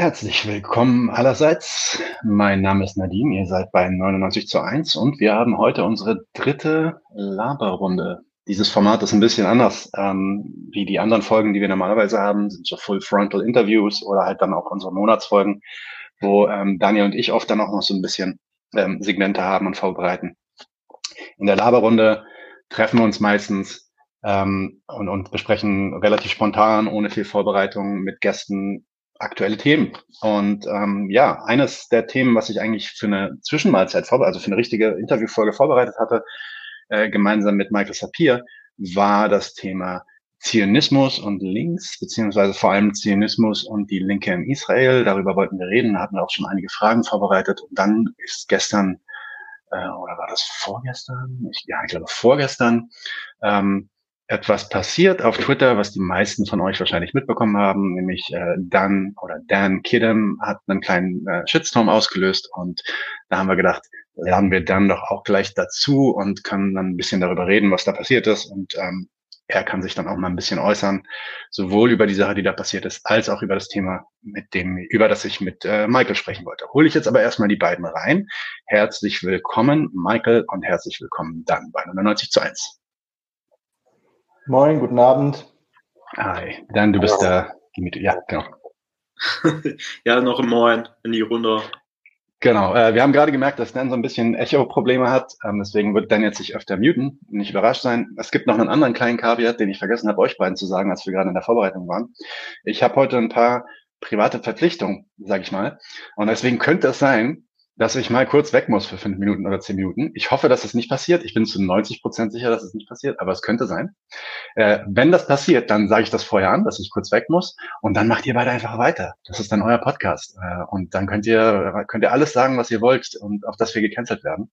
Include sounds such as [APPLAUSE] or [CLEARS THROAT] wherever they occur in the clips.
Herzlich willkommen allerseits. Mein Name ist Nadine, ihr seid bei 99 zu 1 und wir haben heute unsere dritte Laberrunde. Dieses Format ist ein bisschen anders ähm, wie die anderen Folgen, die wir normalerweise haben, sind so Full Frontal Interviews oder halt dann auch unsere Monatsfolgen, wo ähm, Daniel und ich oft dann auch noch so ein bisschen ähm, Segmente haben und vorbereiten. In der Laberrunde treffen wir uns meistens ähm, und, und besprechen relativ spontan, ohne viel Vorbereitung mit Gästen aktuelle Themen. Und ähm, ja, eines der Themen, was ich eigentlich für eine Zwischenmahlzeit vorbereitet, also für eine richtige Interviewfolge vorbereitet hatte, äh, gemeinsam mit Michael Sapir, war das Thema Zionismus und Links, beziehungsweise vor allem Zionismus und die Linke in Israel. Darüber wollten wir reden, hatten wir auch schon einige Fragen vorbereitet. Und dann ist gestern, äh, oder war das vorgestern? Ich, ja, ich glaube vorgestern, ähm, etwas passiert auf Twitter, was die meisten von euch wahrscheinlich mitbekommen haben, nämlich äh, Dan oder Dan Kidham hat einen kleinen äh, Shitstorm ausgelöst und da haben wir gedacht, lernen wir dann doch auch gleich dazu und können dann ein bisschen darüber reden, was da passiert ist und ähm, er kann sich dann auch mal ein bisschen äußern, sowohl über die Sache, die da passiert ist, als auch über das Thema, mit dem, über das ich mit äh, Michael sprechen wollte. Hole ich jetzt aber erstmal die beiden rein. Herzlich willkommen, Michael, und herzlich willkommen dann bei 99 zu 1. Moin, guten Abend. Hi, dann du bist Dimitri. Ja, genau. [LAUGHS] ja, noch ein Moin in die Runde. Genau, äh, wir haben gerade gemerkt, dass Dan so ein bisschen Echo-Probleme hat, ähm, deswegen wird Dan jetzt sich öfter muten, nicht überrascht sein. Es gibt noch einen anderen kleinen Kaviar, den ich vergessen habe, euch beiden zu sagen, als wir gerade in der Vorbereitung waren. Ich habe heute ein paar private Verpflichtungen, sage ich mal, und deswegen könnte es sein, dass ich mal kurz weg muss für fünf Minuten oder zehn Minuten. Ich hoffe, dass es nicht passiert. Ich bin zu 90 Prozent sicher, dass es nicht passiert, aber es könnte sein. Äh, wenn das passiert, dann sage ich das vorher an, dass ich kurz weg muss und dann macht ihr beide einfach weiter. Das ist dann euer Podcast äh, und dann könnt ihr könnt ihr alles sagen, was ihr wollt und auf das wir gecancelt werden.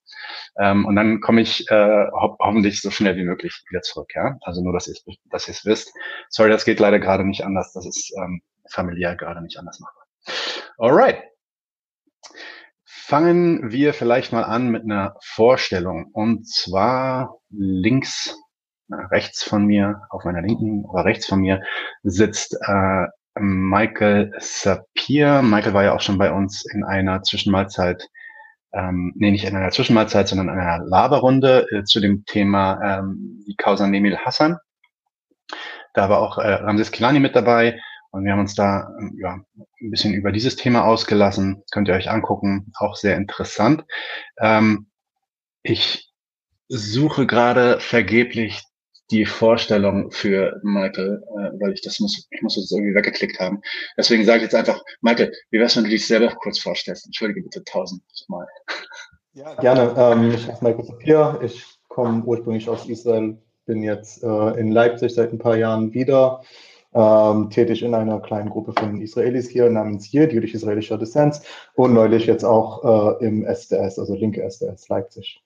Ähm, und dann komme ich äh, ho hoffentlich so schnell wie möglich wieder zurück. Ja, also nur, dass ihr dass ihr es wisst. Sorry, das geht leider gerade nicht anders. Das ist ähm, familiär gerade nicht anders machbar. Alright. Fangen wir vielleicht mal an mit einer Vorstellung. Und zwar links, rechts von mir, auf meiner linken oder rechts von mir sitzt äh, Michael Sapir. Michael war ja auch schon bei uns in einer Zwischenmahlzeit, ähm, nee, nicht in einer Zwischenmahlzeit, sondern in einer Laberrunde äh, zu dem Thema ähm, die Causa Nemil Hassan. Da war auch äh, Ramses Kilani mit dabei. Und wir haben uns da ja, ein bisschen über dieses Thema ausgelassen. Könnt ihr euch angucken. Auch sehr interessant. Ähm, ich suche gerade vergeblich die Vorstellung für Michael, äh, weil ich das muss, ich muss das irgendwie weggeklickt haben. Deswegen sage ich jetzt einfach, Michael, wie wär's, wenn du dich selber kurz vorstellst? Entschuldige bitte tausendmal. Ja, [LAUGHS] gerne. Ähm, ich heiße Michael Sapir. Ich komme ursprünglich aus Israel, bin jetzt äh, in Leipzig seit ein paar Jahren wieder ähm, tätig in einer kleinen Gruppe von Israelis hier namens Yid, jüdisch-israelischer Dissens und neulich jetzt auch äh, im SDS, also linke SDS Leipzig.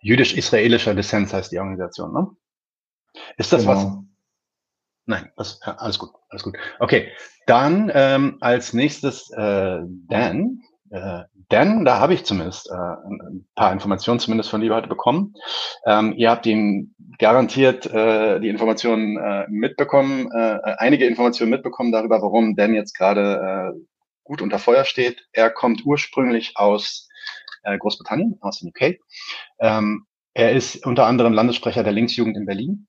Jüdisch-israelischer Dissens heißt die Organisation, ne? Ist das genau. was? Nein, das, alles gut, alles gut. Okay, dann ähm, als nächstes äh, Dan. Äh, Dan, da habe ich zumindest äh, ein paar Informationen zumindest von dir heute bekommen. Ähm, ihr habt ihn garantiert äh, die Informationen äh, mitbekommen, äh, einige Informationen mitbekommen darüber, warum Dan jetzt gerade äh, gut unter Feuer steht. Er kommt ursprünglich aus äh, Großbritannien, aus dem UK. Ähm, er ist unter anderem Landessprecher der Linksjugend in Berlin.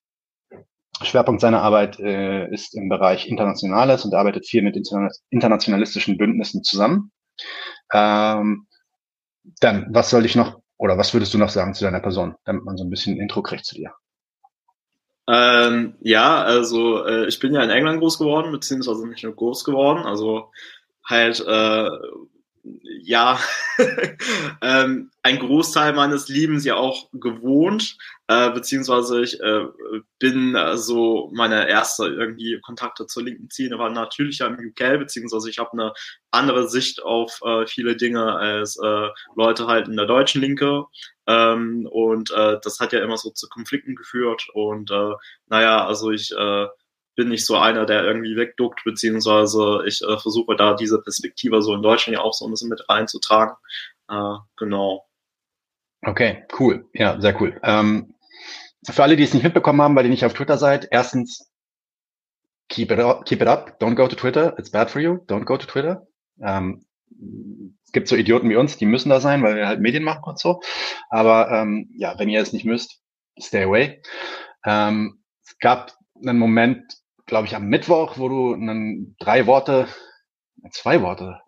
Schwerpunkt seiner Arbeit äh, ist im Bereich Internationales und arbeitet viel mit internationalistischen Bündnissen zusammen. Ähm, dann, was soll ich noch, oder was würdest du noch sagen zu deiner Person, damit man so ein bisschen Intro kriegt zu dir? Ähm, ja, also äh, ich bin ja in England groß geworden, beziehungsweise nicht nur groß geworden, also halt äh, ja, [LAUGHS] ähm, ein Großteil meines Lebens ja auch gewohnt, äh, beziehungsweise ich äh, bin äh, so meine erste irgendwie Kontakte zur linken Szene war natürlich im UK, beziehungsweise ich habe eine andere Sicht auf äh, viele Dinge als äh, Leute halt in der deutschen Linke. Ähm, und äh, das hat ja immer so zu Konflikten geführt. Und äh, naja, also ich äh, bin nicht so einer, der irgendwie wegduckt, beziehungsweise ich äh, versuche da diese Perspektive so in Deutschland ja auch so ein bisschen mit reinzutragen. Äh, genau. Okay, cool. Ja, sehr cool. Ähm, für alle, die es nicht mitbekommen haben, weil ihr nicht auf Twitter seid, erstens, keep it up, keep it up, don't go to Twitter, it's bad for you, don't go to Twitter. Ähm, es gibt so Idioten wie uns, die müssen da sein, weil wir halt Medien machen und so. Aber ähm, ja, wenn ihr es nicht müsst, stay away. Ähm, es gab einen Moment, glaube ich, am Mittwoch, wo du einen, drei Worte, zwei Worte,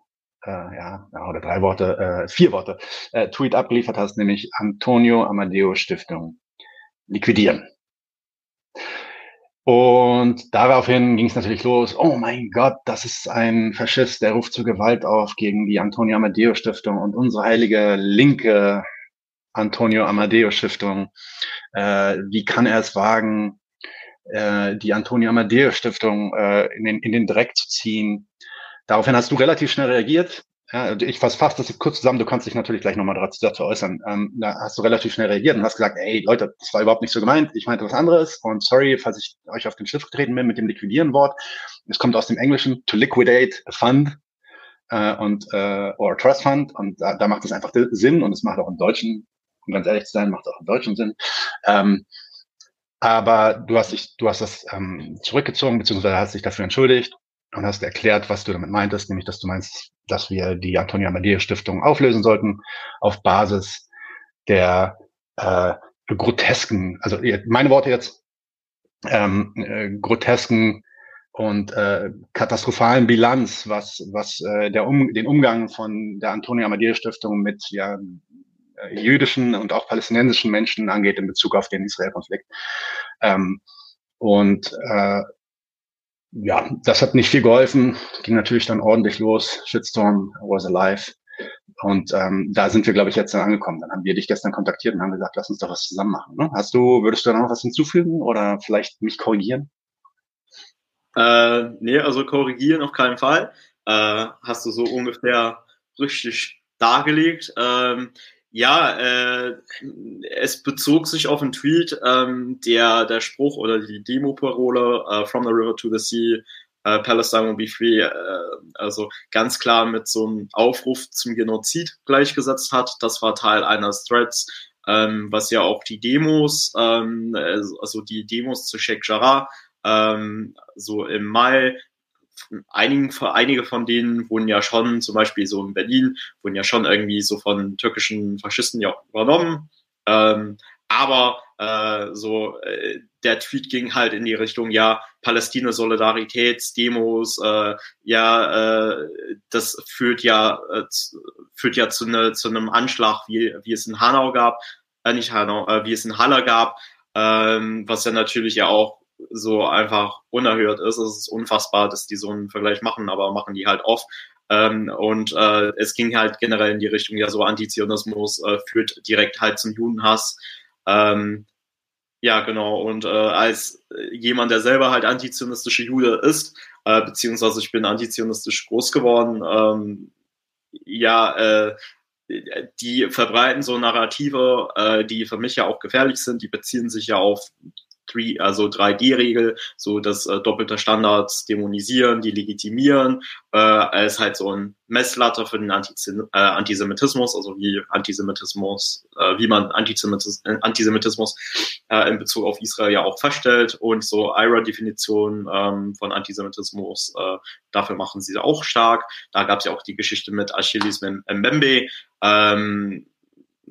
äh, ja, oder drei Worte, äh, vier Worte, äh, Tweet abgeliefert hast, nämlich Antonio Amadeo Stiftung liquidieren. Und daraufhin ging es natürlich los. Oh mein Gott, das ist ein Faschist, der ruft zur Gewalt auf gegen die Antonio Amadeo Stiftung und unsere heilige linke Antonio Amadeo Stiftung. Äh, wie kann er es wagen, äh, die Antonio Amadeo Stiftung äh, in, den, in den Dreck zu ziehen? Daraufhin hast du relativ schnell reagiert. Ja, ich fasse fast das kurz zusammen, du kannst dich natürlich gleich nochmal dazu äußern. Ähm, da hast du relativ schnell reagiert und hast gesagt, ey Leute, das war überhaupt nicht so gemeint, ich meinte was anderes und sorry, falls ich euch auf den Schiff getreten bin mit dem Liquidieren-Wort. Es kommt aus dem Englischen to liquidate a fund äh, und äh, or trust fund und da, da macht es einfach Sinn und es macht auch im Deutschen, um ganz ehrlich zu sein, macht auch im Deutschen Sinn. Ähm, aber du hast dich, du hast das ähm, zurückgezogen, beziehungsweise hast dich dafür entschuldigt und hast erklärt, was du damit meintest, nämlich, dass du meinst, dass wir die Antonia Amadeo Stiftung auflösen sollten auf Basis der äh, grotesken, also meine Worte jetzt, ähm, äh, grotesken und äh, katastrophalen Bilanz, was, was äh, der um, den Umgang von der Antonia Amadeo Stiftung mit ja, jüdischen und auch palästinensischen Menschen angeht in Bezug auf den Israel-Konflikt. Ähm, und äh, ja, das hat nicht viel geholfen. Ging natürlich dann ordentlich los. Shitstorm was alive. Und ähm, da sind wir, glaube ich, jetzt dann angekommen. Dann haben wir dich gestern kontaktiert und haben gesagt, lass uns doch was zusammen machen. Ne? Hast du, würdest du da noch was hinzufügen oder vielleicht mich korrigieren? Äh, nee, also korrigieren auf keinen Fall. Äh, hast du so ungefähr richtig dargelegt. Ähm, ja, äh, es bezog sich auf einen Tweet, ähm, der der Spruch oder die Demo-Parole uh, From the River to the Sea, uh, Palestine will be free, uh, also ganz klar mit so einem Aufruf zum Genozid gleichgesetzt hat. Das war Teil eines Threads, ähm, was ja auch die Demos, ähm, also die Demos zu Sheikh Jarrah, ähm, so im Mai einigen, einige von denen wurden ja schon, zum Beispiel so in Berlin, wurden ja schon irgendwie so von türkischen Faschisten ja übernommen. Ähm, aber äh, so äh, der Tweet ging halt in die Richtung, ja, Palästina-Solidaritätsdemos, äh, ja, äh, das führt ja äh, führt ja zu, ne, zu einem Anschlag, wie, wie es in Hanau gab, äh, nicht Hanau, äh, wie es in Halle gab, ähm, was ja natürlich ja auch so einfach unerhört ist. Es ist unfassbar, dass die so einen Vergleich machen, aber machen die halt oft. Ähm, und äh, es ging halt generell in die Richtung, ja, so Antizionismus äh, führt direkt halt zum Judenhass. Ähm, ja, genau. Und äh, als jemand, der selber halt antizionistische Jude ist, äh, beziehungsweise ich bin antizionistisch groß geworden, ähm, ja, äh, die verbreiten so Narrative, äh, die für mich ja auch gefährlich sind. Die beziehen sich ja auf 3, also 3D-Regel, so dass äh, doppelte Standards dämonisieren, die legitimieren, äh, als halt so ein Messlatte für den Antizin äh, Antisemitismus, also wie Antisemitismus, äh, wie man Antisemitis äh, Antisemitismus äh, in Bezug auf Israel ja auch feststellt. Und so IRA-Definition ähm, von Antisemitismus, äh, dafür machen sie auch stark. Da gab es ja auch die Geschichte mit Achilles Mbembe, ähm,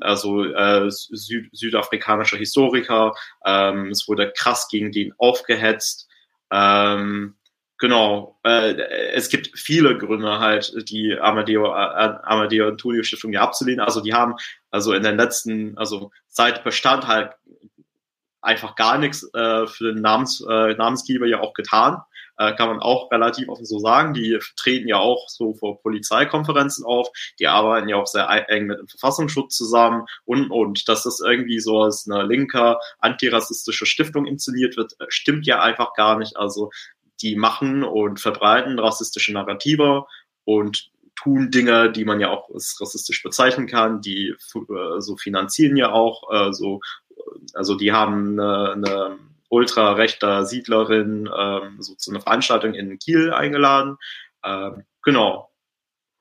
also äh, Süd südafrikanischer Historiker. Ähm, es wurde krass gegen den aufgehetzt. Ähm, genau, äh, es gibt viele Gründe halt, die Amadeo, äh, Amadeo Antonio Stiftung ja abzulehnen. Also die haben also in den letzten, also seit Bestand halt einfach gar nichts äh, für den Namens, äh, Namensgeber ja auch getan äh, kann man auch relativ offen so sagen. Die treten ja auch so vor Polizeikonferenzen auf, die arbeiten ja auch sehr eng mit dem Verfassungsschutz zusammen und, und dass das irgendwie so als eine linker antirassistische Stiftung inszeniert wird, stimmt ja einfach gar nicht. Also die machen und verbreiten rassistische Narrative und tun Dinge, die man ja auch als rassistisch bezeichnen kann, die äh, so finanzieren ja auch äh, so, also die haben eine, eine ultra-rechter Siedlerin ähm, so zu einer Veranstaltung in Kiel eingeladen. Ähm, genau.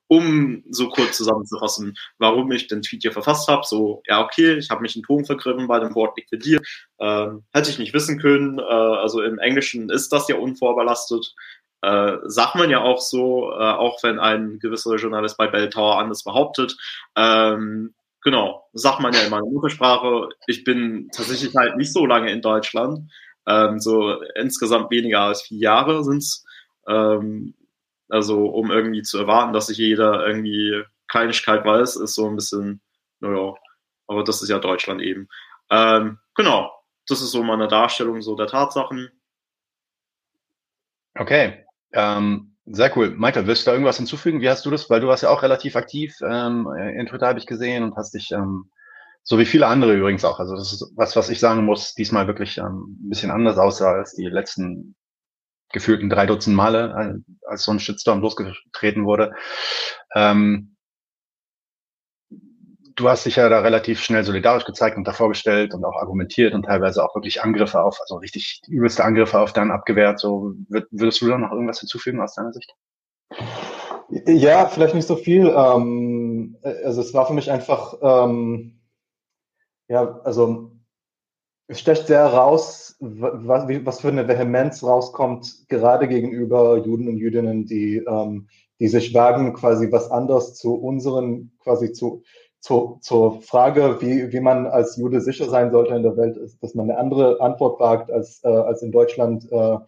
um so kurz zusammenzufassen, warum ich den Tweet hier verfasst habe. So, ja, okay, ich habe mich in Ton vergriffen bei dem Wort liquidiert. Ähm, hätte ich nicht wissen können. Äh, also im Englischen ist das ja unvorbelastet. Äh, sagt man ja auch so, äh, auch wenn ein gewisser Journalist bei Bell Tower anders behauptet. Ähm, genau, sagt man ja in meiner Muttersprache. Ich bin tatsächlich halt nicht so lange in Deutschland. Ähm, so insgesamt weniger als vier Jahre sind's. Ähm, also um irgendwie zu erwarten, dass sich jeder irgendwie Kleinigkeit weiß, ist so ein bisschen, naja, aber das ist ja Deutschland eben. Ähm, genau, das ist so meine Darstellung so der Tatsachen. Okay, ähm, sehr cool. Michael, willst du da irgendwas hinzufügen? Wie hast du das? Weil du warst ja auch relativ aktiv ähm, in Twitter, habe ich gesehen, und hast dich, ähm, so wie viele andere übrigens auch, also das ist was, was ich sagen muss, diesmal wirklich ähm, ein bisschen anders aussah als die letzten gefühlten drei Dutzend Male, äh, als so ein Shitstorm losgetreten wurde. Ähm, du hast dich ja da relativ schnell solidarisch gezeigt und davor gestellt und auch argumentiert und teilweise auch wirklich Angriffe auf, also richtig übelste Angriffe auf dann abgewehrt. So würdest du da noch irgendwas hinzufügen aus deiner Sicht? Ja, vielleicht nicht so viel. Ähm, also es war für mich einfach, ähm, ja, also es stecht sehr raus, was, was für eine Vehemenz rauskommt, gerade gegenüber Juden und Jüdinnen, die, ähm, die sich wagen, quasi was anderes zu unseren, quasi zu, zu, zur Frage, wie, wie man als Jude sicher sein sollte in der Welt, ist, dass man eine andere Antwort wagt, als, äh, als in Deutschland äh,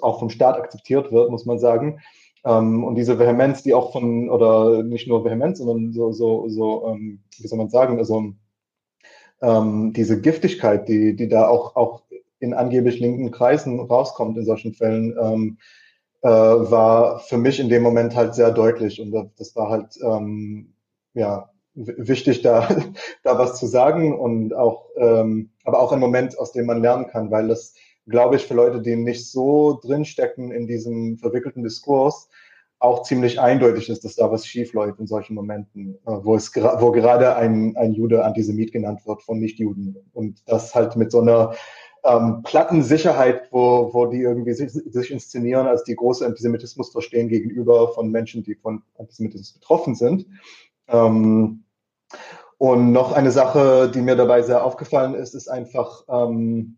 auch vom Staat akzeptiert wird, muss man sagen. Ähm, und diese Vehemenz, die auch von, oder nicht nur Vehemenz, sondern so, so, so ähm, wie soll man sagen, also ähm, diese Giftigkeit, die, die da auch, auch in angeblich linken Kreisen rauskommt in solchen Fällen, ähm, äh, war für mich in dem Moment halt sehr deutlich. Und das war halt, ähm, ja, wichtig, da, [LAUGHS] da was zu sagen und auch, ähm, aber auch ein Moment, aus dem man lernen kann, weil das, glaube ich, für Leute, die nicht so drinstecken in diesem verwickelten Diskurs, auch ziemlich eindeutig ist, dass da was schief läuft in solchen Momenten, äh, wo es wo gerade ein, ein Jude Antisemit genannt wird von Nichtjuden. Und das halt mit so einer ähm, platten Sicherheit, wo, wo die irgendwie sich, sich inszenieren, als die große Antisemitismus verstehen gegenüber von Menschen, die von Antisemitismus betroffen sind. Ähm, und noch eine Sache, die mir dabei sehr aufgefallen ist, ist einfach, ähm,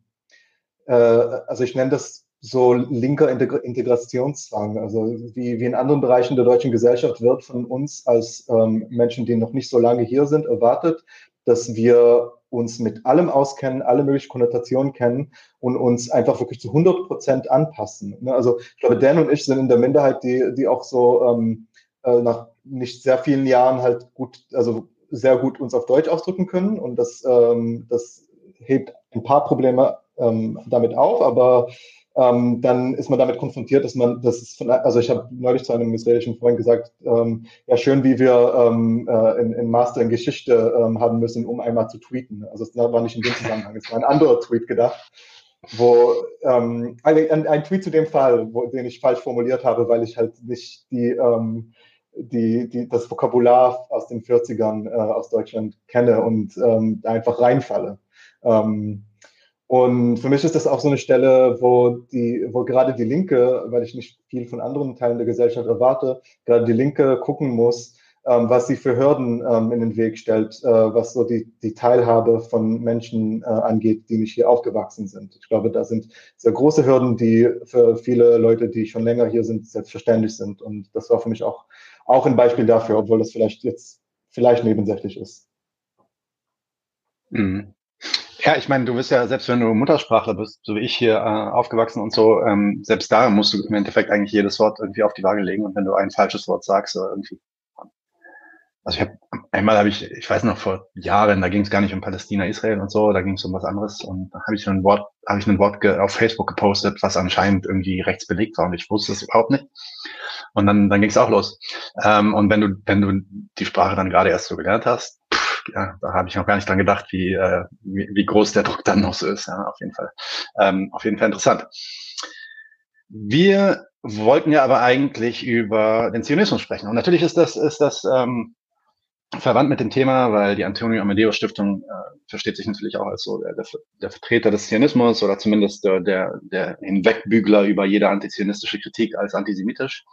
äh, also ich nenne das so linker Integrationszwang. Also wie, wie in anderen Bereichen der deutschen Gesellschaft wird von uns als ähm, Menschen, die noch nicht so lange hier sind, erwartet, dass wir uns mit allem auskennen, alle möglichen Konnotationen kennen und uns einfach wirklich zu 100 Prozent anpassen. Ne? Also ich glaube, Dan und ich sind in der Minderheit, die, die auch so ähm, äh, nach nicht sehr vielen Jahren halt gut, also sehr gut uns auf Deutsch ausdrücken können und das, ähm, das hebt ein paar Probleme ähm, damit auf, aber ähm, dann ist man damit konfrontiert, dass man, das ist von, also ich habe neulich zu einem israelischen Freund gesagt, ähm, ja schön, wie wir ähm, äh, in, in Master in Geschichte ähm, haben müssen, um einmal zu tweeten. Also es war nicht in dem Zusammenhang, es war ein anderer Tweet gedacht, wo ähm, ein, ein Tweet zu dem Fall, wo, den ich falsch formuliert habe, weil ich halt nicht die ähm, die, die, das Vokabular aus den 40ern äh, aus Deutschland kenne und ähm, einfach reinfalle. Ähm, und für mich ist das auch so eine Stelle, wo die, wo gerade die Linke, weil ich nicht viel von anderen Teilen der Gesellschaft erwarte, gerade die Linke gucken muss, ähm, was sie für Hürden ähm, in den Weg stellt, äh, was so die, die Teilhabe von Menschen äh, angeht, die nicht hier aufgewachsen sind. Ich glaube, da sind sehr große Hürden, die für viele Leute, die schon länger hier sind, selbstverständlich sind. Und das war für mich auch, auch ein Beispiel dafür, obwohl das vielleicht jetzt vielleicht nebensächlich ist. Mhm. Ja, ich meine, du bist ja, selbst wenn du Muttersprachler bist, so wie ich hier äh, aufgewachsen und so, ähm, selbst da musst du im Endeffekt eigentlich jedes Wort irgendwie auf die Waage legen und wenn du ein falsches Wort sagst, oder irgendwie. Also ich habe einmal habe ich, ich weiß noch vor Jahren, da ging es gar nicht um Palästina, Israel und so, da ging es um was anderes und da habe ich ein Wort, habe ich ein Wort auf Facebook gepostet, was anscheinend irgendwie rechts belegt war und ich wusste es überhaupt nicht. Und dann, dann ging es auch los. Ähm, und wenn du, wenn du die Sprache dann gerade erst so gelernt hast, ja, da habe ich noch gar nicht dran gedacht, wie, äh, wie, wie groß der Druck dann noch so ist. Ja, auf jeden Fall. Ähm, auf jeden Fall interessant. Wir wollten ja aber eigentlich über den Zionismus sprechen. Und natürlich ist das, ist das ähm, verwandt mit dem Thema, weil die Antonio Amadeo Stiftung äh, versteht sich natürlich auch als so der, der, der Vertreter des Zionismus oder zumindest der, der, der Hinwegbügler über jede antizionistische Kritik als antisemitisch.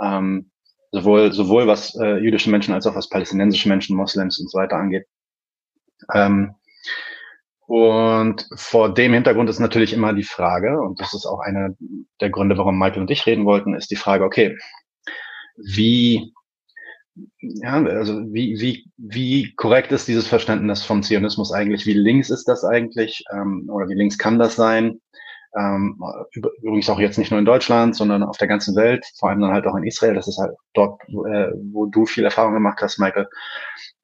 Ähm, sowohl, sowohl was äh, jüdische Menschen als auch was palästinensische Menschen, Moslems und so weiter angeht. Ähm, und vor dem Hintergrund ist natürlich immer die Frage, und das ist auch einer der Gründe, warum Michael und ich reden wollten, ist die Frage, okay, wie, ja, also wie, wie, wie korrekt ist dieses Verständnis vom Zionismus eigentlich? Wie links ist das eigentlich? Ähm, oder wie links kann das sein? Ähm, übrigens auch jetzt nicht nur in Deutschland, sondern auf der ganzen Welt, vor allem dann halt auch in Israel. Das ist halt dort, äh, wo du viel Erfahrung gemacht hast, Michael.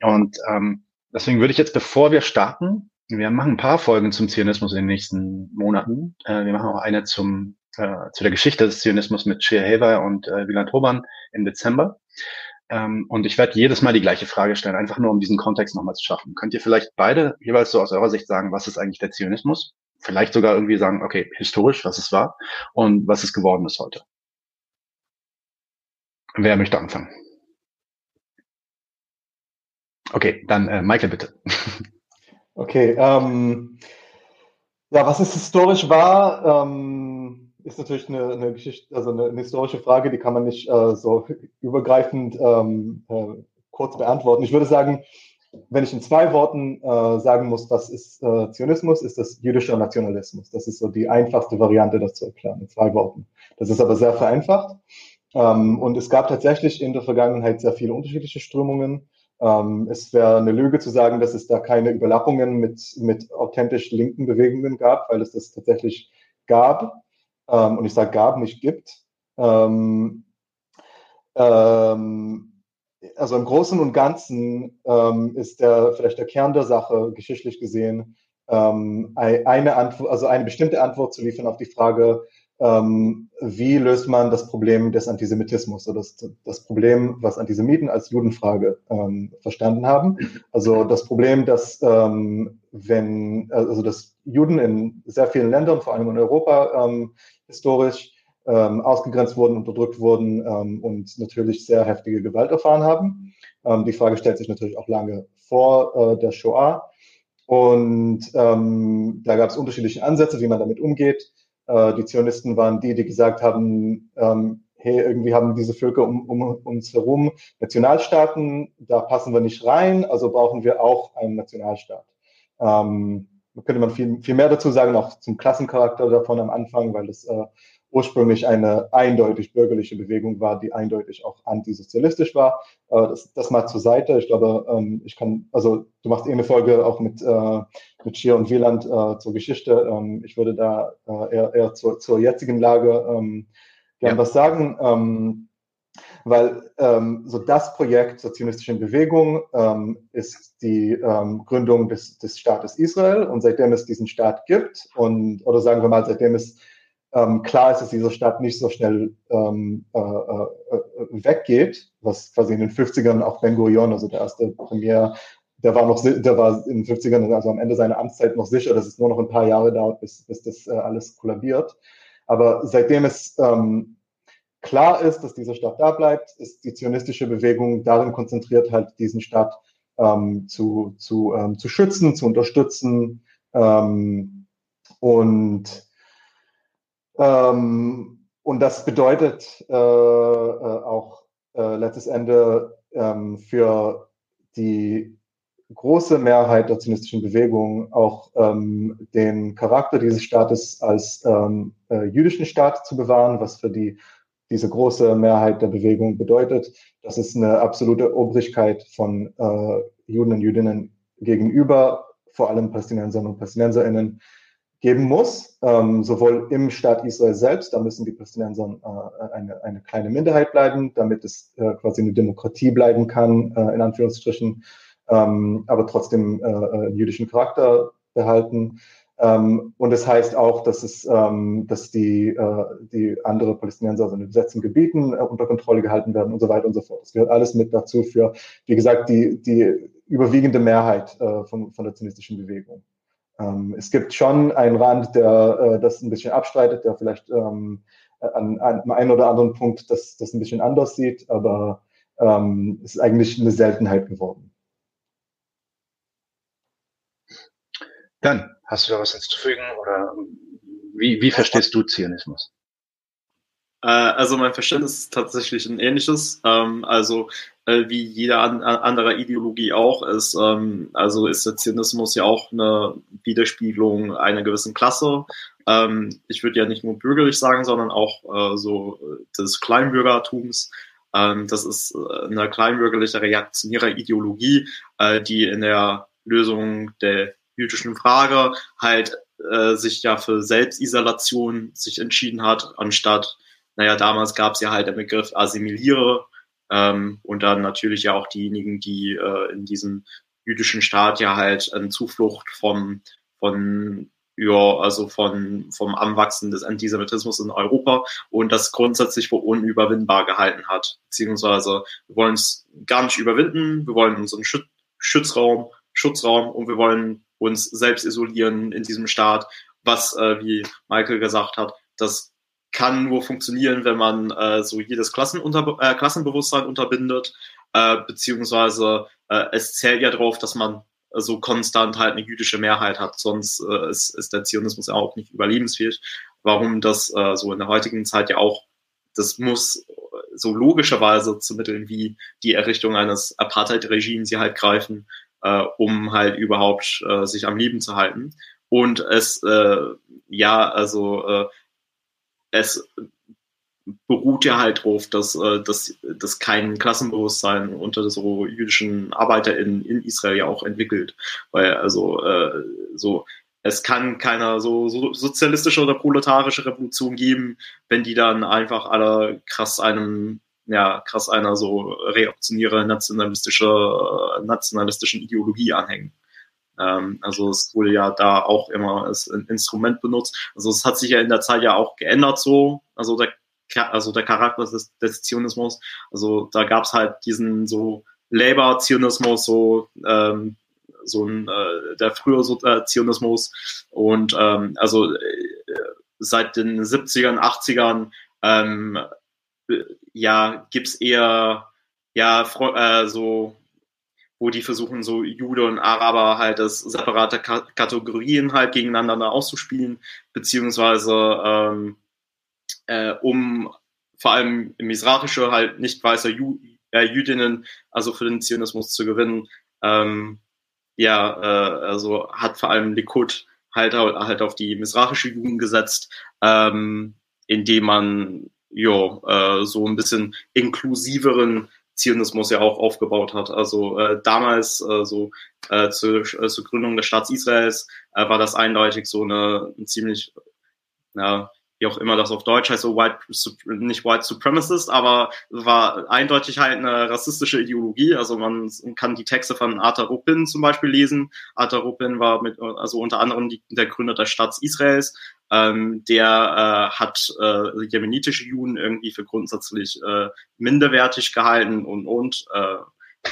Und ähm, deswegen würde ich jetzt, bevor wir starten, wir machen ein paar Folgen zum Zionismus in den nächsten Monaten. Äh, wir machen auch eine zum, äh, zu der Geschichte des Zionismus mit Shea Haver und äh, Wieland Hoban im Dezember. Ähm, und ich werde jedes Mal die gleiche Frage stellen, einfach nur um diesen Kontext nochmal zu schaffen. Könnt ihr vielleicht beide jeweils so aus eurer Sicht sagen, was ist eigentlich der Zionismus? Vielleicht sogar irgendwie sagen, okay, historisch, was es war und was es geworden ist heute. Wer möchte anfangen? Okay, dann äh, Michael bitte. Okay, ähm, ja, was es historisch war, ähm, ist natürlich eine, eine Geschichte, also eine, eine, historische Frage, die kann man nicht äh, so übergreifend ähm, äh, kurz beantworten. Ich würde sagen, wenn ich in zwei Worten äh, sagen muss, was ist äh, Zionismus, ist das jüdischer Nationalismus. Das ist so die einfachste Variante, das zu erklären, in zwei Worten. Das ist aber sehr vereinfacht. Ähm, und es gab tatsächlich in der Vergangenheit sehr viele unterschiedliche Strömungen. Ähm, es wäre eine Lüge zu sagen, dass es da keine Überlappungen mit, mit authentisch linken Bewegungen gab, weil es das tatsächlich gab. Ähm, und ich sage gab, nicht gibt. Ähm, ähm also im Großen und Ganzen ähm, ist der vielleicht der Kern der Sache geschichtlich gesehen ähm, eine Antwort, also eine bestimmte Antwort zu liefern auf die Frage, ähm, wie löst man das Problem des Antisemitismus oder das, das Problem, was Antisemiten als Judenfrage ähm, verstanden haben. Also das Problem, dass ähm, wenn also dass Juden in sehr vielen Ländern, vor allem in Europa, ähm, historisch ähm, ausgegrenzt wurden, unterdrückt wurden ähm, und natürlich sehr heftige Gewalt erfahren haben. die Frage stellt sich natürlich auch lange vor äh, der Shoah. Und da gab es unterschiedliche Ansätze, wie man damit umgeht. Äh, die Zionisten waren die, die gesagt haben, ähm, hey, irgendwie haben diese Völker um, um uns herum Nationalstaaten, da passen wir nicht rein, also brauchen wir auch einen Nationalstaat. Ähm, könnte man viel, viel mehr dazu sagen, auch zum Klassencharakter davon am Anfang, weil es äh, ursprünglich eine eindeutig bürgerliche Bewegung war, die eindeutig auch antisozialistisch war. Äh, das, das mal zur Seite. Ich glaube, ähm, ich kann, also du machst eh eine Folge auch mit, äh, mit Schier und Wieland äh, zur Geschichte. Ähm, ich würde da äh, eher, eher zur, zur jetzigen Lage ähm, gern ja. was sagen. Ähm, weil ähm, so das Projekt zur zionistischen Bewegung ähm, ist die Gründung des, des Staates Israel und seitdem es diesen Staat gibt und oder sagen wir mal seitdem es ähm, klar ist, dass diese Stadt nicht so schnell ähm, äh, äh, weggeht, was quasi in den 50ern auch Ben Gurion, also der erste Premier, der war noch, der war in den 50ern, also am Ende seiner Amtszeit noch sicher, dass es nur noch ein paar Jahre dauert, bis, bis das äh, alles kollabiert. Aber seitdem es ähm, klar ist, dass diese Stadt da bleibt, ist die zionistische Bewegung darin konzentriert, halt diesen Staat ähm, zu, zu, ähm, zu schützen, zu unterstützen ähm, und ähm, und das bedeutet äh, äh, auch äh, letztes Ende ähm, für die große Mehrheit der zionistischen Bewegung auch ähm, den Charakter dieses Staates als ähm, äh, jüdischen Staat zu bewahren, was für die diese große Mehrheit der Bewegung bedeutet, dass es eine absolute Obrigkeit von äh, Juden und Jüdinnen gegenüber, vor allem Palästinensern und Palästinenserinnen, geben muss, ähm, sowohl im Staat Israel selbst, da müssen die Palästinenser äh, eine, eine kleine Minderheit bleiben, damit es äh, quasi eine Demokratie bleiben kann, äh, in Anführungsstrichen, ähm, aber trotzdem äh, äh jüdischen Charakter behalten. Ähm, und das heißt auch, dass es, ähm, dass die, äh, die andere Palästinenser also in besetzten Gebieten äh, unter Kontrolle gehalten werden und so weiter und so fort. Das gehört alles mit dazu für, wie gesagt, die, die überwiegende Mehrheit äh, von, von der zionistischen Bewegung. Ähm, es gibt schon einen Rand, der äh, das ein bisschen abstreitet, der vielleicht ähm, an, an einem oder anderen Punkt das, das ein bisschen anders sieht, aber ähm, es ist eigentlich eine Seltenheit geworden. Dann, hast du da was hinzuzufügen oder wie, wie verstehst du Zionismus? Äh, also mein Verständnis ist tatsächlich ein ähnliches. Ähm, also äh, wie jede an, andere Ideologie auch ist, ähm, also ist der Zionismus ja auch eine Widerspiegelung einer gewissen Klasse. Ähm, ich würde ja nicht nur bürgerlich sagen, sondern auch äh, so des Kleinbürgertums. Ähm, das ist äh, eine kleinbürgerliche reaktionäre Ideologie, äh, die in der Lösung der jüdischen Frage halt äh, sich ja für Selbstisolation sich entschieden hat, anstatt, naja, damals gab es ja halt den Begriff Assimiliere ähm, und dann natürlich ja auch diejenigen, die äh, in diesem jüdischen Staat ja halt eine Zuflucht vom, von ja, also von, vom Anwachsen des Antisemitismus in Europa und das grundsätzlich für unüberwindbar gehalten hat. Beziehungsweise wir wollen es gar nicht überwinden, wir wollen unseren Schüt Schutzraum, Schutzraum und wir wollen uns selbst isolieren in diesem Staat, was, äh, wie Michael gesagt hat, das kann nur funktionieren, wenn man äh, so jedes Klassenunter äh, Klassenbewusstsein unterbindet, äh, beziehungsweise äh, es zählt ja darauf, dass man so konstant halt eine jüdische Mehrheit hat, sonst äh, ist, ist der Zionismus ja auch nicht überlebensfähig. Warum das äh, so in der heutigen Zeit ja auch, das muss so logischerweise zu Mitteln wie die Errichtung eines Apartheid-Regimes hier halt greifen, äh, um halt überhaupt äh, sich am Leben zu halten. Und es, äh, ja, also äh, es beruht ja halt drauf, dass, äh, dass, dass kein Klassenbewusstsein unter so jüdischen ArbeiterInnen in Israel ja auch entwickelt. Weil also äh, so es kann keine so, so sozialistische oder proletarische Revolution geben, wenn die dann einfach alle krass einem ja krass einer so reaktionäre nationalistische nationalistischen Ideologie anhängen. Ähm, also es wurde ja da auch immer als Instrument benutzt. Also es hat sich ja in der Zeit ja auch geändert so. Also der also der Charakter des, des Zionismus. Also da gab es halt diesen so Labor-Zionismus, so, ähm, so ein, äh, der frühe so, äh, Zionismus. Und ähm, also äh, seit den 70ern, 80ern, ähm, ja, gibt's eher, ja, äh, so, wo die versuchen, so Jude und Araber halt als separate Kategorien halt gegeneinander auszuspielen, beziehungsweise ähm, äh, um vor allem misratische, halt nicht weiße Ju äh, Jüdinnen, also für den Zionismus zu gewinnen. Ähm, ja, äh, also hat vor allem Likud halt, halt auf die misratische Jugend gesetzt, ähm, indem man jo, äh, so ein bisschen inklusiveren Zionismus ja auch aufgebaut hat. Also äh, damals, äh, so äh, zur, äh, zur Gründung des Staats Israels, äh, war das eindeutig so eine, ein ziemlich ja, wie auch immer das auf Deutsch heißt, so white, nicht white supremacist, aber war eindeutig halt eine rassistische Ideologie. Also man kann die Texte von Arthur Ruppin zum Beispiel lesen. Arthur Ruppin war mit, also unter anderem die, der Gründer des Staats Israels. Ähm, der äh, hat äh, jemenitische Juden irgendwie für grundsätzlich äh, minderwertig gehalten und und äh,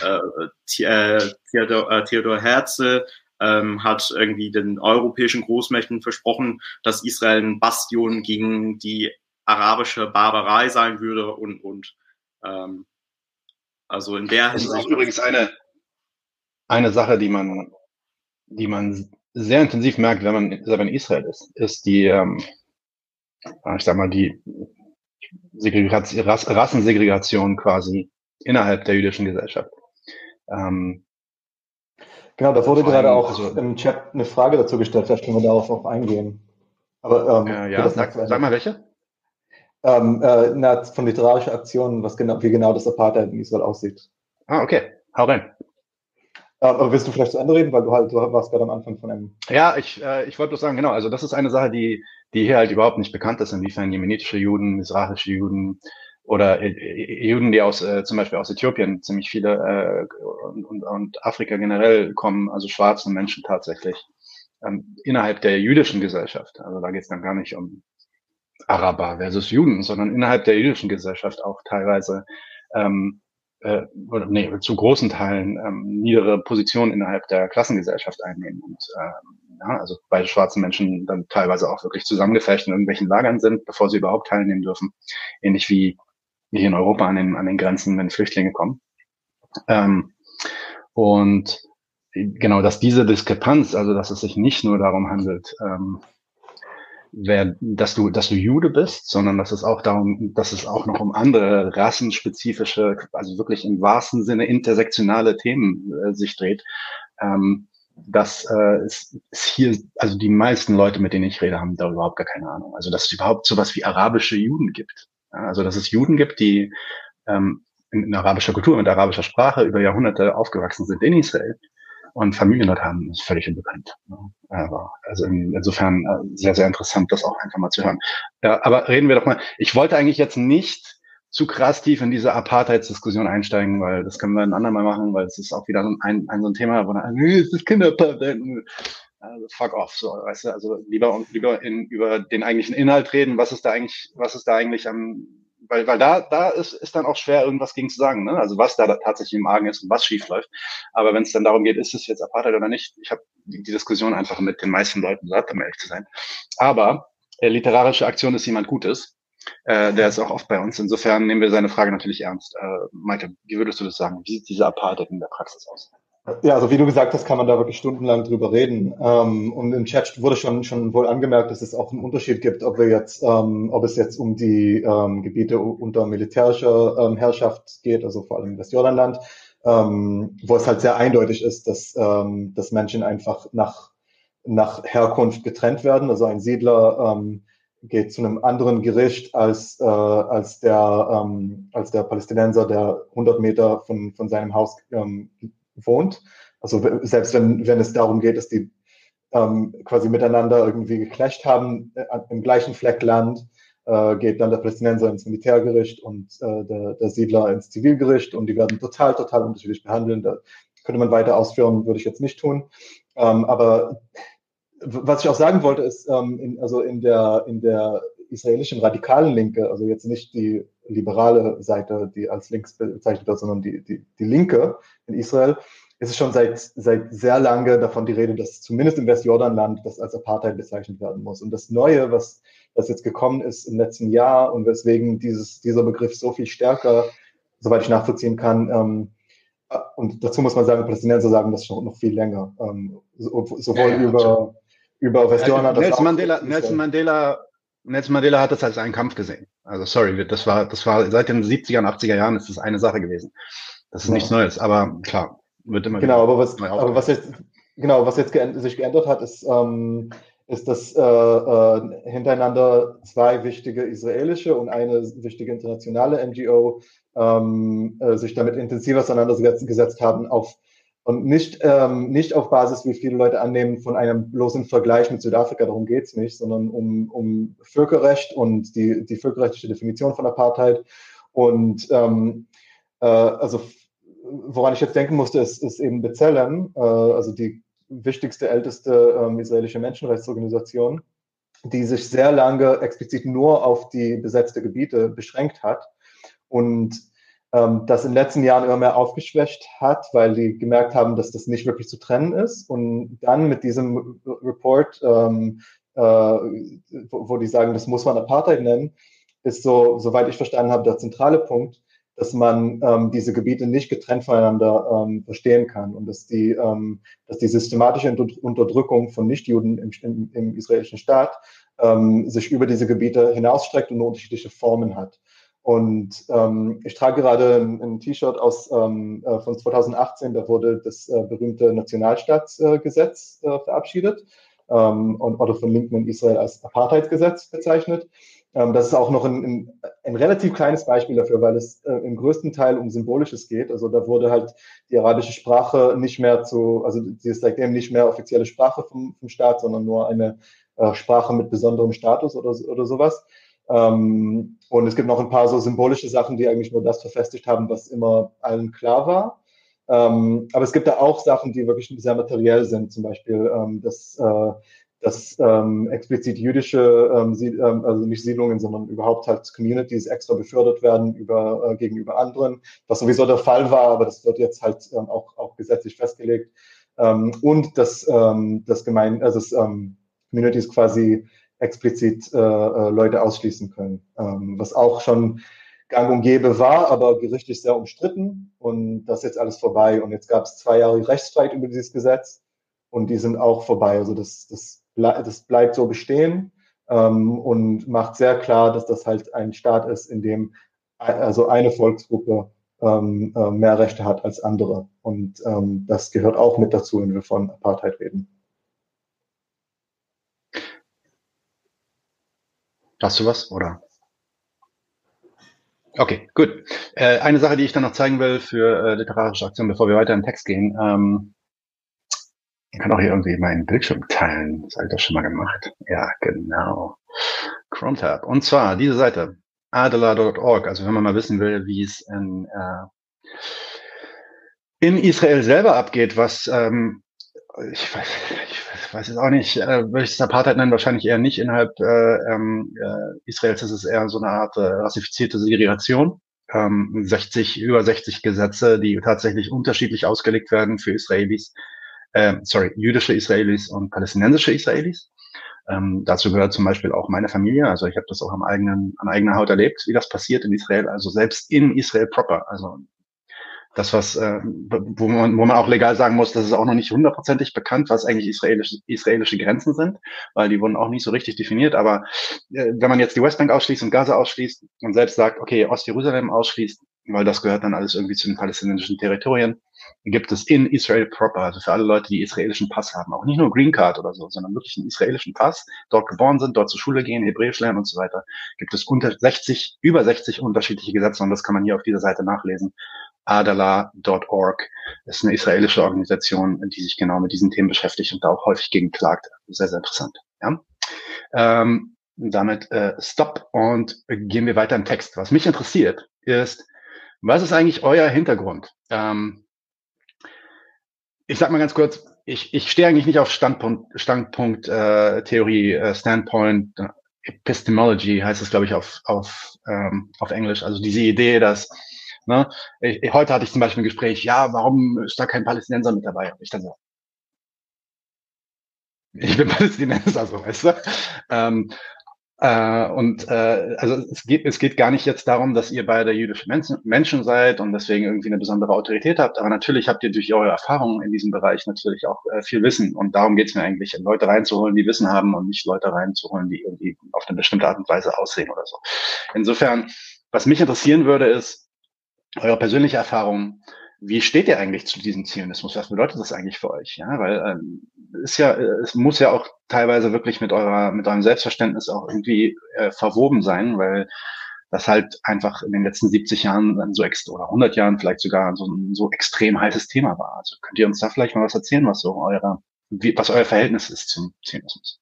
äh, Theodor, äh, Theodor Herzl ähm, hat irgendwie den europäischen Großmächten versprochen, dass Israel ein Bastion gegen die arabische Barbarei sein würde und, und ähm, also in der Das ist übrigens eine, eine Sache, die man, die man sehr intensiv merkt, wenn man selber in Israel ist, ist die, ähm, ich sag mal, die Segregation, Rassensegregation quasi innerhalb der jüdischen Gesellschaft. Ähm, Genau, da wurde gerade auch also, im Chat eine Frage dazu gestellt, vielleicht können wir darauf auch eingehen. Aber ähm, ja, ja sag, sag, mal welche. Ähm, äh, na, von literarischer Aktion, was genau, wie genau das Apartheid in Israel aussieht. Ah, okay. Hau rein. Äh, aber willst du vielleicht zu Ende reden, weil du halt, du warst gerade am Anfang von einem. Ja, ich, äh, ich wollte bloß sagen, genau, also das ist eine Sache, die, die hier halt überhaupt nicht bekannt ist, inwiefern jemenitische Juden, israelische Juden, oder äh, Juden, die aus äh, zum Beispiel aus Äthiopien ziemlich viele äh, und, und, und Afrika generell kommen, also schwarze Menschen tatsächlich ähm, innerhalb der jüdischen Gesellschaft. Also da geht es dann gar nicht um Araber versus Juden, sondern innerhalb der jüdischen Gesellschaft auch teilweise ähm, äh, oder nee, zu großen Teilen ähm, niedere Positionen innerhalb der Klassengesellschaft einnehmen und äh, ja, also bei schwarzen Menschen dann teilweise auch wirklich zusammengefecht in irgendwelchen Lagern sind, bevor sie überhaupt teilnehmen dürfen. Ähnlich wie hier in Europa an den, an den Grenzen, wenn Flüchtlinge kommen. Ähm, und genau, dass diese Diskrepanz, also dass es sich nicht nur darum handelt, ähm, wer, dass du, dass du Jude bist, sondern dass es auch darum, dass es auch noch um andere rassenspezifische, also wirklich im wahrsten Sinne intersektionale Themen äh, sich dreht. Ähm, das äh, ist, ist hier, also die meisten Leute, mit denen ich rede, haben da überhaupt gar keine Ahnung. Also dass es überhaupt sowas wie arabische Juden gibt. Ja, also dass es Juden gibt, die ähm, in, in arabischer Kultur, mit arabischer Sprache über Jahrhunderte aufgewachsen sind in Israel und Familien dort haben, ist völlig unbekannt. Aber also in, insofern äh, sehr, sehr interessant, das auch einfach mal zu hören. Ja, aber reden wir doch mal. Ich wollte eigentlich jetzt nicht zu krass tief in diese Apartheidsdiskussion einsteigen, weil das können wir ein andermal machen, weil es ist auch wieder so ein, ein so ein Thema, wo dann, es ist Kinderapartheid. Also fuck off, so, weißt du, also lieber lieber in, über den eigentlichen Inhalt reden, was ist da eigentlich, was ist da eigentlich am weil, weil da, da ist, ist dann auch schwer, irgendwas gegen zu sagen, ne? Also was da tatsächlich im Argen ist und was schief läuft. Aber wenn es dann darum geht, ist es jetzt Apartheid oder nicht, ich habe die, Diskussion einfach mit den meisten Leuten satt, um ehrlich zu sein. Aber äh, literarische Aktion ist jemand Gutes. Äh, der ist auch oft bei uns. Insofern nehmen wir seine Frage natürlich ernst. Äh, Malte, wie würdest du das sagen? Wie sieht diese Apartheid in der Praxis aus? Ja, also wie du gesagt hast, kann man da wirklich stundenlang drüber reden. Ähm, und im Chat wurde schon, schon wohl angemerkt, dass es auch einen Unterschied gibt, ob wir jetzt, ähm, ob es jetzt um die ähm, Gebiete unter militärischer Herrschaft geht, also vor allem das Jordanland, wo es halt sehr eindeutig ist, dass, dass Menschen einfach nach, nach Herkunft getrennt werden. Also ein Siedler geht zu einem anderen Gericht als, äh, als, der, ähm, als der Palästinenser, der 100 Meter von, von seinem Haus ähm, wohnt. Also selbst wenn, wenn es darum geht, dass die ähm, quasi miteinander irgendwie geclasht haben, äh, im gleichen Fleck Land, äh, geht dann der Palästinenser ins Militärgericht und äh, der, der Siedler ins Zivilgericht und die werden total, total unterschiedlich behandelt. Da könnte man weiter ausführen, würde ich jetzt nicht tun. Ähm, aber was ich auch sagen wollte, ist, ähm, in, also in der, in der israelischen radikalen Linke, also jetzt nicht die liberale Seite, die als links bezeichnet wird, sondern die, die, die Linke in Israel, ist es schon seit, seit sehr lange davon die Rede, dass zumindest im Westjordanland das als Apartheid bezeichnet werden muss. Und das Neue, was, was jetzt gekommen ist im letzten Jahr und weswegen dieses, dieser Begriff so viel stärker, soweit ich nachvollziehen kann, ähm, und dazu muss man sagen, Palästinenser sagen das schon noch viel länger, ähm, sowohl ja, ja, über, über Westjordanland. Nelson Mandela, Nelson Mandela Nelson Mandela hat das als einen Kampf gesehen. Also sorry, das war, das war seit den 70er und 80er Jahren ist das eine Sache gewesen. Das ist ja. nichts Neues, aber klar, wird immer Genau, aber was, aber was jetzt, genau, was jetzt geänd sich geändert hat, ist, ähm, ist, dass äh, äh, hintereinander zwei wichtige israelische und eine wichtige internationale NGO ähm, äh, sich damit intensiv auseinandergesetzt haben auf und nicht, ähm, nicht auf Basis, wie viele Leute annehmen, von einem bloßen Vergleich mit Südafrika, darum geht's nicht, sondern um, um Völkerrecht und die, die völkerrechtliche Definition von Apartheid. Und ähm, äh, also woran ich jetzt denken musste, ist, ist eben Bezellen, äh, also die wichtigste, älteste ähm, israelische Menschenrechtsorganisation, die sich sehr lange explizit nur auf die besetzte Gebiete beschränkt hat. Und ähm, das in den letzten Jahren immer mehr aufgeschwächt hat, weil die gemerkt haben, dass das nicht wirklich zu trennen ist. Und dann mit diesem Report, ähm, äh, wo, wo die sagen, das muss man Apartheid nennen, ist so, soweit ich verstanden habe, der zentrale Punkt, dass man ähm, diese Gebiete nicht getrennt voneinander ähm, verstehen kann und dass die, ähm, dass die systematische Unterdrückung von Nichtjuden im, im, im israelischen Staat ähm, sich über diese Gebiete hinausstreckt und unterschiedliche Formen hat. Und ähm, ich trage gerade ein, ein T-Shirt aus ähm, äh, von 2018, da wurde das äh, berühmte Nationalstaatsgesetz äh, verabschiedet ähm, und oder von Linken in Israel als Apartheidsgesetz bezeichnet. Ähm, das ist auch noch ein, ein, ein, relativ kleines Beispiel dafür, weil es äh, im größten Teil um Symbolisches geht. Also da wurde halt die arabische Sprache nicht mehr zu, also sie ist seitdem nicht mehr offizielle Sprache vom, vom Staat, sondern nur eine äh, Sprache mit besonderem Status oder, oder sowas. Ähm, und es gibt noch ein paar so symbolische Sachen, die eigentlich nur das verfestigt haben, was immer allen klar war. Ähm, aber es gibt da auch Sachen, die wirklich sehr materiell sind, zum Beispiel, ähm, dass, äh, dass ähm, explizit jüdische, ähm, ähm, also nicht Siedlungen, sondern überhaupt halt Communities extra befördert werden über, äh, gegenüber anderen, was sowieso der Fall war, aber das wird jetzt halt ähm, auch, auch gesetzlich festgelegt. Und dass das Gemein, also das, Communities quasi explizit äh, äh, Leute ausschließen können, ähm, was auch schon gang und gäbe war, aber gerichtlich sehr umstritten. Und das ist jetzt alles vorbei. Und jetzt gab es zwei Jahre Rechtsstreit über dieses Gesetz. Und die sind auch vorbei, also das, das, das bleibt so bestehen. Ähm, und macht sehr klar, dass das halt ein Staat ist, in dem also eine Volksgruppe ähm, äh, mehr Rechte hat als andere. Und ähm, das gehört auch mit dazu, wenn wir von Apartheid reden. Hast du was, oder? Okay, gut. Äh, eine Sache, die ich dann noch zeigen will für äh, literarische Aktion, bevor wir weiter in den Text gehen. Ähm, ich kann auch hier irgendwie meinen Bildschirm teilen. Das habe ich doch schon mal gemacht. Ja, genau. Chrome Tab. Und zwar diese Seite, adela.org. Also wenn man mal wissen will, wie es in, äh, in Israel selber abgeht, was ähm, ich weiß, ich weiß es auch nicht, äh, würde ich es Apartheid nennen, wahrscheinlich eher nicht innerhalb äh, ähm, äh, Israels ist es eher so eine Art äh, rassifizierte Segregation. Ähm, 60, über 60 Gesetze, die tatsächlich unterschiedlich ausgelegt werden für Israelis, äh, sorry, jüdische Israelis und palästinensische Israelis. Ähm, dazu gehört zum Beispiel auch meine Familie. Also ich habe das auch am eigenen, an eigener Haut erlebt, wie das passiert in Israel. Also selbst in Israel proper. Also das, was, äh, wo, man, wo man auch legal sagen muss, das ist auch noch nicht hundertprozentig bekannt, was eigentlich israelische, israelische Grenzen sind, weil die wurden auch nicht so richtig definiert. Aber äh, wenn man jetzt die Westbank ausschließt und Gaza ausschließt und selbst sagt, okay, Ostjerusalem ausschließt, weil das gehört dann alles irgendwie zu den palästinensischen Territorien, gibt es in Israel proper, also für alle Leute, die israelischen Pass haben, auch nicht nur Green Card oder so, sondern wirklich einen israelischen Pass, dort geboren sind, dort zur Schule gehen, Hebräisch lernen und so weiter, gibt es unter 60, über 60 unterschiedliche Gesetze und das kann man hier auf dieser Seite nachlesen. Adala.org ist eine israelische Organisation, die sich genau mit diesen Themen beschäftigt und da auch häufig gegen klagt. Sehr, sehr interessant. Ja? Ähm, damit äh, Stop und gehen wir weiter im Text. Was mich interessiert ist, was ist eigentlich euer Hintergrund? Ähm, ich sag mal ganz kurz, ich, ich stehe eigentlich nicht auf Standpunkt, Standpunkt äh, Theorie, äh, Standpoint, äh, Epistemology heißt es, glaube ich, auf, auf, ähm, auf Englisch. Also diese Idee, dass Ne? Ich, heute hatte ich zum Beispiel ein Gespräch, ja, warum ist da kein Palästinenser mit dabei? Ich dann so, ich bin [LAUGHS] Palästinenser, so, weißt du? Ähm, äh, und äh, also es geht, es geht gar nicht jetzt darum, dass ihr beide jüdische Menschen, Menschen seid und deswegen irgendwie eine besondere Autorität habt, aber natürlich habt ihr durch eure Erfahrungen in diesem Bereich natürlich auch äh, viel Wissen und darum geht es mir eigentlich, Leute reinzuholen, die Wissen haben und nicht Leute reinzuholen, die irgendwie auf eine bestimmte Art und Weise aussehen oder so. Insofern, was mich interessieren würde, ist, eure persönliche Erfahrung, wie steht ihr eigentlich zu diesem Zionismus? Was bedeutet das eigentlich für euch? Ja, weil ähm, ist ja, es muss ja auch teilweise wirklich mit eurer, mit eurem Selbstverständnis auch irgendwie äh, verwoben sein, weil das halt einfach in den letzten 70 Jahren so extra oder 100 Jahren vielleicht sogar so ein so extrem heißes Thema war. Also könnt ihr uns da vielleicht mal was erzählen, was so eure, wie, was euer Verhältnis ist zum Zionismus?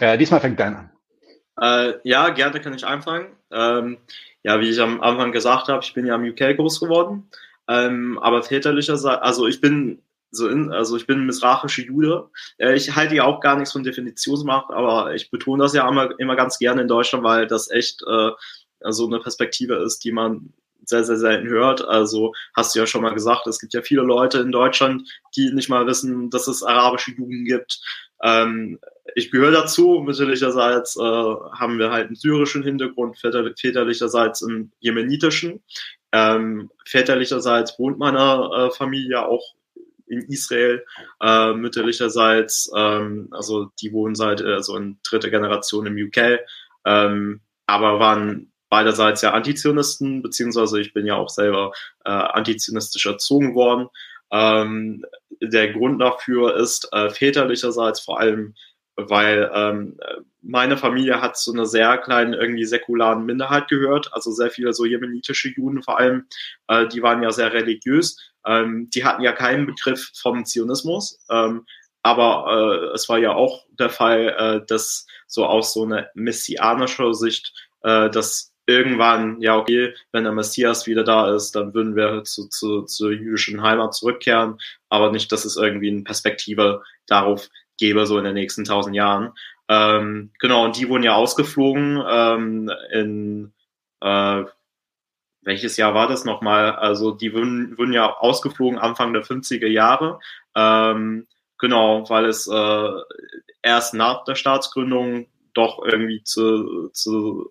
Äh, diesmal fängt Dan an. Äh, ja, gerne kann ich anfangen. Ähm, ja, wie ich am Anfang gesagt habe, ich bin ja im UK groß geworden. Ähm, aber väterlicherseits, also ich bin so in, also ich bin misrachische Jude. Äh, ich halte ja auch gar nichts von Definitionsmacht, aber ich betone das ja immer, immer ganz gerne in Deutschland, weil das echt äh, so eine Perspektive ist, die man sehr, sehr selten hört. Also hast du ja schon mal gesagt, es gibt ja viele Leute in Deutschland, die nicht mal wissen, dass es arabische Juden gibt. Ähm, ich gehöre dazu. Mütterlicherseits äh, haben wir halt einen syrischen Hintergrund, väter väterlicherseits einen jemenitischen. Ähm, väterlicherseits wohnt meine äh, Familie auch in Israel, äh, mütterlicherseits, ähm, also die wohnen seit, also in dritter Generation im UK, ähm, aber waren beiderseits ja Antizionisten, beziehungsweise ich bin ja auch selber äh, antizionistisch erzogen worden. Ähm, der Grund dafür ist äh, väterlicherseits vor allem, weil ähm, meine Familie hat zu einer sehr kleinen, irgendwie säkularen Minderheit gehört, also sehr viele so jemenitische Juden vor allem, äh, die waren ja sehr religiös, ähm, die hatten ja keinen Begriff vom Zionismus, ähm, aber äh, es war ja auch der Fall, äh, dass so aus so einer messianischer Sicht, äh, dass irgendwann, ja, okay, wenn der Messias wieder da ist, dann würden wir zu, zu, zur jüdischen Heimat zurückkehren, aber nicht, dass es irgendwie eine Perspektive darauf gäbe, so in den nächsten tausend Jahren. Ähm, genau, und die wurden ja ausgeflogen ähm, in äh, welches Jahr war das nochmal? Also die wurden, wurden ja ausgeflogen Anfang der 50er Jahre. Ähm, genau, weil es äh, erst nach der Staatsgründung doch irgendwie zu, zu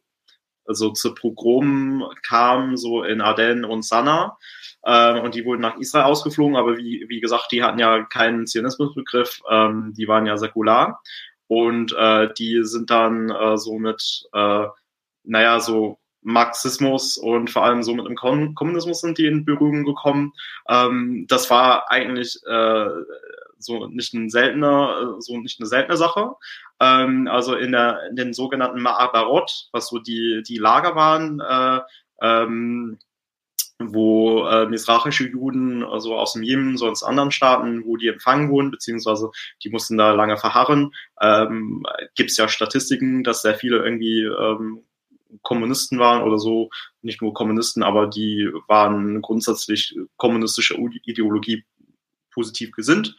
also zu Pogromen kam, so in Ardennes und Sanaa. Äh, und die wurden nach Israel ausgeflogen, aber wie, wie gesagt, die hatten ja keinen Zionismusbegriff, ähm, die waren ja säkular. Und äh, die sind dann äh, so mit, äh, naja, so Marxismus und vor allem so mit dem Kommunismus sind die in Berührung gekommen. Ähm, das war eigentlich äh, so nicht ein seltener, so nicht eine seltene Sache. Ähm, also in, der, in den sogenannten Ma'abarot, was so die, die Lager waren, äh, ähm, wo äh, misrachische Juden, also aus dem Jemen, sonst anderen Staaten, wo die empfangen wurden, beziehungsweise die mussten da lange verharren. Ähm, Gibt es ja Statistiken, dass sehr viele irgendwie ähm, Kommunisten waren oder so, nicht nur Kommunisten, aber die waren grundsätzlich kommunistische Ideologie positiv gesinnt.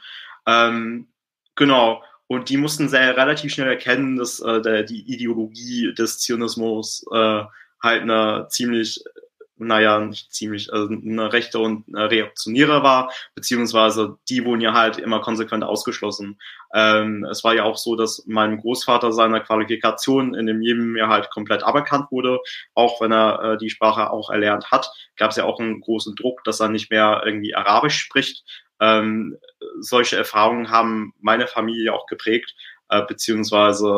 Ähm, genau. Und die mussten sehr relativ schnell erkennen, dass äh, der, die Ideologie des Zionismus äh, halt eine ziemlich naja, nicht ziemlich, also eine rechte und eine reaktionäre war, beziehungsweise die wurden ja halt immer konsequent ausgeschlossen. Ähm, es war ja auch so, dass meinem Großvater seiner Qualifikation in dem Jemen ja halt komplett aberkannt wurde, auch wenn er äh, die Sprache auch erlernt hat, gab es ja auch einen großen Druck, dass er nicht mehr irgendwie Arabisch spricht. Ähm, solche Erfahrungen haben meine Familie auch geprägt, äh, beziehungsweise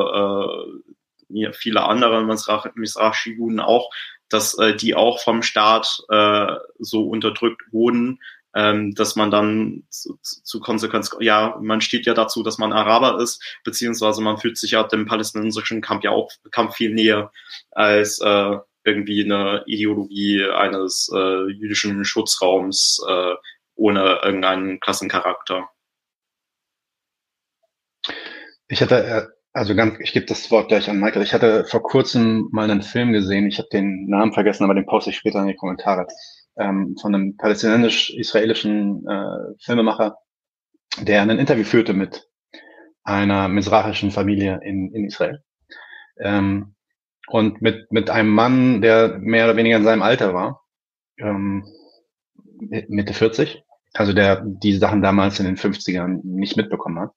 äh, viele andere Misrachi-Juden auch, dass äh, die auch vom Staat äh, so unterdrückt wurden, ähm, dass man dann zu, zu Konsequenz, ja, man steht ja dazu, dass man Araber ist, beziehungsweise man fühlt sich ja dem palästinensischen Kampf ja auch Kampf viel näher als äh, irgendwie eine Ideologie eines äh, jüdischen Schutzraums äh, ohne irgendeinen Klassencharakter. Ich hatte äh, also ganz, ich gebe das Wort gleich an Michael. Ich hatte vor kurzem mal einen Film gesehen. Ich habe den Namen vergessen, aber den poste ich später in die Kommentare. Ähm, von einem palästinensisch-israelischen äh, Filmemacher, der ein Interview führte mit einer misrachischen Familie in, in Israel. Ähm, und mit, mit einem Mann, der mehr oder weniger in seinem Alter war, ähm, Mitte 40, also der die Sachen damals in den 50ern nicht mitbekommen hat.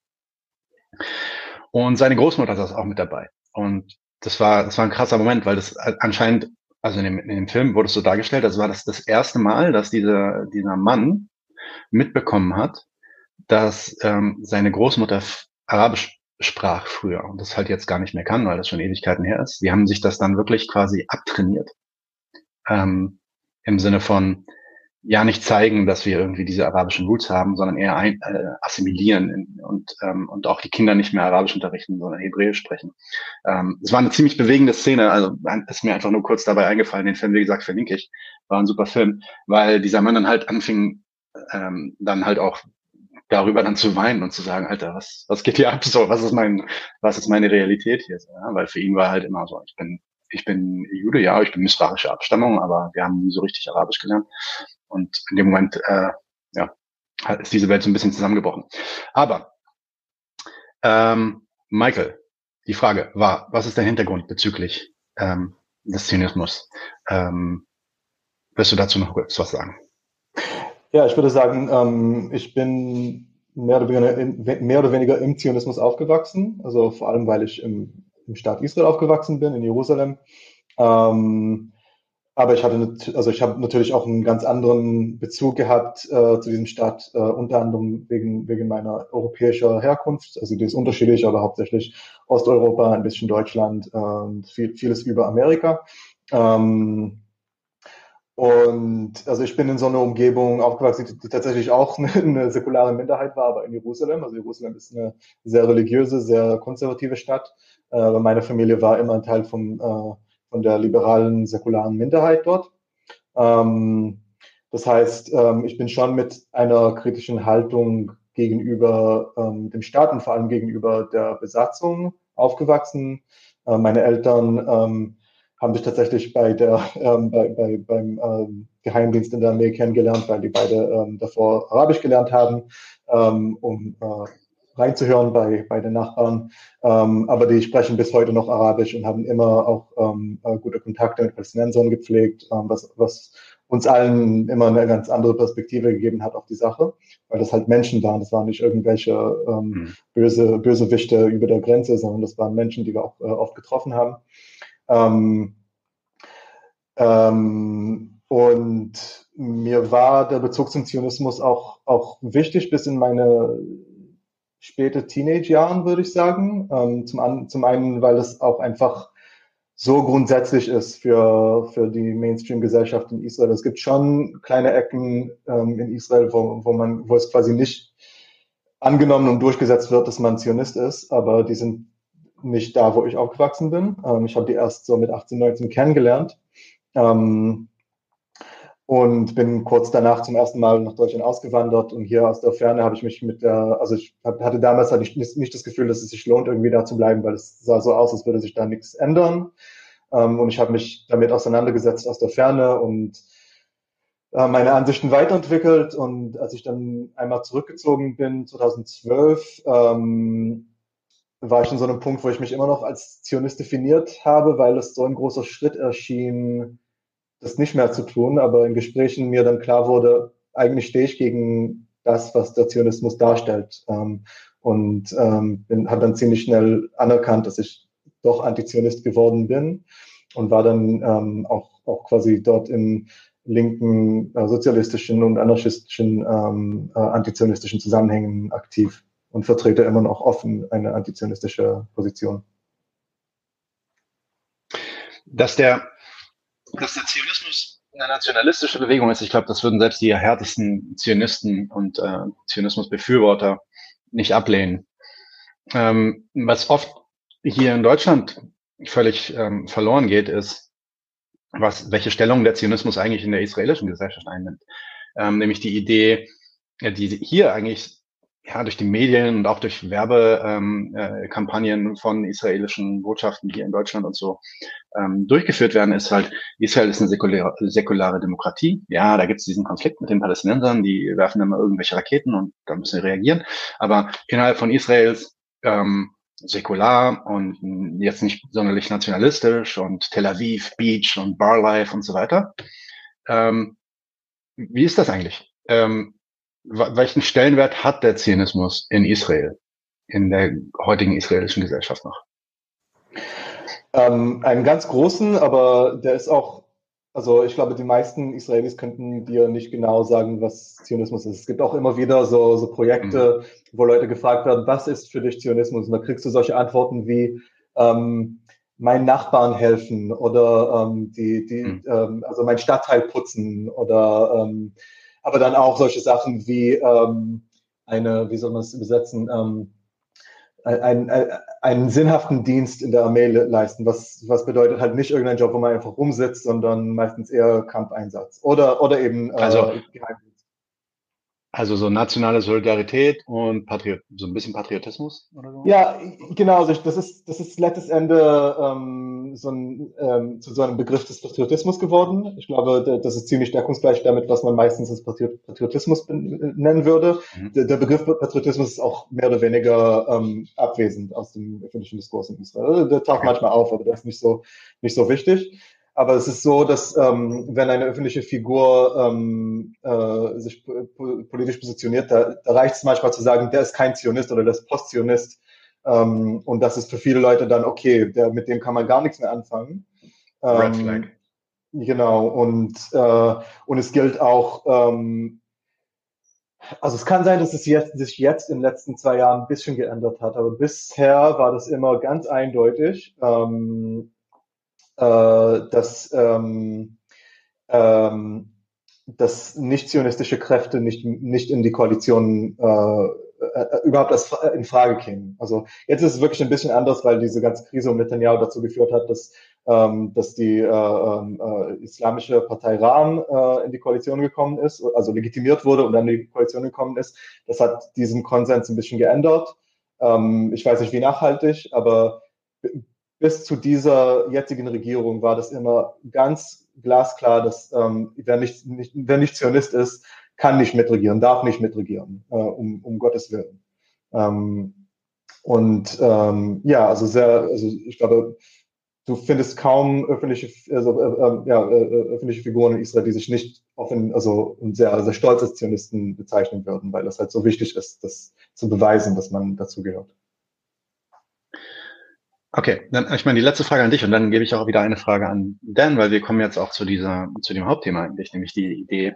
Und seine Großmutter saß auch mit dabei. Und das war, das war ein krasser Moment, weil das anscheinend, also in dem, in dem Film wurde es so dargestellt, das war das das erste Mal, dass dieser, dieser Mann mitbekommen hat, dass ähm, seine Großmutter Arabisch sprach früher und das halt jetzt gar nicht mehr kann, weil das schon Ewigkeiten her ist. Die haben sich das dann wirklich quasi abtrainiert. Ähm, Im Sinne von, ja nicht zeigen, dass wir irgendwie diese arabischen Roots haben, sondern eher ein, äh, assimilieren in, und, ähm, und auch die Kinder nicht mehr Arabisch unterrichten, sondern Hebräisch sprechen. Ähm, es war eine ziemlich bewegende Szene, also ist mir einfach nur kurz dabei eingefallen, den Film, wie gesagt, verlinke ich, war ein super Film, weil dieser Mann dann halt anfing, ähm, dann halt auch darüber dann zu weinen und zu sagen, Alter, was, was geht hier ab so, was ist mein, was ist meine Realität hier? Ja, weil für ihn war halt immer so, ich bin ich bin Jude, ja, ich bin misrahische Abstammung, aber wir haben nie so richtig Arabisch gelernt. Und in dem Moment, äh, ja, ist diese Welt so ein bisschen zusammengebrochen. Aber ähm, Michael, die Frage war, was ist der Hintergrund bezüglich ähm, des Zynismus? Ähm, wirst du dazu noch was sagen? Ja, ich würde sagen, ähm, ich bin mehr oder, weniger, mehr oder weniger im Zionismus aufgewachsen. Also vor allem, weil ich im im Staat Israel aufgewachsen bin, in Jerusalem. Ähm, aber ich hatte, also ich habe natürlich auch einen ganz anderen Bezug gehabt äh, zu diesem Staat, äh, unter anderem wegen, wegen meiner europäischer Herkunft. Also die ist unterschiedlich, aber hauptsächlich Osteuropa, ein bisschen Deutschland und viel, vieles über Amerika. Ähm, und also ich bin in so einer Umgebung aufgewachsen, die tatsächlich auch [LAUGHS] eine, eine säkulare Minderheit war, aber in Jerusalem. Also Jerusalem ist eine sehr religiöse, sehr konservative Stadt. Äh, meine Familie war immer ein Teil von, äh, von der liberalen, säkularen Minderheit dort. Ähm, das heißt, ähm, ich bin schon mit einer kritischen Haltung gegenüber ähm, dem Staat und vor allem gegenüber der Besatzung aufgewachsen. Äh, meine Eltern ähm, haben sich tatsächlich bei der, ähm, bei, bei, beim ähm, Geheimdienst in der Armee kennengelernt, weil die beide ähm, davor Arabisch gelernt haben, ähm, um äh, reinzuhören bei, bei den Nachbarn. Ähm, aber die sprechen bis heute noch Arabisch und haben immer auch ähm, äh, gute Kontakte mit Palästinensern gepflegt, ähm, was, was uns allen immer eine ganz andere Perspektive gegeben hat auf die Sache, weil das halt Menschen waren. Das waren nicht irgendwelche ähm, mhm. böse, böse Wichte über der Grenze, sondern das waren Menschen, die wir auch äh, oft getroffen haben. Ähm, Ähm, und mir war der Bezug zum Zionismus auch, auch wichtig bis in meine späte Teenage-Jahren, würde ich sagen. Ähm, zum, an, zum einen, weil es auch einfach so grundsätzlich ist für, für die Mainstream-Gesellschaft in Israel. Es gibt schon kleine Ecken ähm, in Israel, wo, wo, man, wo es quasi nicht angenommen und durchgesetzt wird, dass man Zionist ist, aber die sind nicht da, wo ich aufgewachsen bin. Ähm, ich habe die erst so mit 18, 19 kennengelernt. Ähm, und bin kurz danach zum ersten Mal nach Deutschland ausgewandert und hier aus der Ferne habe ich mich mit der, also ich hatte damals halt nicht, nicht das Gefühl, dass es sich lohnt, irgendwie da zu bleiben, weil es sah so aus, als würde sich da nichts ändern. Ähm, und ich habe mich damit auseinandergesetzt aus der Ferne und äh, meine Ansichten weiterentwickelt. Und als ich dann einmal zurückgezogen bin, 2012, ähm, war ich an so einem Punkt, wo ich mich immer noch als Zionist definiert habe, weil es so ein großer Schritt erschien, das nicht mehr zu tun, aber in Gesprächen mir dann klar wurde, eigentlich stehe ich gegen das, was der Zionismus darstellt. Ähm, und ähm, habe dann ziemlich schnell anerkannt, dass ich doch Antizionist geworden bin und war dann ähm, auch, auch quasi dort in linken, äh, sozialistischen und anarchistischen, ähm, äh, antizionistischen Zusammenhängen aktiv und vertrete immer noch offen eine antizionistische Position. Dass der dass der Zionismus eine nationalistische Bewegung ist, ich glaube, das würden selbst die härtesten Zionisten und äh, Zionismusbefürworter nicht ablehnen. Ähm, was oft hier in Deutschland völlig ähm, verloren geht, ist, was, welche Stellung der Zionismus eigentlich in der israelischen Gesellschaft einnimmt. Ähm, nämlich die Idee, die hier eigentlich ja, durch die Medien und auch durch Werbekampagnen ähm, äh, von israelischen Botschaften hier in Deutschland und so ähm, durchgeführt werden, ist halt, Israel ist eine säkulare, säkulare Demokratie. Ja, da gibt es diesen Konflikt mit den Palästinensern, die werfen immer irgendwelche Raketen und da müssen wir reagieren. Aber innerhalb von Israels ähm, säkular und jetzt nicht sonderlich nationalistisch und Tel Aviv, Beach und Barlife und so weiter. Ähm, wie ist das eigentlich? Ähm, welchen Stellenwert hat der Zionismus in Israel, in der heutigen israelischen Gesellschaft noch? Ähm, einen ganz großen, aber der ist auch, also ich glaube, die meisten Israelis könnten dir nicht genau sagen, was Zionismus ist. Es gibt auch immer wieder so, so Projekte, mhm. wo Leute gefragt werden, was ist für dich Zionismus? Und da kriegst du solche Antworten wie, ähm, meinen Nachbarn helfen oder ähm, die, die, mhm. ähm, also mein Stadtteil putzen oder ähm, aber dann auch solche Sachen wie ähm, eine, wie soll man es übersetzen, ähm, ein, ein, einen sinnhaften Dienst in der Armee leisten, was, was bedeutet halt nicht irgendein Job, wo man einfach rumsitzt, sondern meistens eher Kampfeinsatz oder, oder eben äh, also, Geheimdienst. Also so nationale Solidarität und Patriot, so ein bisschen Patriotismus oder so? Ja, genau. Also das ist, das ist letztes Ende ähm, so ein, ähm, zu so einem Begriff des Patriotismus geworden. Ich glaube, das ist ziemlich deckungsgleich damit, was man meistens als Patriotismus nennen würde. Mhm. Der, der, Begriff Patriotismus ist auch mehr oder weniger ähm, abwesend aus dem öffentlichen Diskurs in Israel. Also der taucht manchmal auf, aber der ist nicht so, nicht so wichtig. Aber es ist so, dass ähm, wenn eine öffentliche Figur ähm, äh, sich politisch positioniert, da, da reicht es manchmal zu sagen, der ist kein Zionist oder der ist Postzionist. Ähm, und das ist für viele Leute dann okay, der, mit dem kann man gar nichts mehr anfangen. Red ähm, Flag. Genau, und, äh, und es gilt auch, ähm, also es kann sein, dass es jetzt, sich jetzt in den letzten zwei Jahren ein bisschen geändert hat, aber bisher war das immer ganz eindeutig. Ähm, äh, dass, ähm, ähm, dass nicht-zionistische Kräfte nicht, nicht in die Koalition äh, äh, überhaupt als in Frage kämen. Also jetzt ist es wirklich ein bisschen anders, weil diese ganze Krise um Netanyahu dazu geführt hat, dass, ähm, dass die äh, ähm, äh, islamische Partei Ram äh, in die Koalition gekommen ist, also legitimiert wurde und dann in die Koalition gekommen ist. Das hat diesen Konsens ein bisschen geändert. Ähm, ich weiß nicht, wie nachhaltig, aber bis zu dieser jetzigen Regierung war das immer ganz glasklar, dass ähm, wer, nicht, nicht, wer nicht Zionist ist, kann nicht mitregieren, darf nicht mitregieren, äh, um, um Gottes Willen. Ähm, und ähm, ja, also sehr, also ich glaube, du findest kaum öffentliche, also, äh, ähm, ja, äh, äh, öffentliche Figuren in Israel, die sich nicht offen, also sehr, sehr stolz als Zionisten bezeichnen würden, weil das halt so wichtig ist, das zu beweisen, dass man dazu gehört. Okay, dann ich meine die letzte Frage an dich und dann gebe ich auch wieder eine Frage an Dan, weil wir kommen jetzt auch zu dieser, zu dem Hauptthema eigentlich, nämlich die Idee.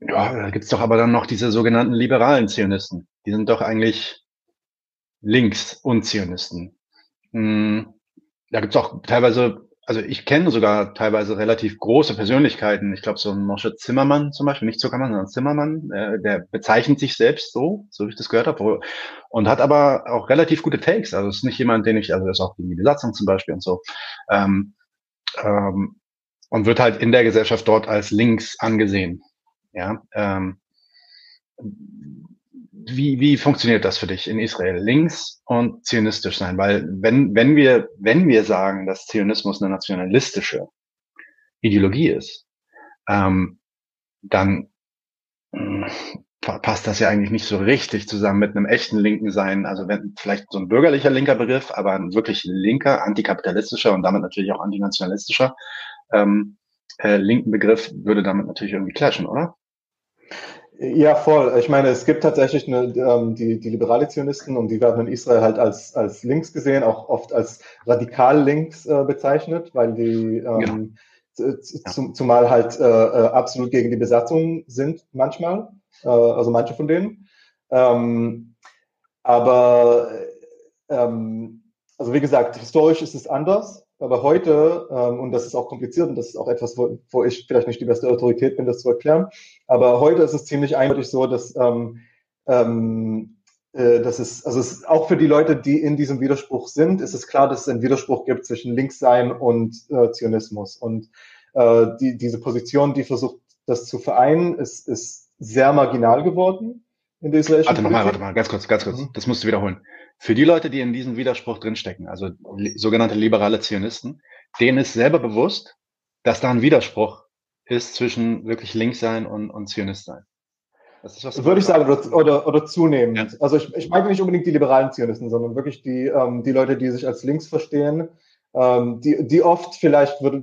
Ja, da gibt's doch aber dann noch diese sogenannten liberalen Zionisten. Die sind doch eigentlich links und Zionisten. Hm, da gibt's auch teilweise also ich kenne sogar teilweise relativ große Persönlichkeiten. Ich glaube, so ein Moshe Zimmermann zum Beispiel, nicht Zuckermann, sondern Zimmermann, äh, der bezeichnet sich selbst so, so wie ich das gehört habe, und hat aber auch relativ gute Takes. Also ist nicht jemand, den ich, also ist auch die Besatzung zum Beispiel und so. Ähm, ähm, und wird halt in der Gesellschaft dort als links angesehen. Ja, ähm, wie, wie funktioniert das für dich in Israel? Links und zionistisch sein? Weil wenn, wenn wir, wenn wir sagen, dass Zionismus eine nationalistische Ideologie ist, ähm, dann hm, passt das ja eigentlich nicht so richtig zusammen mit einem echten linken Sein. Also wenn vielleicht so ein bürgerlicher linker Begriff, aber ein wirklich linker, antikapitalistischer und damit natürlich auch antinationalistischer ähm, äh, linken Begriff würde damit natürlich irgendwie clashen, oder? Ja, voll. Ich meine, es gibt tatsächlich eine, ähm, die, die liberale Zionisten und die werden in Israel halt als, als links gesehen, auch oft als radikal links äh, bezeichnet, weil die ähm, ja. zum, zumal halt äh, äh, absolut gegen die Besatzung sind manchmal, äh, also manche von denen. Ähm, aber ähm, also wie gesagt, historisch ist es anders. Aber heute, ähm, und das ist auch kompliziert und das ist auch etwas, wo, wo ich vielleicht nicht die beste Autorität bin, das zu erklären, aber heute ist es ziemlich eindeutig so, dass, ähm, ähm, äh, dass es, also es ist auch für die Leute, die in diesem Widerspruch sind, ist es klar, dass es einen Widerspruch gibt zwischen Linkssein und äh, Zionismus. Und äh, die, diese Position, die versucht, das zu vereinen, ist, ist sehr marginal geworden in der israelischen Warte mal, warte mal, ganz kurz, ganz kurz. Mhm. Das musst du wiederholen. Für die Leute, die in diesem Widerspruch drinstecken, also sogenannte liberale Zionisten, denen ist selber bewusst, dass da ein Widerspruch ist zwischen wirklich links sein und, und Zionist sein. Das ist, was Würde ich sagen, oder, oder, oder zunehmend. Ja. Also ich, ich meine nicht unbedingt die liberalen Zionisten, sondern wirklich die, ähm, die Leute, die sich als links verstehen, ähm, die, die oft vielleicht würde,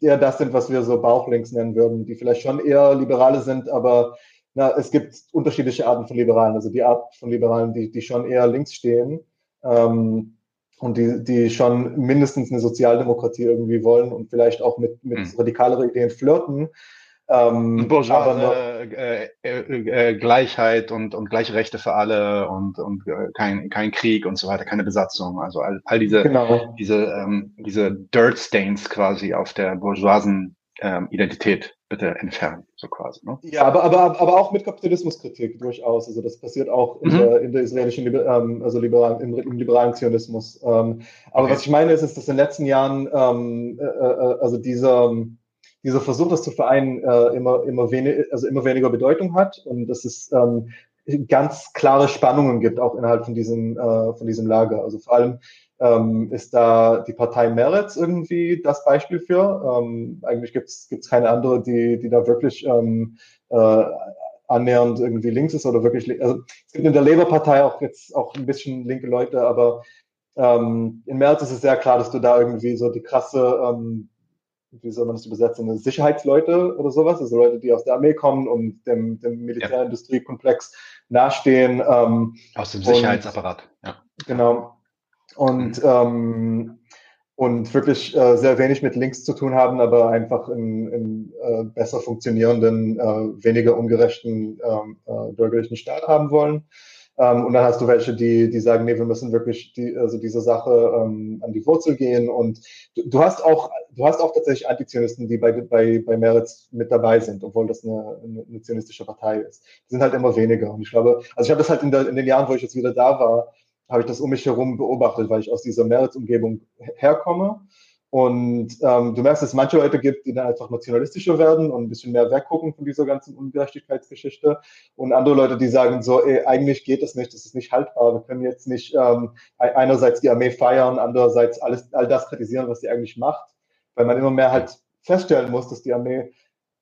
eher das sind, was wir so Bauchlinks nennen würden, die vielleicht schon eher Liberale sind, aber na, es gibt unterschiedliche Arten von Liberalen. Also die Art von Liberalen, die, die schon eher links stehen ähm, und die, die schon mindestens eine Sozialdemokratie irgendwie wollen und vielleicht auch mit, mit mhm. radikaleren Ideen flirten. Ähm, Bourgeois, aber äh, äh, äh, Gleichheit und, und gleiche Rechte für alle und, und äh, kein, kein Krieg und so weiter, keine Besatzung. Also all, all diese, genau. diese, ähm, diese Dirt Stains quasi auf der bourgeoisen ähm, Identität bitte entfernen, so quasi. Ne? Ja, aber, aber, aber auch mit Kapitalismuskritik durchaus. Also das passiert auch in, mhm. der, in der israelischen, ähm, also liberalen, im, im liberalen Zionismus. Ähm, aber okay. was ich meine ist, ist, dass in den letzten Jahren ähm, äh, äh, also dieser, dieser Versuch, das zu vereinen, äh, immer, immer, wenig, also immer weniger Bedeutung hat und dass es ähm, ganz klare Spannungen gibt, auch innerhalb von diesem, äh, von diesem Lager. Also vor allem ähm, ist da die Partei Meretz irgendwie das Beispiel für. Ähm, eigentlich gibt es keine andere, die, die da wirklich ähm, äh, annähernd irgendwie links ist oder wirklich. Also es gibt in der Labour-Partei auch jetzt auch ein bisschen linke Leute, aber ähm, in Meretz ist es sehr klar, dass du da irgendwie so die krasse, ähm, wie soll man das übersetzen, Sicherheitsleute oder sowas, also Leute, die aus der Armee kommen und dem, dem Militärindustriekomplex nahestehen. Ähm, aus dem Sicherheitsapparat, und, ja. Genau und, ähm, und wirklich äh, sehr wenig mit Links zu tun haben, aber einfach in, in äh, besser funktionierenden, äh, weniger ungerechten ähm, äh, bürgerlichen Staat haben wollen. Ähm, und dann hast du welche, die, die sagen, nee, wir müssen wirklich die, also diese Sache ähm, an die Wurzel gehen. Und du, du hast auch, du hast auch tatsächlich Antizionisten, die bei, bei, bei Meretz mit dabei sind, obwohl das eine, eine, eine zionistische Partei ist. Die sind halt immer weniger. Und ich glaube, also ich habe das halt in, der, in den Jahren, wo ich jetzt wieder da war, habe ich das um mich herum beobachtet, weil ich aus dieser Mehrheitsumgebung herkomme. Und ähm, du merkst, dass es manche Leute gibt, die dann einfach nationalistischer werden und ein bisschen mehr weggucken von dieser ganzen Ungerechtigkeitsgeschichte. Und andere Leute, die sagen so, ey, eigentlich geht das nicht, das ist nicht haltbar. Wir können jetzt nicht ähm, einerseits die Armee feiern, andererseits alles, all das kritisieren, was sie eigentlich macht, weil man immer mehr halt feststellen muss, dass die Armee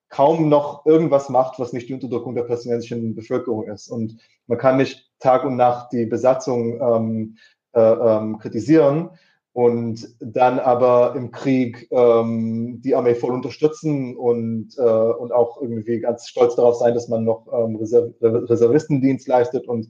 kaum noch irgendwas macht, was nicht die Unterdrückung der palästinensischen Bevölkerung ist. Und man kann nicht Tag und Nacht die Besatzung ähm, äh, ähm, kritisieren und dann aber im Krieg ähm, die Armee voll unterstützen und, äh, und auch irgendwie ganz stolz darauf sein, dass man noch ähm, Reserv Reservistendienst leistet und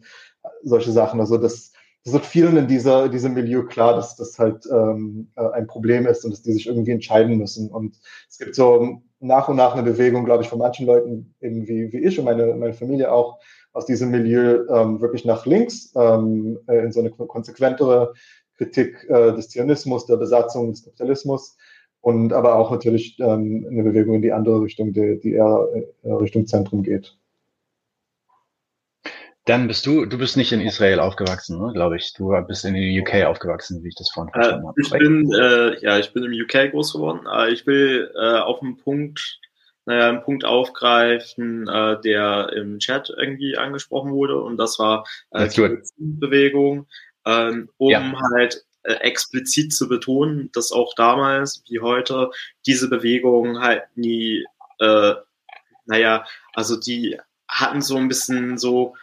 solche Sachen. Also das, es wird vielen in dieser, diesem Milieu klar, dass das halt ähm, äh, ein Problem ist und dass die sich irgendwie entscheiden müssen. Und es gibt so nach und nach eine Bewegung, glaube ich, von manchen Leuten, eben wie, wie ich und meine, meine Familie auch, aus diesem Milieu ähm, wirklich nach links, ähm, äh, in so eine konsequentere Kritik äh, des Zionismus, der Besatzung des Kapitalismus und aber auch natürlich ähm, eine Bewegung in die andere Richtung, die, die eher äh, Richtung Zentrum geht. Dann bist du, du bist nicht in Israel aufgewachsen, ne, glaube ich. Du bist in den UK aufgewachsen, wie ich das vorhin verstanden äh, habe. Ich bin, äh, ja, ich bin im UK groß geworden. Äh, ich will äh, auf einen Punkt, naja, einen Punkt aufgreifen, äh, der im Chat irgendwie angesprochen wurde. Und das war äh, die Bewegung, ähm, um ja. halt äh, explizit zu betonen, dass auch damals wie heute diese Bewegung halt nie, äh, naja, also die hatten so ein bisschen so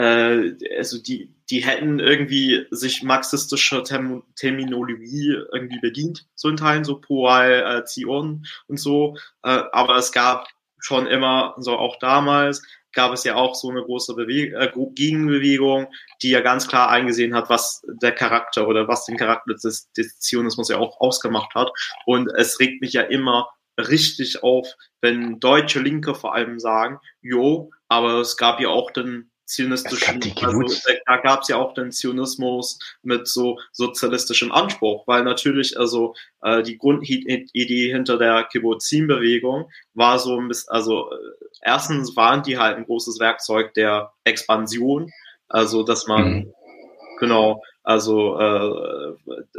äh, also die, die hätten irgendwie sich marxistischer Term Terminologie irgendwie bedient, so in Teilen, so Poal, äh, Zion und so. Äh, aber es gab schon immer, so auch damals, gab es ja auch so eine große Bewe äh, Gegenbewegung, die ja ganz klar eingesehen hat, was der Charakter oder was den Charakter des, des Zionismus ja auch ausgemacht hat. Und es regt mich ja immer richtig auf, wenn deutsche Linke vor allem sagen, jo, aber es gab ja auch den zionistischen, also da gab es ja auch den Zionismus mit so sozialistischem Anspruch, weil natürlich also äh, die Grundidee hinter der Kibbutzim-Bewegung war so ein bisschen, also äh, erstens waren die halt ein großes Werkzeug der Expansion, also dass man mhm. genau also äh,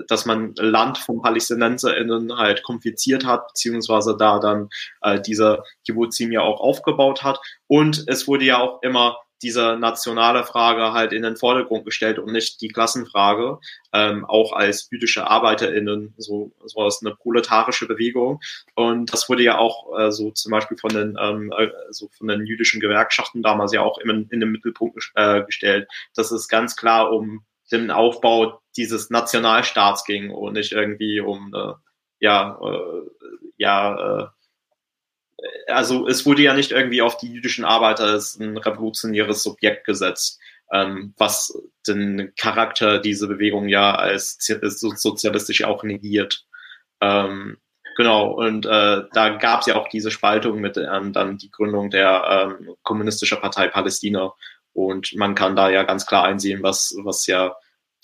dass man Land von PalästinenserInnen halt konfiziert hat, beziehungsweise da dann äh, dieser Kibbutzim ja auch aufgebaut hat. Und es wurde ja auch immer diese nationale Frage halt in den Vordergrund gestellt und nicht die Klassenfrage, ähm, auch als jüdische ArbeiterInnen, so, so als eine proletarische Bewegung. Und das wurde ja auch äh, so zum Beispiel von den, ähm, äh, so von den jüdischen Gewerkschaften damals ja auch in, in den Mittelpunkt äh, gestellt, dass es ganz klar um den Aufbau dieses Nationalstaats ging und nicht irgendwie um, äh, ja, äh, ja, äh, also es wurde ja nicht irgendwie auf die jüdischen Arbeiter als ein revolutionäres Subjekt gesetzt, ähm, was den Charakter dieser Bewegung ja als sozialistisch auch negiert. Ähm, genau, und äh, da gab es ja auch diese Spaltung mit ähm, dann die Gründung der ähm, Kommunistischen Partei Palästina. Und man kann da ja ganz klar einsehen, was, was ja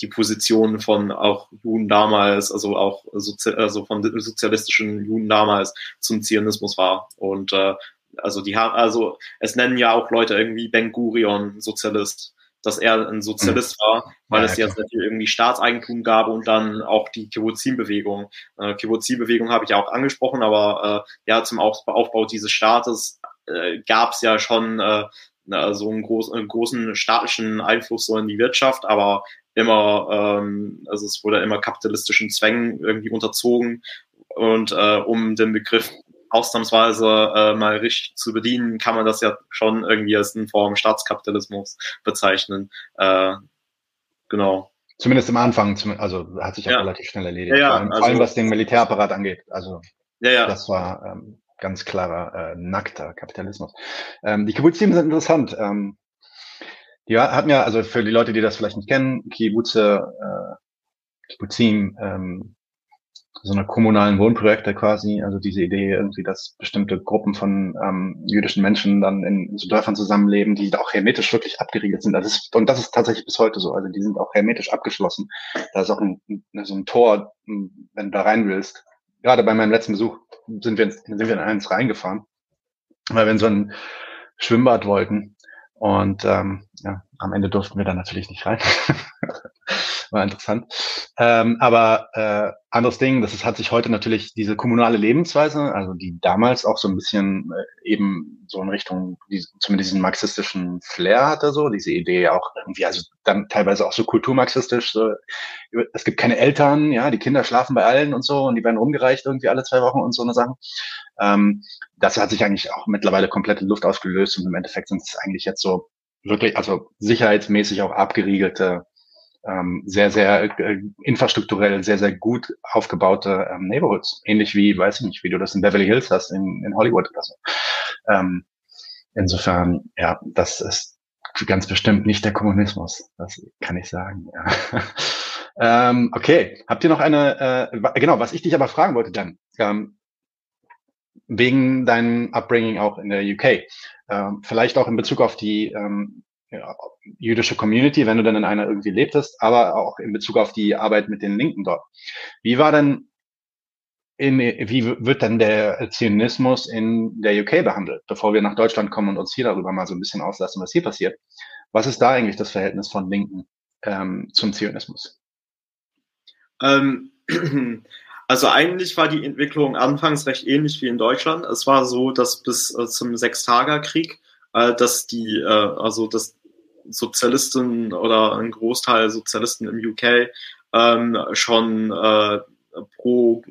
die Position von auch Juden damals, also auch Sozi also von sozialistischen Juden damals zum Zionismus war. Und äh, also die haben, also es nennen ja auch Leute irgendwie Ben Gurion Sozialist, dass er ein Sozialist mhm. war, weil ja, es jetzt natürlich irgendwie Staatseigentum gab und dann auch die Kibbuzim-Bewegung. Äh, Kibbuzim-Bewegung habe ich ja auch angesprochen, aber äh, ja, zum Aufbau dieses Staates äh, gab es ja schon äh, so einen, groß, einen großen staatlichen Einfluss so in die Wirtschaft, aber immer, ähm, also es wurde immer kapitalistischen Zwängen irgendwie unterzogen und äh, um den Begriff ausnahmsweise äh, mal richtig zu bedienen, kann man das ja schon irgendwie als eine Form Staatskapitalismus bezeichnen. Äh, genau. Zumindest am Anfang, also hat sich ja, ja. relativ schnell erledigt. Ja, ja, vor, allem, also, was den Militärapparat angeht. Also ja, ja. das war ähm, ganz klarer äh, nackter Kapitalismus. Ähm, die Kibbutzim sind interessant. Ähm, die hatten ja, also für die Leute, die das vielleicht nicht kennen, Kibbutze, äh, Kibbutzim, ähm, so eine kommunalen Wohnprojekte quasi, also diese Idee irgendwie, dass bestimmte Gruppen von ähm, jüdischen Menschen dann in so Dörfern zusammenleben, die auch hermetisch wirklich abgeriegelt sind. Das ist, und das ist tatsächlich bis heute so. Also die sind auch hermetisch abgeschlossen. Da ist auch ein, so ein Tor, wenn du da rein willst. Gerade bei meinem letzten Besuch sind wir, sind wir in eins reingefahren, weil wir in so ein Schwimmbad wollten. Und ähm, ja, am Ende durften wir dann natürlich nicht rein. [LAUGHS] War interessant. Ähm, aber äh, anderes Ding, das ist, hat sich heute natürlich diese kommunale Lebensweise, also die damals auch so ein bisschen äh, eben so in Richtung, die, zumindest diesen marxistischen Flair hatte, so diese Idee auch irgendwie, also dann teilweise auch so kulturmarxistisch. So, es gibt keine Eltern, ja, die Kinder schlafen bei allen und so und die werden rumgereicht irgendwie alle zwei Wochen und so eine Sachen. Ähm, das hat sich eigentlich auch mittlerweile komplett in Luft ausgelöst und im Endeffekt sind es eigentlich jetzt so wirklich, also sicherheitsmäßig auch abgeriegelte, ähm, sehr, sehr äh, infrastrukturell sehr, sehr gut aufgebaute ähm, Neighborhoods. Ähnlich wie, weiß ich nicht, wie du das in Beverly Hills hast, in, in Hollywood oder so. Ähm, insofern, ja, das ist ganz bestimmt nicht der Kommunismus. Das kann ich sagen. Ja. [LAUGHS] ähm, okay, habt ihr noch eine, äh, genau, was ich dich aber fragen wollte dann, ähm, wegen deinem Upbringing auch in der UK, ähm, vielleicht auch in Bezug auf die ähm, ja, jüdische Community, wenn du dann in einer irgendwie lebtest, aber auch in Bezug auf die Arbeit mit den Linken dort. Wie war denn in, wie wird dann der Zionismus in der UK behandelt, bevor wir nach Deutschland kommen und uns hier darüber mal so ein bisschen auslassen, was hier passiert? Was ist da eigentlich das Verhältnis von Linken ähm, zum Zionismus? Ähm, [CLEARS THROAT] also eigentlich war die Entwicklung anfangs recht ähnlich wie in Deutschland. Es war so, dass bis äh, zum Sechstagekrieg, äh, dass die, äh, also dass Sozialisten oder ein Großteil Sozialisten im UK ähm, schon äh, pro,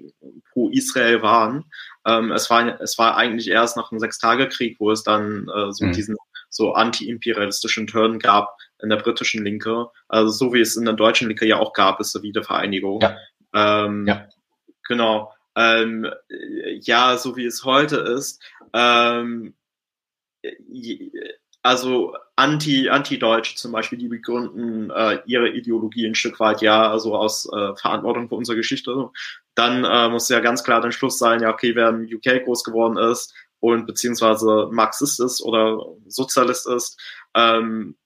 pro Israel waren. Ähm, es, war, es war eigentlich erst nach dem Sechstagekrieg, wo es dann äh, so mhm. diesen so anti-imperialistischen Turn gab in der britischen Linke. Also so wie es in der deutschen Linke ja auch gab, ist die Wiedervereinigung. Ja. Ähm, ja. Genau. Ähm, ja, so wie es heute ist. Ähm, also anti, anti-Deutsche zum Beispiel, die begründen äh, ihre Ideologie ein Stück weit ja, also aus äh, Verantwortung für unsere Geschichte. Dann äh, muss ja ganz klar der Schluss sein, ja, okay, wer im UK groß geworden ist und beziehungsweise Marxist ist oder Sozialist ist, ähm,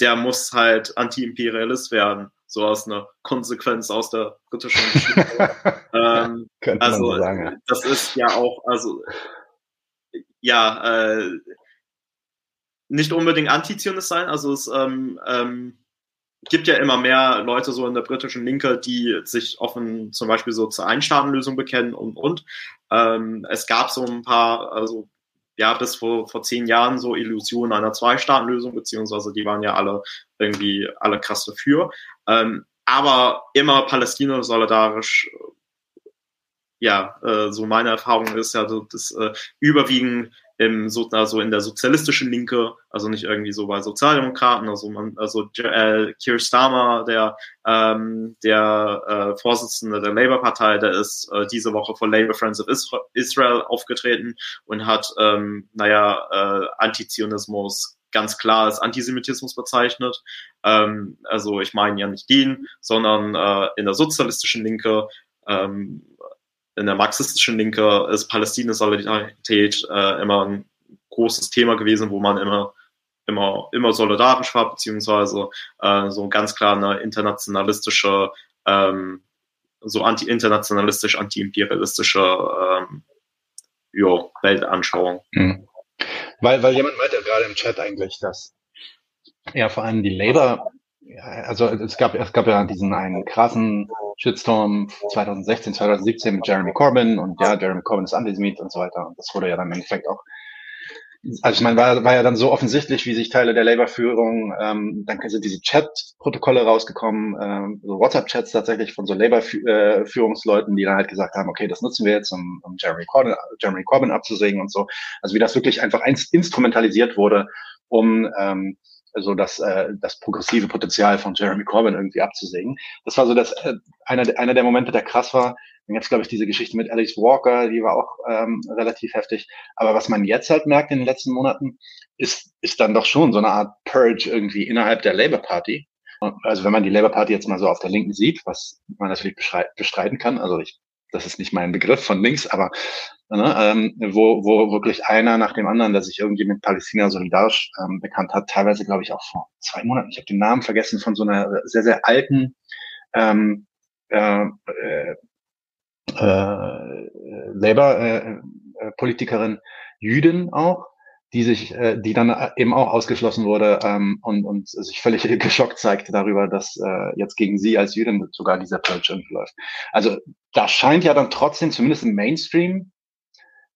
der muss halt Anti-Imperialist werden. So aus einer Konsequenz aus der britischen [LAUGHS] Geschichte. ähm, also, so sagen, ja. das ist ja auch, also, ja, äh, nicht unbedingt Antizionist sein. Also es ähm, ähm, gibt ja immer mehr Leute so in der britischen Linke, die sich offen zum Beispiel so zur Einstaatenlösung bekennen und und. Ähm, es gab so ein paar, also ja, bis vor, vor zehn Jahren so Illusionen einer Zwei-Staaten-Lösung, beziehungsweise die waren ja alle irgendwie alle krass dafür. Ähm, aber immer Palästina solidarisch ja, äh, so meine Erfahrung ist ja, das äh, überwiegend im, so, also in der sozialistischen Linke, also nicht irgendwie so bei Sozialdemokraten, also man, also äh, Keir Starmer, der ähm, der äh, Vorsitzende der Labour-Partei, der ist äh, diese Woche vor Labour Friends of Israel aufgetreten und hat, ähm, naja, äh, Antizionismus ganz klar als Antisemitismus bezeichnet. Ähm, also ich meine ja nicht den, sondern äh, in der sozialistischen Linke ähm, in der marxistischen Linke ist Palästina-Solidarität äh, immer ein großes Thema gewesen, wo man immer immer immer solidarisch war, beziehungsweise äh, so ganz klar eine internationalistische, ähm, so anti-internationalistisch, anti-imperialistische ähm, jo, Weltanschauung. Mhm. Weil, weil jemand meinte gerade im Chat eigentlich, dass ja vor allem die Labour ja, also es gab, es gab ja diesen einen krassen Shitstorm 2016, 2017 mit Jeremy Corbyn und ja, Jeremy Corbyn ist Antisemit und so weiter. Und das wurde ja dann im Endeffekt auch, also ich meine, war, war ja dann so offensichtlich, wie sich Teile der Labour-Führung, ähm, dann sind diese Chat-Protokolle rausgekommen, ähm, so WhatsApp-Chats tatsächlich von so Labour-Führungsleuten, die dann halt gesagt haben, okay, das nutzen wir jetzt, um, um Jeremy, Corbyn, Jeremy Corbyn abzusägen und so. Also wie das wirklich einfach instrumentalisiert wurde, um ähm, so das, äh, das progressive Potenzial von Jeremy Corbyn irgendwie abzusägen. Das war so das, äh, einer, einer der Momente, der krass war. Dann gab es, glaube ich, diese Geschichte mit Alice Walker, die war auch ähm, relativ heftig. Aber was man jetzt halt merkt in den letzten Monaten, ist, ist dann doch schon so eine Art Purge irgendwie innerhalb der Labour Party. Also wenn man die Labour Party jetzt mal so auf der Linken sieht, was man natürlich bestreiten kann, also ich das ist nicht mein Begriff von links, aber ne, ähm, wo, wo wirklich einer nach dem anderen, der sich irgendwie mit Palästina solidarisch ähm, bekannt hat, teilweise glaube ich auch vor zwei Monaten, ich habe den Namen vergessen, von so einer sehr, sehr alten ähm, äh, äh, äh, Labour-Politikerin, äh, Jüdin auch, die sich, äh, die dann äh, eben auch ausgeschlossen wurde ähm, und, und sich völlig [LAUGHS] geschockt zeigte darüber, dass äh, jetzt gegen sie als Jüdin sogar dieser Purge läuft. Also da scheint ja dann trotzdem, zumindest im Mainstream,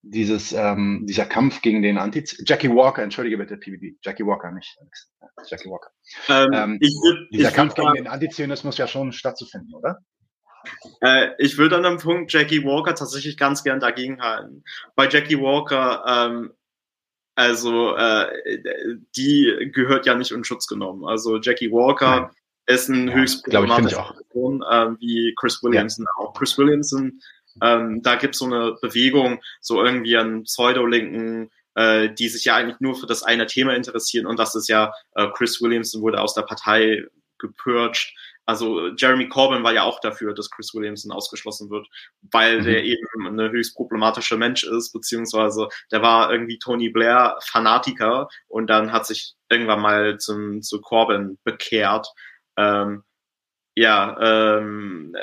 dieses ähm, dieser Kampf gegen den Anti Jackie Walker, entschuldige bitte PBD, Jackie Walker nicht, Jackie Walker. Ähm, ähm, ich, dieser ich Kampf gegen den Antizionismus ja schon stattzufinden, oder? Äh, ich würde an dem Punkt Jackie Walker tatsächlich ganz gern dagegen halten. Bei Jackie Walker ähm, also äh, die gehört ja nicht in Schutz genommen. Also Jackie Walker Nein. ist ein ja, höchst problematischer Person, äh, wie Chris Williamson ja. auch. Chris Williamson, ähm, da gibt es so eine Bewegung, so irgendwie einen pseudo-linken äh, die sich ja eigentlich nur für das eine Thema interessieren und das ist ja äh, Chris Williamson wurde aus der Partei gepurcht. Also Jeremy Corbyn war ja auch dafür, dass Chris Williamson ausgeschlossen wird, weil mhm. der eben eine höchst problematische Mensch ist, beziehungsweise der war irgendwie Tony Blair Fanatiker und dann hat sich irgendwann mal zum, zu Corbyn bekehrt. Ähm, ja, ähm,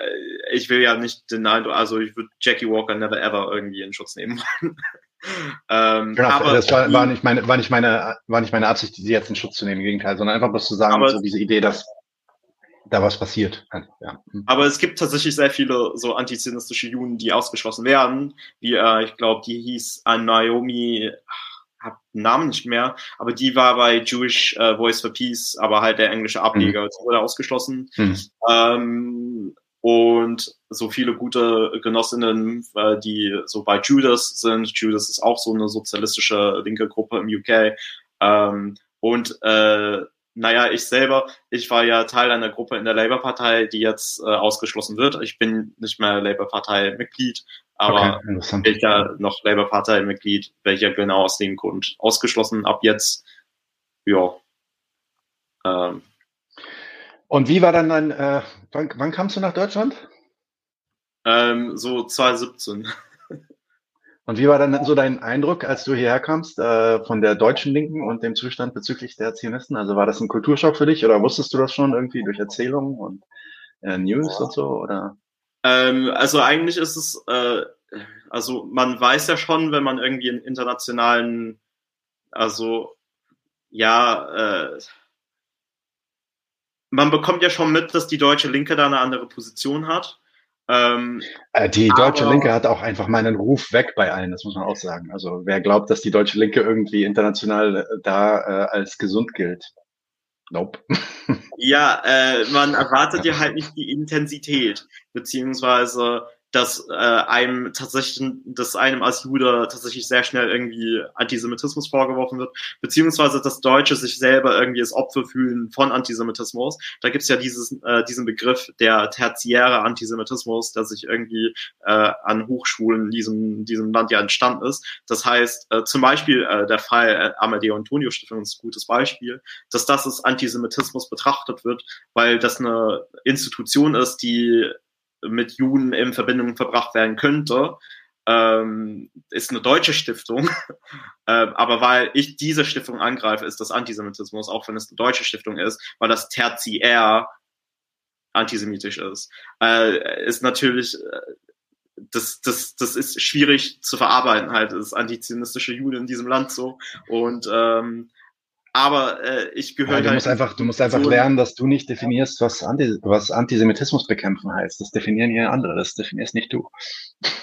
ich will ja nicht den Eindruck, also ich würde Jackie Walker never ever irgendwie in Schutz nehmen wollen. [LAUGHS] ähm, genau, aber das war, war, nicht meine, war, nicht meine, war nicht meine Absicht, sie jetzt in Schutz zu nehmen, im Gegenteil, sondern einfach bloß zu sagen, so diese Idee, dass da was passiert. Ja. Aber es gibt tatsächlich sehr viele so antizionistische Juden, die ausgeschlossen werden, wie äh, ich glaube, die hieß äh, Naomi, hab den Namen nicht mehr, aber die war bei Jewish äh, Voice for Peace, aber halt der englische Ableger, mhm. wurde ausgeschlossen. Mhm. Ähm, und so viele gute Genossinnen, äh, die so bei Judas sind. Judas ist auch so eine sozialistische linke Gruppe im UK. Ähm, und äh, naja, ich selber, ich war ja Teil einer Gruppe in der Labour-Partei, die jetzt äh, ausgeschlossen wird. Ich bin nicht mehr Labour-Partei-Mitglied, aber okay, ich ja noch Labour-Partei-Mitglied, welcher genau aus dem Grund ausgeschlossen ab jetzt. Ja. Ähm. Und wie war dann dein, äh, wann, wann kamst du nach Deutschland? Ähm, so 2017. Und wie war dann so dein Eindruck, als du hierher kamst, äh, von der deutschen Linken und dem Zustand bezüglich der Zionisten? Also war das ein Kulturschock für dich oder wusstest du das schon irgendwie durch Erzählungen und äh, News und so? Oder? Ähm, also eigentlich ist es, äh, also man weiß ja schon, wenn man irgendwie in internationalen, also ja, äh, man bekommt ja schon mit, dass die deutsche Linke da eine andere Position hat. Ähm, äh, die deutsche aber, Linke hat auch einfach meinen Ruf weg bei allen, das muss man auch sagen. Also wer glaubt, dass die deutsche Linke irgendwie international äh, da äh, als gesund gilt? Nope. [LAUGHS] ja, äh, man erwartet ja halt nicht die Intensität, beziehungsweise dass äh, einem tatsächlich, dass einem als Jude tatsächlich sehr schnell irgendwie Antisemitismus vorgeworfen wird, beziehungsweise dass Deutsche sich selber irgendwie als Opfer fühlen von Antisemitismus. Da gibt's ja dieses, äh, diesen Begriff der tertiäre Antisemitismus, der sich irgendwie äh, an Hochschulen in diesem, diesem Land ja entstanden ist. Das heißt, äh, zum Beispiel äh, der Fall äh, Amadeo Antonio Stiftung ist ein gutes Beispiel, dass das als Antisemitismus betrachtet wird, weil das eine Institution ist, die mit Juden in Verbindung verbracht werden könnte, ähm, ist eine deutsche Stiftung. [LAUGHS] ähm, aber weil ich diese Stiftung angreife, ist das Antisemitismus, auch wenn es eine deutsche Stiftung ist, weil das tertiär antisemitisch ist. Äh, ist natürlich, äh, das, das, das ist schwierig zu verarbeiten, halt, das antizionistische Juden in diesem Land so. Und ähm, aber äh, ich gehöre. Ja, du, halt musst einfach, du musst einfach so lernen, dass du nicht definierst, was, Anti was Antisemitismus bekämpfen heißt. Das definieren hier andere, das definierst nicht du.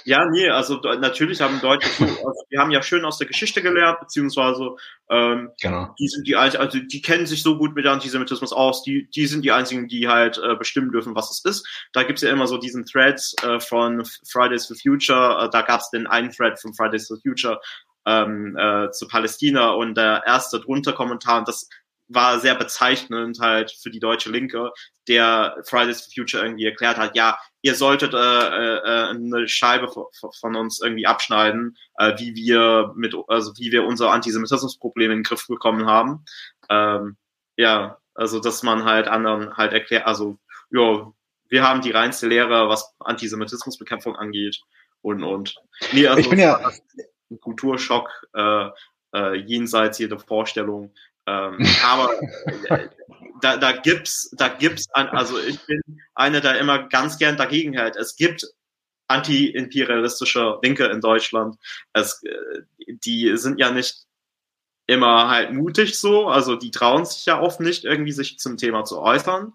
Ja, nee, also natürlich haben Deutsche, so, [LAUGHS] also die haben ja schön aus der Geschichte gelernt, beziehungsweise ähm, genau. die sind die also die kennen sich so gut mit Antisemitismus aus, die, die sind die einzigen, die halt äh, bestimmen dürfen, was es ist. Da gibt's ja immer so diesen Thread äh, von Fridays for Future, äh, da gab's den einen Thread von Fridays for Future, ähm, äh, zu Palästina und der erste drunter Kommentar, und das war sehr bezeichnend halt für die deutsche Linke, der Fridays for Future irgendwie erklärt hat, ja, ihr solltet äh, äh, eine Scheibe von uns irgendwie abschneiden, äh, wie wir mit, also wie wir unser Antisemitismusproblem in den Griff bekommen haben. Ähm, ja, also dass man halt anderen halt erklärt, also ja, wir haben die reinste Lehre, was Antisemitismusbekämpfung angeht und und. Nee, also ich bin ja Kulturschock äh, äh, jenseits jeder Vorstellung. Ähm, [LAUGHS] aber äh, da, da gibt's, da gibt's, an, also ich bin einer, der immer ganz gern dagegen hält. Es gibt anti-imperialistische Linke in Deutschland. Es, äh, die sind ja nicht immer halt mutig so, also die trauen sich ja oft nicht irgendwie sich zum Thema zu äußern.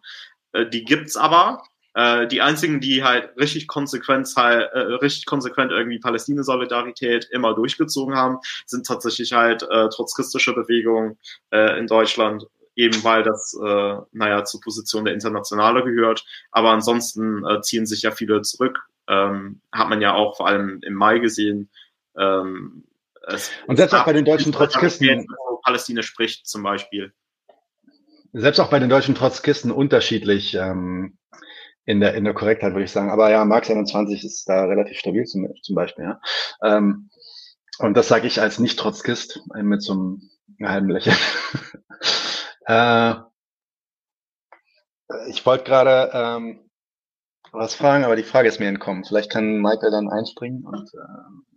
Äh, die gibt's aber äh, die einzigen, die halt richtig konsequent, halt, äh, richtig konsequent irgendwie Palästina-Solidarität immer durchgezogen haben, sind tatsächlich halt äh, trotzkistische Bewegungen äh, in Deutschland, eben weil das, äh, naja, zur Position der Internationale gehört. Aber ansonsten äh, ziehen sich ja viele zurück. Ähm, hat man ja auch vor allem im Mai gesehen. Ähm, Und selbst auch bei den deutschen Trotzkisten. Palästina spricht zum Beispiel. Selbst auch bei den deutschen Trotzkisten unterschiedlich. Ähm, in der, in der Korrektheit, würde ich sagen. Aber ja, Marx 21 ist da relativ stabil zum, zum Beispiel. Ja. Ähm, und das sage ich als Nicht-Trotzkist mit so einem halben Lächeln. [LAUGHS] äh, ich wollte gerade ähm, was fragen, aber die Frage ist mir entkommen. Vielleicht kann Michael dann einspringen und äh,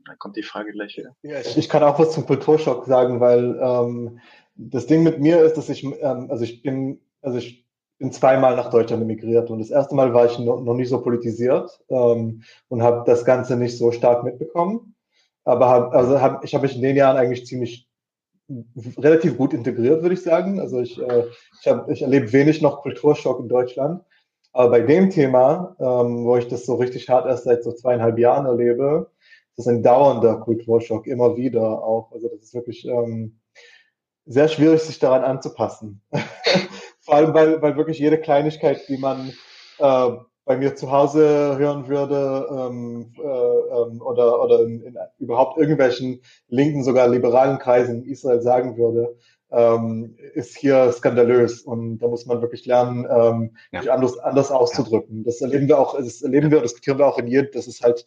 dann kommt die Frage gleich wieder. Ja, ich, ich kann auch was zum Kulturschock sagen, weil ähm, das Ding mit mir ist, dass ich, ähm, also ich bin, also ich bin zweimal nach Deutschland emigriert und das erste Mal war ich noch, noch nicht so politisiert ähm, und habe das Ganze nicht so stark mitbekommen. Aber hab, also hab, ich habe mich in den Jahren eigentlich ziemlich relativ gut integriert, würde ich sagen. Also ich, äh, ich, hab, ich erlebe wenig noch Kulturschock in Deutschland. Aber bei dem Thema, ähm, wo ich das so richtig hart erst seit so zweieinhalb Jahren erlebe, das ist ein dauernder Kulturschock, immer wieder auch. Also das ist wirklich ähm, sehr schwierig, sich daran anzupassen. [LAUGHS] Vor allem, weil, weil wirklich jede Kleinigkeit, die man äh, bei mir zu Hause hören würde ähm, äh, ähm, oder, oder in, in überhaupt irgendwelchen linken, sogar liberalen Kreisen in Israel sagen würde, ähm, ist hier skandalös und da muss man wirklich lernen, ähm, ja. sich anders, anders auszudrücken. Ja. Das erleben wir auch, das erleben wir und diskutieren wir auch in jedem, das ist halt,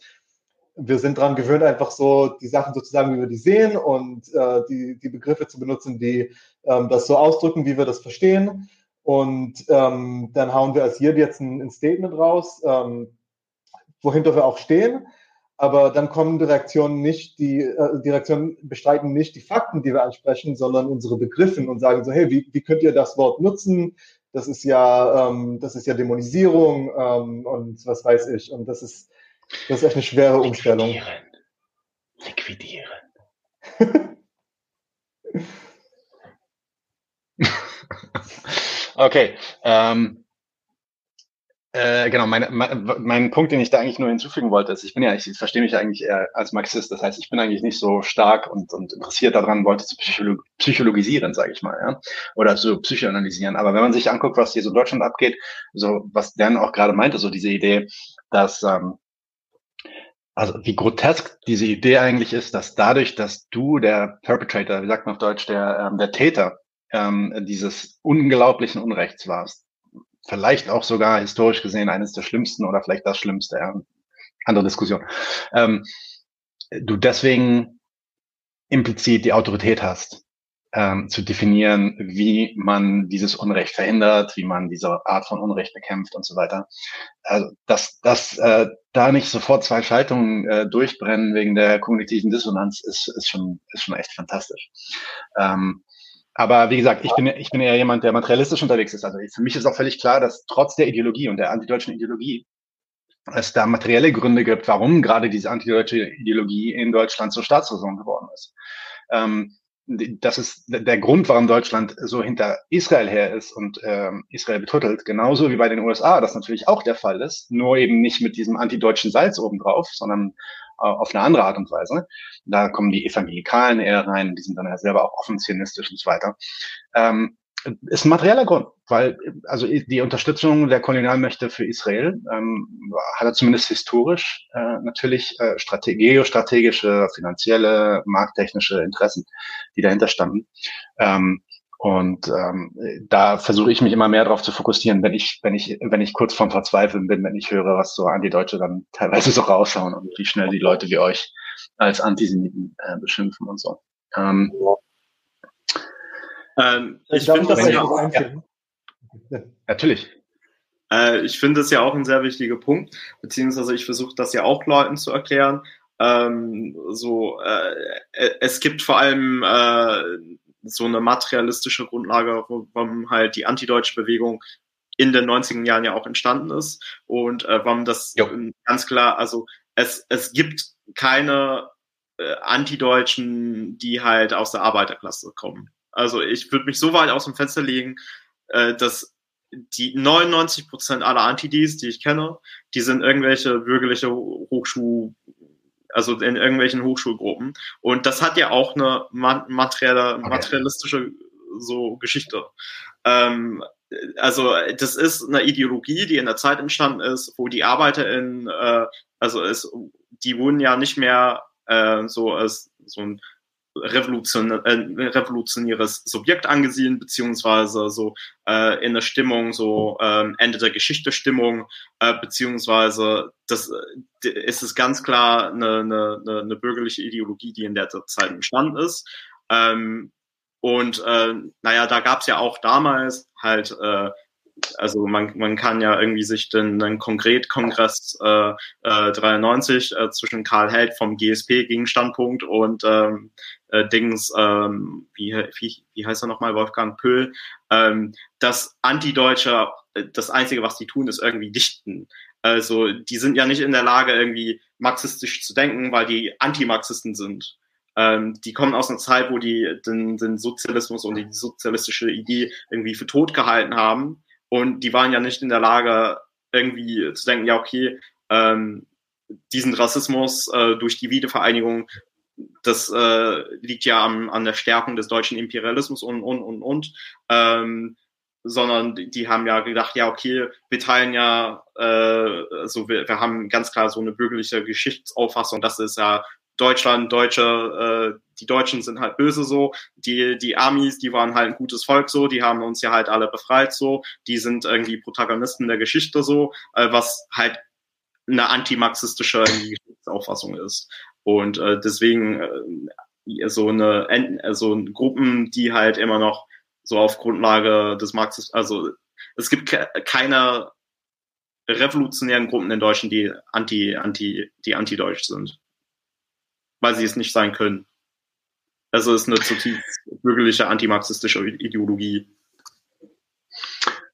wir sind daran gewöhnt, einfach so die Sachen sozusagen, wie wir die sehen und äh, die, die Begriffe zu benutzen, die ähm, das so ausdrücken, wie wir das verstehen. Und ähm, dann hauen wir als Jid jetzt ein, ein Statement raus, ähm, wohinter wir auch stehen. Aber dann kommen die Reaktionen nicht, die, äh, die Reaktionen bestreiten nicht die Fakten, die wir ansprechen, sondern unsere Begriffe und sagen so, hey, wie, wie könnt ihr das Wort nutzen? Das ist ja, ähm, das ist ja Dämonisierung ähm, und was weiß ich. Und das ist, das ist echt eine schwere Umstellung. Liquidieren. Liquidieren. [LAUGHS] okay. Ähm, äh, genau, meine, mein, mein Punkt, den ich da eigentlich nur hinzufügen wollte, ist, ich bin ja, ich verstehe mich eigentlich eher als Marxist, das heißt, ich bin eigentlich nicht so stark und, und interessiert daran, Leute zu psycholog psychologisieren, sage ich mal, ja, oder zu psychoanalysieren. Aber wenn man sich anguckt, was hier so in Deutschland abgeht, so was Dan auch gerade meinte, so diese Idee, dass ähm, also wie grotesk diese Idee eigentlich ist, dass dadurch, dass du der Perpetrator, wie sagt man auf Deutsch, der, ähm, der Täter ähm, dieses unglaublichen Unrechts warst, vielleicht auch sogar historisch gesehen eines der schlimmsten oder vielleicht das Schlimmste, ja. andere Diskussion, ähm, du deswegen implizit die Autorität hast, ähm, zu definieren, wie man dieses Unrecht verhindert, wie man diese Art von Unrecht bekämpft und so weiter. Also dass, dass äh, da nicht sofort zwei Schaltungen äh, durchbrennen wegen der kognitiven Dissonanz ist, ist, schon, ist schon echt fantastisch. Ähm, aber wie gesagt, ich bin, ich bin eher jemand, der materialistisch unterwegs ist. Also für mich ist auch völlig klar, dass trotz der Ideologie und der antideutschen Ideologie es da materielle Gründe gibt, warum gerade diese antideutsche Ideologie in Deutschland zur Staatsräson geworden ist. Ähm, das ist der Grund, warum Deutschland so hinter Israel her ist und ähm, Israel betuttelt, genauso wie bei den USA, das natürlich auch der Fall ist, nur eben nicht mit diesem antideutschen Salz obendrauf, sondern auf eine andere Art und Weise. Da kommen die Evangelikalen eher rein, die sind dann ja selber auch offen zionistisch und so weiter. Ähm, ist ein materieller Grund, weil also die Unterstützung der Kolonialmächte für Israel ähm, hat er zumindest historisch äh, natürlich äh, strate geostrategische, finanzielle, markttechnische Interessen, die dahinter standen. Ähm, und ähm, da versuche ich mich immer mehr darauf zu fokussieren, wenn ich, wenn ich, wenn ich kurz vorm Verzweifeln bin, wenn ich höre, was so Anti-Deutsche dann teilweise so raushauen und wie schnell die Leute wie euch als Antisemiten äh, beschimpfen und so. Ähm, ähm, ich finde das ja auch. Ja. Natürlich. Äh, ich finde das ja auch ein sehr wichtiger Punkt, beziehungsweise ich versuche das ja auch Leuten zu erklären. Ähm, so, äh, es gibt vor allem äh, so eine materialistische Grundlage, warum halt die antideutsche Bewegung in den 90er Jahren ja auch entstanden ist und äh, warum das jo. ganz klar, also es, es gibt keine äh, Antideutschen, die halt aus der Arbeiterklasse kommen. Also ich würde mich so weit aus dem Fenster legen, äh, dass die 99 Prozent aller Antidis, die ich kenne, die sind irgendwelche bürgerliche Hochschul also in irgendwelchen Hochschulgruppen. Und das hat ja auch eine materielle, materialistische so Geschichte. Ähm, also das ist eine Ideologie, die in der Zeit entstanden ist, wo die ArbeiterInnen, äh, also es, die wurden ja nicht mehr äh, so als so ein revolution, äh, revolutionäres Subjekt angesehen, beziehungsweise so äh, in der Stimmung, so äh, Ende der Geschichte Stimmung, äh, beziehungsweise das ist es ganz klar eine, eine, eine bürgerliche Ideologie, die in der Zeit entstanden ist. Ähm, und äh, naja, da gab es ja auch damals halt äh, also man, man kann ja irgendwie sich den, den Konkretkongress äh, äh, 93 äh, zwischen Karl Held vom GSP Gegenstandpunkt und ähm, äh, Dings, ähm, wie, wie, wie heißt er nochmal, Wolfgang Pöhl, ähm, das Antideutsche, äh, das Einzige, was die tun, ist irgendwie dichten. Also die sind ja nicht in der Lage, irgendwie marxistisch zu denken, weil die Antimarxisten sind. Ähm, die kommen aus einer Zeit, wo die den, den Sozialismus und die sozialistische Idee irgendwie für tot gehalten haben und die waren ja nicht in der Lage, irgendwie zu denken, ja, okay, ähm, diesen Rassismus äh, durch die Wiedervereinigung, das äh, liegt ja am, an der Stärkung des deutschen Imperialismus und, und, und, und. Ähm, sondern die, die haben ja gedacht, ja, okay, wir teilen ja, äh, also wir, wir haben ganz klar so eine bürgerliche Geschichtsauffassung, das ist ja Deutschland, Deutsche, äh, die Deutschen sind halt böse so, die, die Amis, die waren halt ein gutes Volk so, die haben uns ja halt alle befreit so, die sind irgendwie Protagonisten der Geschichte so, äh, was halt eine antimarxistische Geschichtsauffassung ist. Und äh, deswegen äh, so eine so Gruppen, die halt immer noch so auf Grundlage des Marxismus, also es gibt ke keine revolutionären Gruppen in Deutschland, die anti, anti, die anti-deutsch sind weil sie es nicht sein können. Also es ist eine zutiefst bürgerliche antimarxistische Ideologie.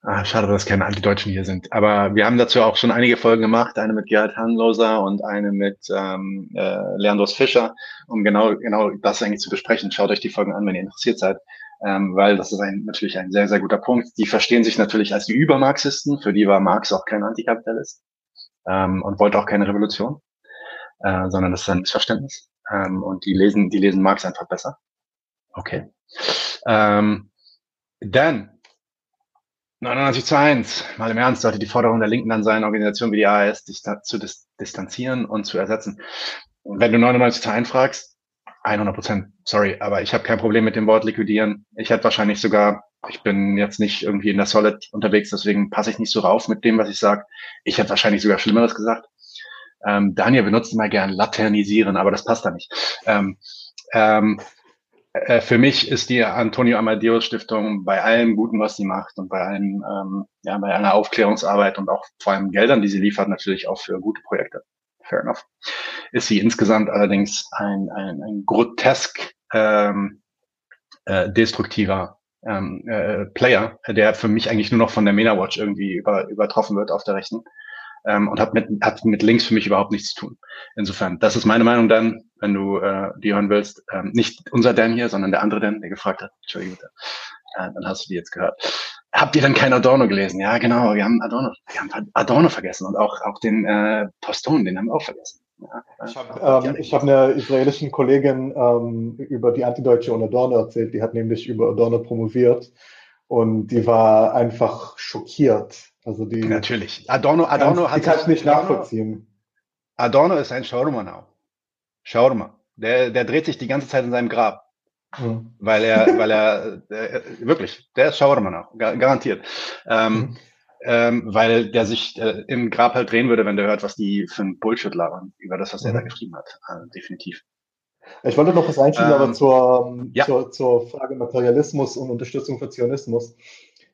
Ah, schade, dass keine Antideutschen hier sind. Aber wir haben dazu auch schon einige Folgen gemacht, eine mit Gerhard Hanloser und eine mit ähm, äh, Leandros Fischer, um genau, genau das eigentlich zu besprechen. Schaut euch die Folgen an, wenn ihr interessiert seid, ähm, weil das ist ein, natürlich ein sehr, sehr guter Punkt. Die verstehen sich natürlich als die Übermarxisten, für die war Marx auch kein Antikapitalist ähm, und wollte auch keine Revolution, äh, sondern das ist ein Missverständnis ähm, und die lesen, die lesen Marx einfach besser. Okay. Ähm, dann 99 zu 1. Mal im Ernst sollte die Forderung der Linken dann sein, Organisationen wie die AS zu dis distanzieren und zu ersetzen. Wenn du 99 zu 1 fragst, 100 Prozent, sorry, aber ich habe kein Problem mit dem Wort liquidieren. Ich hätte wahrscheinlich sogar, ich bin jetzt nicht irgendwie in der Solid unterwegs, deswegen passe ich nicht so rauf mit dem, was ich sage. Ich hätte wahrscheinlich sogar Schlimmeres gesagt. Ähm, Daniel benutzt immer gern laternisieren, aber das passt da nicht. Ähm, ähm, äh, für mich ist die Antonio Amadeus Stiftung bei allem Guten, was sie macht und bei allem, ähm, ja, bei einer Aufklärungsarbeit und auch vor allem Geldern, die sie liefert, natürlich auch für gute Projekte. Fair enough. Ist sie insgesamt allerdings ein, ein, ein grotesk ähm, äh, destruktiver ähm, äh, Player, der für mich eigentlich nur noch von der MENA Watch irgendwie über, übertroffen wird auf der rechten ähm, und hat mit, hat mit Links für mich überhaupt nichts zu tun. Insofern, das ist meine Meinung dann, wenn du äh, die hören willst. Ähm, nicht unser Dan hier, sondern der andere Dan, der gefragt hat. Entschuldigung bitte. Äh, dann hast du die jetzt gehört. Habt ihr dann kein Adorno gelesen? Ja, genau, wir haben Adorno, wir haben Adorno vergessen und auch, auch den äh, Poston, den haben wir auch vergessen. Ja, ich habe ähm, ich hab einer israelischen Kollegin ähm, über die Antideutsche und Adorno erzählt, die hat nämlich über Adorno promoviert und die war einfach schockiert, also die. Natürlich. Adorno, Adorno kann, hat. Die kann ich nicht nachvollziehen. Adorno ist ein Shawarma now. Shawarma. Der, der dreht sich die ganze Zeit in seinem Grab. Mhm. Weil er, [LAUGHS] weil er, der, wirklich, der ist Shawarma now. Garantiert. Ähm, mhm. ähm, weil der sich äh, im Grab halt drehen würde, wenn der hört, was die für ein Bullshit labern über das, was mhm. er da geschrieben hat. Also, definitiv. Ich wollte noch was einschieben, ähm, aber zur, ja. zur, zur Frage Materialismus und Unterstützung für Zionismus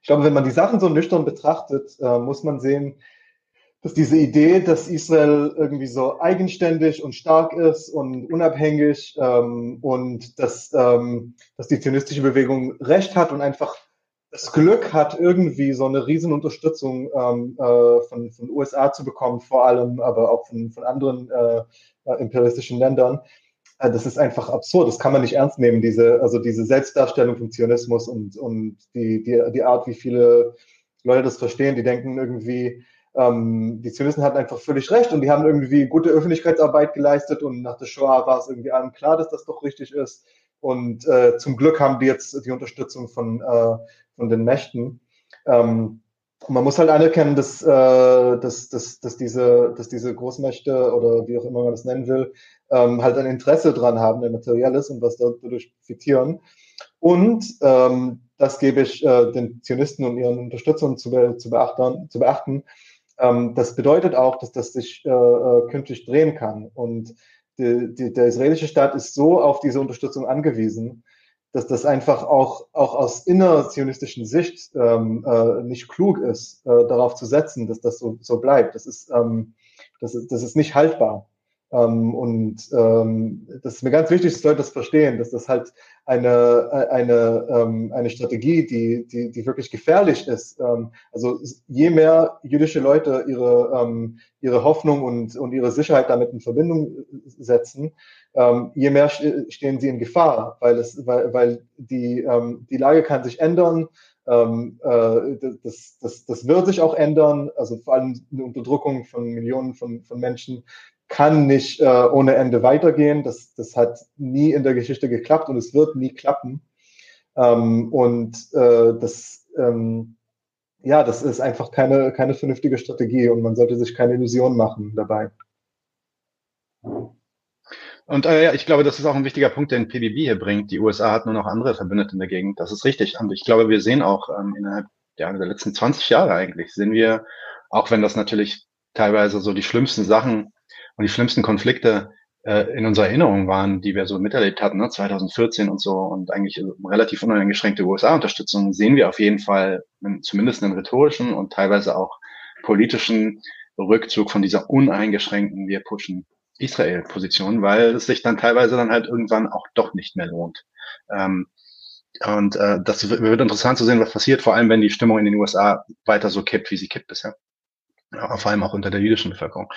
ich glaube, wenn man die Sachen so nüchtern betrachtet, äh, muss man sehen, dass diese Idee, dass Israel irgendwie so eigenständig und stark ist und unabhängig ähm, und dass, ähm, dass die zionistische Bewegung Recht hat und einfach das Glück hat, irgendwie so eine riesen Unterstützung ähm, äh, von, von USA zu bekommen, vor allem, aber auch von, von anderen äh, äh imperialistischen Ländern, das ist einfach absurd. Das kann man nicht ernst nehmen, diese, also diese Selbstdarstellung von Zionismus und, und die, die, die Art, wie viele Leute das verstehen. Die denken irgendwie, ähm, die Zionisten hatten einfach völlig recht und die haben irgendwie gute Öffentlichkeitsarbeit geleistet und nach der Shoah war es irgendwie allen klar, dass das doch richtig ist. Und äh, zum Glück haben die jetzt die Unterstützung von, äh, von den Mächten. Ähm, man muss halt anerkennen, dass, äh, dass, dass, dass, diese, dass diese Großmächte oder wie auch immer man das nennen will, ähm, halt ein Interesse dran haben, ein materielles und was dadurch profitieren. Und ähm, das gebe ich äh, den Zionisten und ihren Unterstützern zu, be zu beachten. Zu beachten. Ähm, das bedeutet auch, dass das sich äh, äh, künftig drehen kann. Und die, die, der israelische Staat ist so auf diese Unterstützung angewiesen, dass das einfach auch, auch aus innerzionistischen Sicht ähm, äh, nicht klug ist, äh, darauf zu setzen, dass das so, so bleibt. Das ist, ähm, das, ist, das ist nicht haltbar. Ähm, und ähm, das ist mir ganz wichtig, dass Leute das verstehen, dass das halt eine, eine, ähm, eine Strategie, die, die, die wirklich gefährlich ist. Ähm, also je mehr jüdische Leute ihre, ähm, ihre Hoffnung und, und ihre Sicherheit damit in Verbindung setzen, ähm, je mehr stehen sie in Gefahr, weil, es, weil, weil die, ähm, die Lage kann sich ändern. Ähm, äh, das, das, das wird sich auch ändern, also vor allem eine Unterdrückung von Millionen von, von Menschen kann nicht äh, ohne Ende weitergehen. Das, das hat nie in der Geschichte geklappt und es wird nie klappen. Ähm, und äh, das, ähm, ja, das ist einfach keine, keine vernünftige Strategie und man sollte sich keine Illusionen machen dabei. Und äh, ja, ich glaube, das ist auch ein wichtiger Punkt, den PBB hier bringt. Die USA hat nur noch andere Verbündete in der Gegend. Das ist richtig. Und ich glaube, wir sehen auch ähm, innerhalb ja, der letzten 20 Jahre eigentlich, sehen wir, auch wenn das natürlich teilweise so die schlimmsten Sachen und die schlimmsten Konflikte äh, in unserer Erinnerung waren, die wir so miterlebt hatten, ne, 2014 und so, und eigentlich relativ uneingeschränkte USA-Unterstützung, sehen wir auf jeden Fall einen, zumindest einen rhetorischen und teilweise auch politischen Rückzug von dieser uneingeschränkten, wir pushen Israel-Position, weil es sich dann teilweise dann halt irgendwann auch doch nicht mehr lohnt. Ähm, und äh, das wird interessant zu sehen, was passiert, vor allem wenn die Stimmung in den USA weiter so kippt, wie sie kippt bisher vor allem auch unter der jüdischen Bevölkerung.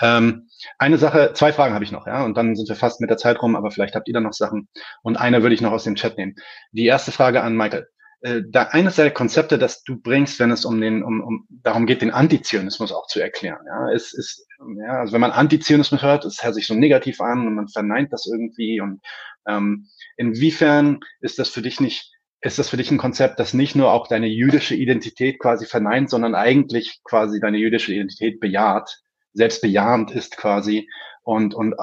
Ähm, eine Sache, zwei Fragen habe ich noch, ja, und dann sind wir fast mit der Zeit rum, aber vielleicht habt ihr da noch Sachen. Und eine würde ich noch aus dem Chat nehmen. Die erste Frage an Michael. Äh, da eines der Konzepte, das du bringst, wenn es um den, um, um darum geht, den Antizionismus auch zu erklären, ja, ist, ist, ja, also wenn man Antizionismus hört, es hört sich so negativ an und man verneint das irgendwie und ähm, inwiefern ist das für dich nicht ist das für dich ein Konzept, das nicht nur auch deine jüdische Identität quasi verneint, sondern eigentlich quasi deine jüdische Identität bejaht, selbstbejahend ist quasi und, und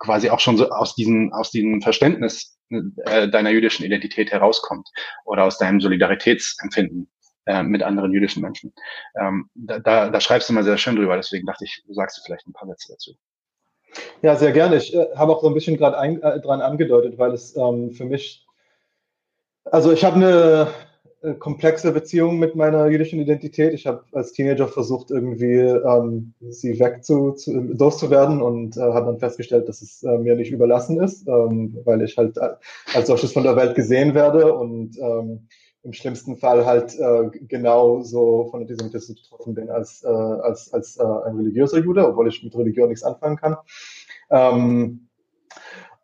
quasi auch schon so aus diesem, aus diesem Verständnis äh, deiner jüdischen Identität herauskommt oder aus deinem Solidaritätsempfinden äh, mit anderen jüdischen Menschen. Ähm, da, da, da schreibst du mal sehr schön drüber, deswegen dachte ich, sagst du vielleicht ein paar Sätze dazu. Ja, sehr gerne. Ich äh, habe auch so ein bisschen gerade äh, dran angedeutet, weil es ähm, für mich also ich habe eine äh, komplexe Beziehung mit meiner jüdischen Identität. Ich habe als Teenager versucht, irgendwie ähm, sie wegzu zu, loszuwerden und äh, habe dann festgestellt, dass es äh, mir nicht überlassen ist, ähm, weil ich halt äh, als solches von der Welt gesehen werde und ähm, im schlimmsten Fall halt äh, genau so von Antisemitismus betroffen bin als, äh, als, als äh, ein religiöser Jude, obwohl ich mit Religion nichts anfangen kann. Ähm,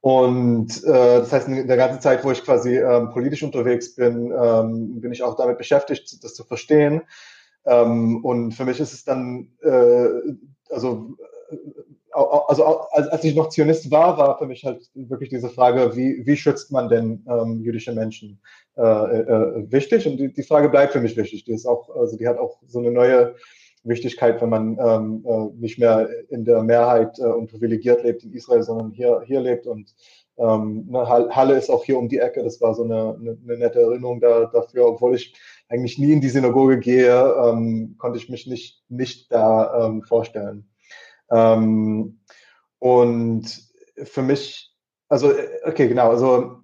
und äh, das heißt, in der ganzen Zeit, wo ich quasi ähm, politisch unterwegs bin, ähm, bin ich auch damit beschäftigt, das zu verstehen. Ähm, und für mich ist es dann, äh, also, äh, also als, ich noch Zionist war, war für mich halt wirklich diese Frage, wie, wie schützt man denn ähm, jüdische Menschen äh, äh, wichtig? Und die, die Frage bleibt für mich wichtig. Die ist auch, also die hat auch so eine neue Wichtigkeit, wenn man ähm, äh, nicht mehr in der Mehrheit äh, und privilegiert lebt in Israel, sondern hier, hier lebt. Und ähm, ne, Halle ist auch hier um die Ecke. Das war so eine, eine, eine nette Erinnerung da, dafür. Obwohl ich eigentlich nie in die Synagoge gehe, ähm, konnte ich mich nicht, nicht da ähm, vorstellen. Ähm, und für mich, also, okay, genau, also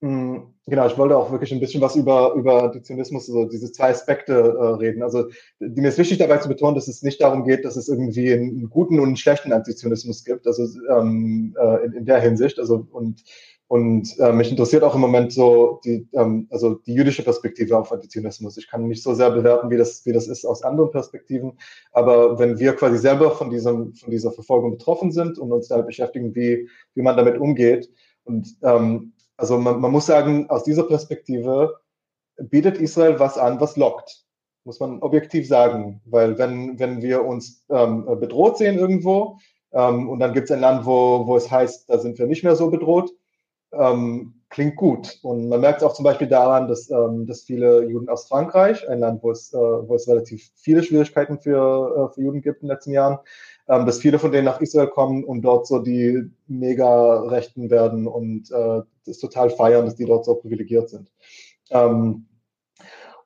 genau, ich wollte auch wirklich ein bisschen was über, über Additionismus, also diese zwei Aspekte äh, reden. Also die, mir ist wichtig dabei zu betonen, dass es nicht darum geht, dass es irgendwie einen guten und einen schlechten Additionismus gibt, also ähm, äh, in, in der Hinsicht. Also und und äh, mich interessiert auch im Moment so die, ähm, also die jüdische Perspektive auf Additionismus. Ich kann nicht so sehr bewerten, wie das, wie das ist aus anderen Perspektiven. Aber wenn wir quasi selber von diesem, von dieser Verfolgung betroffen sind und uns damit beschäftigen, wie, wie man damit umgeht und ähm, also man, man muss sagen, aus dieser Perspektive bietet Israel was an, was lockt, muss man objektiv sagen. Weil wenn, wenn wir uns ähm, bedroht sehen irgendwo ähm, und dann gibt es ein Land, wo, wo es heißt, da sind wir nicht mehr so bedroht, ähm, klingt gut. Und man merkt es auch zum Beispiel daran, dass, ähm, dass viele Juden aus Frankreich, ein Land, wo es, äh, wo es relativ viele Schwierigkeiten für, äh, für Juden gibt in den letzten Jahren, ähm, dass viele von denen nach Israel kommen und dort so die Mega-Rechten werden und äh, das total feiern, dass die dort so privilegiert sind. Ähm,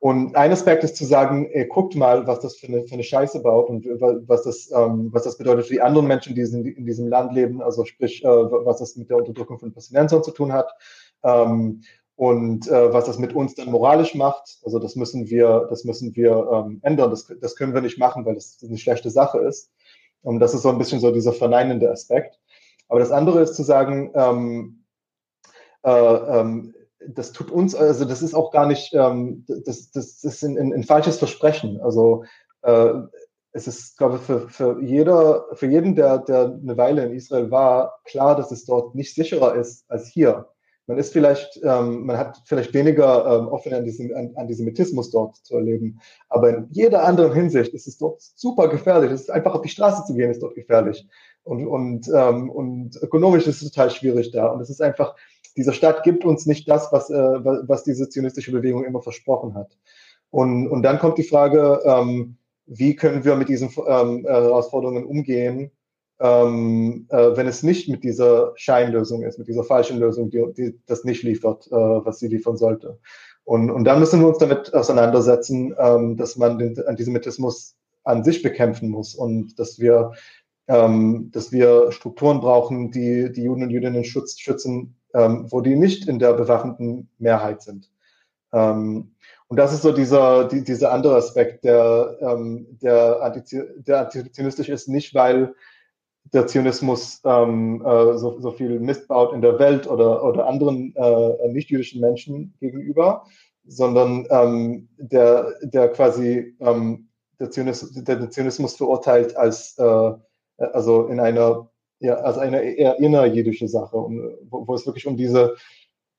und ein Aspekt ist zu sagen, ey, guckt mal, was das für eine, für eine Scheiße baut und was das, ähm, was das bedeutet für die anderen Menschen, die in, in diesem Land leben, also sprich, äh, was das mit der Unterdrückung von Palästinensern zu tun hat ähm, und äh, was das mit uns dann moralisch macht. Also das müssen wir, das müssen wir ähm, ändern. Das, das können wir nicht machen, weil das eine schlechte Sache ist. Und das ist so ein bisschen so dieser verneinende Aspekt. Aber das andere ist zu sagen, ähm, äh, ähm, das tut uns, also das ist auch gar nicht, ähm, das, das, ist ein, ein, ein falsches Versprechen. Also äh, es ist, glaube ich, für, für, jeder, für jeden, der, der eine Weile in Israel war, klar, dass es dort nicht sicherer ist als hier. Man ist vielleicht, ähm, man hat vielleicht weniger ähm, offen an Antisemitismus dort zu erleben, aber in jeder anderen Hinsicht ist es dort super gefährlich. Es ist einfach auf die Straße zu gehen, ist dort gefährlich. Und, und, ähm, und ökonomisch ist es total schwierig da. Und es ist einfach, diese Stadt gibt uns nicht das, was, äh, was diese zionistische Bewegung immer versprochen hat. Und, und dann kommt die Frage, ähm, wie können wir mit diesen ähm, Herausforderungen umgehen, ähm, äh, wenn es nicht mit dieser Scheinlösung ist, mit dieser falschen Lösung, die, die das nicht liefert, äh, was sie liefern sollte. Und, und dann müssen wir uns damit auseinandersetzen, ähm, dass man den Antisemitismus an sich bekämpfen muss und dass wir, ähm, dass wir Strukturen brauchen, die die Juden und Jüdinnen schütz, schützen, ähm, wo die nicht in der bewaffneten Mehrheit sind. Ähm, und das ist so dieser, die, dieser andere Aspekt, der, ähm, der, antizi der antizionistischen ist, nicht weil der Zionismus ähm, äh, so, so viel Mist baut in der Welt oder, oder anderen äh, nicht-jüdischen Menschen gegenüber, sondern ähm, der, der quasi ähm, der, Zionismus, der den Zionismus verurteilt als äh, also in einer ja, als eine eher innerjüdische Sache, um, wo, wo es wirklich um diese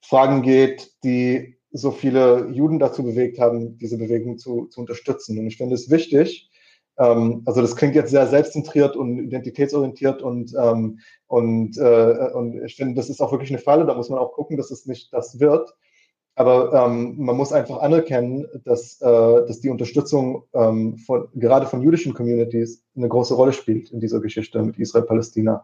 Fragen geht, die so viele Juden dazu bewegt haben, diese Bewegung zu, zu unterstützen. Und ich finde es wichtig, also das klingt jetzt sehr selbstzentriert und identitätsorientiert und, ähm, und, äh, und ich finde, das ist auch wirklich eine Falle, da muss man auch gucken, dass es nicht das wird. Aber ähm, man muss einfach anerkennen, dass, äh, dass die Unterstützung ähm, von, gerade von jüdischen Communities eine große Rolle spielt in dieser Geschichte mit Israel-Palästina.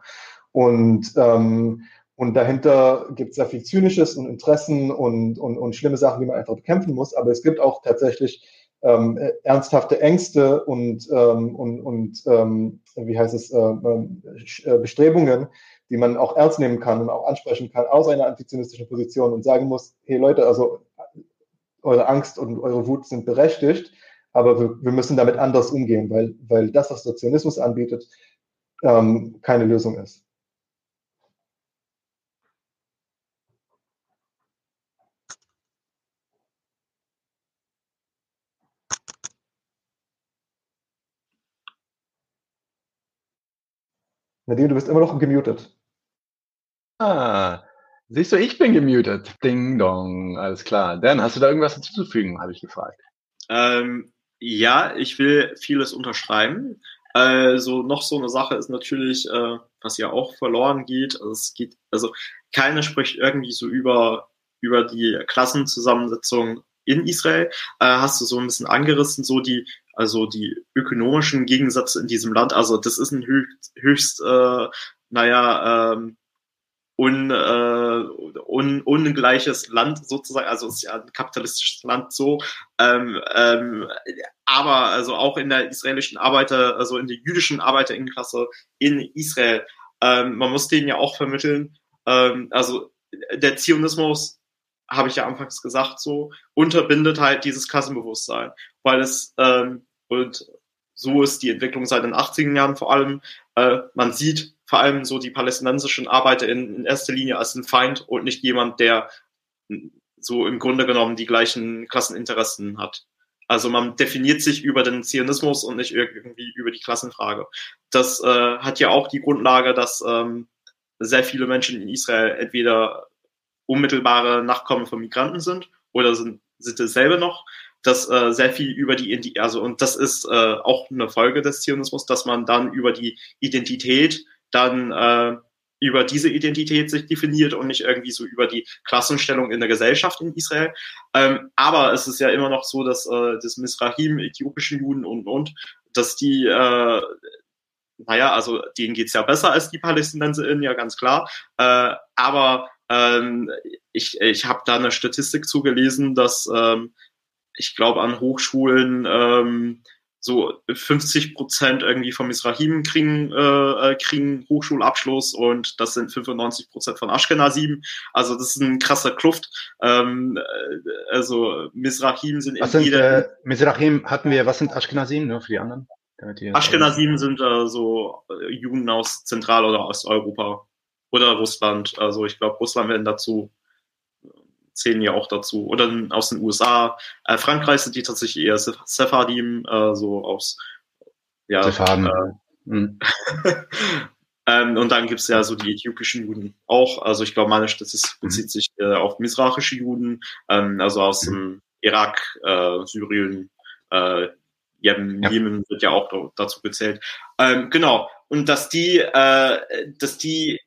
Und, ähm, und dahinter gibt es sehr viel Zynisches und Interessen und, und, und schlimme Sachen, die man einfach bekämpfen muss. Aber es gibt auch tatsächlich ähm, ernsthafte Ängste und, ähm, und, und ähm, wie heißt es, äh, äh, Bestrebungen, die man auch ernst nehmen kann und auch ansprechen kann aus einer antizionistischen Position und sagen muss, hey Leute, also eure Angst und eure Wut sind berechtigt, aber wir, wir müssen damit anders umgehen, weil, weil das, was der Zionismus anbietet, ähm, keine Lösung ist. Nadine, du bist immer noch gemutet. Ah, siehst du, ich bin gemutet. Ding dong, alles klar. Dan, hast du da irgendwas hinzuzufügen, habe ich gefragt. Ähm, ja, ich will vieles unterschreiben. Also noch so eine Sache ist natürlich, äh, was ja auch verloren geht. Also es geht, also keiner spricht irgendwie so über über die Klassenzusammensetzung in Israel. Äh, hast du so ein bisschen angerissen, so die also die ökonomischen Gegensätze in diesem Land. Also das ist ein höchst, höchst äh, naja, ähm, un, äh, un, ungleiches Land sozusagen, also es ist ja ein kapitalistisches Land so, ähm, ähm, aber also auch in der israelischen Arbeiter, also in der jüdischen Arbeiterinnenklasse in Israel, ähm, man muss denen ja auch vermitteln, ähm, also der Zionismus, habe ich ja anfangs gesagt, so unterbindet halt dieses Klassenbewusstsein, weil es ähm, und so ist die Entwicklung seit den 80er Jahren vor allem. Äh, man sieht vor allem so die palästinensischen Arbeiter in, in erster Linie als ein Feind und nicht jemand, der so im Grunde genommen die gleichen Klasseninteressen hat. Also man definiert sich über den Zionismus und nicht irgendwie über die Klassenfrage. Das äh, hat ja auch die Grundlage, dass ähm, sehr viele Menschen in Israel entweder unmittelbare Nachkommen von Migranten sind oder sind, sind es selber noch, dass äh, sehr viel über die, also und das ist äh, auch eine Folge des Zionismus, dass man dann über die Identität dann äh, über diese Identität sich definiert und nicht irgendwie so über die Klassenstellung in der Gesellschaft in Israel. Ähm, aber es ist ja immer noch so, dass äh, das Misrahim, äthiopischen Juden und und, dass die äh, naja, also denen geht's ja besser als die PalästinenserInnen, ja ganz klar. Äh, aber ähm, ich, ich habe da eine Statistik zugelesen, dass ähm, ich glaube an Hochschulen ähm, so 50 Prozent irgendwie vom Misrahim kriegen, äh, äh, kriegen Hochschulabschluss und das sind 95 Prozent von Ashkenazim. Also das ist ein krasser Kluft. Ähm, äh, also Misrahim sind was in sind. Äh, Misrahim hatten wir, was sind Ashkenazim, nur für die anderen? Ashkenazim sind äh, so äh, Juden aus Zentral- oder Osteuropa oder Russland. Also ich glaube, Russland werden dazu zählen ja auch dazu. Oder aus den USA. Äh, Frankreich sind die tatsächlich eher Sephardim, äh, so aus ja, Sepharden. Äh, mhm. [LAUGHS] ähm, und dann gibt's ja so die äthiopischen Juden auch. Also ich glaube, meine Statistik mhm. bezieht sich äh, auf misrachische Juden, ähm, also aus mhm. dem Irak, äh, Syrien, äh, Jemen, ja. Jemen wird ja auch dazu gezählt. Ähm, genau. Und dass die, äh, dass die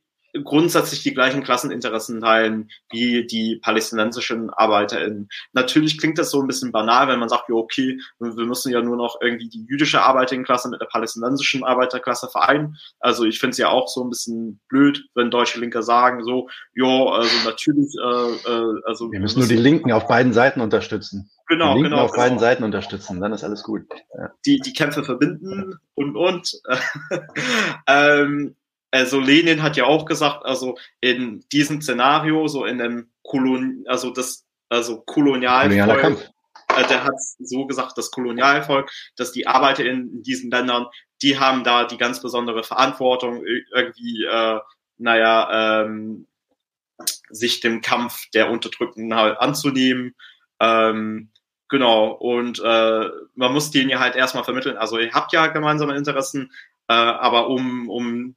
grundsätzlich die gleichen Klasseninteressen teilen wie die palästinensischen ArbeiterInnen. Natürlich klingt das so ein bisschen banal, wenn man sagt, ja, okay, wir müssen ja nur noch irgendwie die jüdische Arbeiterklasse mit der palästinensischen Arbeiterklasse vereinen. Also ich finde es ja auch so ein bisschen blöd, wenn deutsche Linke sagen, so, ja, also natürlich, äh, äh, also. Wir müssen nur die Linken auf beiden Seiten unterstützen. Genau, die genau. auf beiden Seiten unterstützen, dann ist alles gut. Ja. Die, die Kämpfe verbinden und, und. [LAUGHS] ähm, also Lenin hat ja auch gesagt, also in diesem Szenario, so in einem Kolon, also das, also Kolonialvolk, äh, der hat so gesagt, das Kolonialvolk, dass die Arbeiter in, in, diesen Ländern, die haben da die ganz besondere Verantwortung, irgendwie, äh, naja, ähm, sich dem Kampf der Unterdrückten halt anzunehmen. Ähm, genau, und äh, man muss denen ja halt erstmal vermitteln, also ihr habt ja gemeinsame Interessen, äh, aber um, um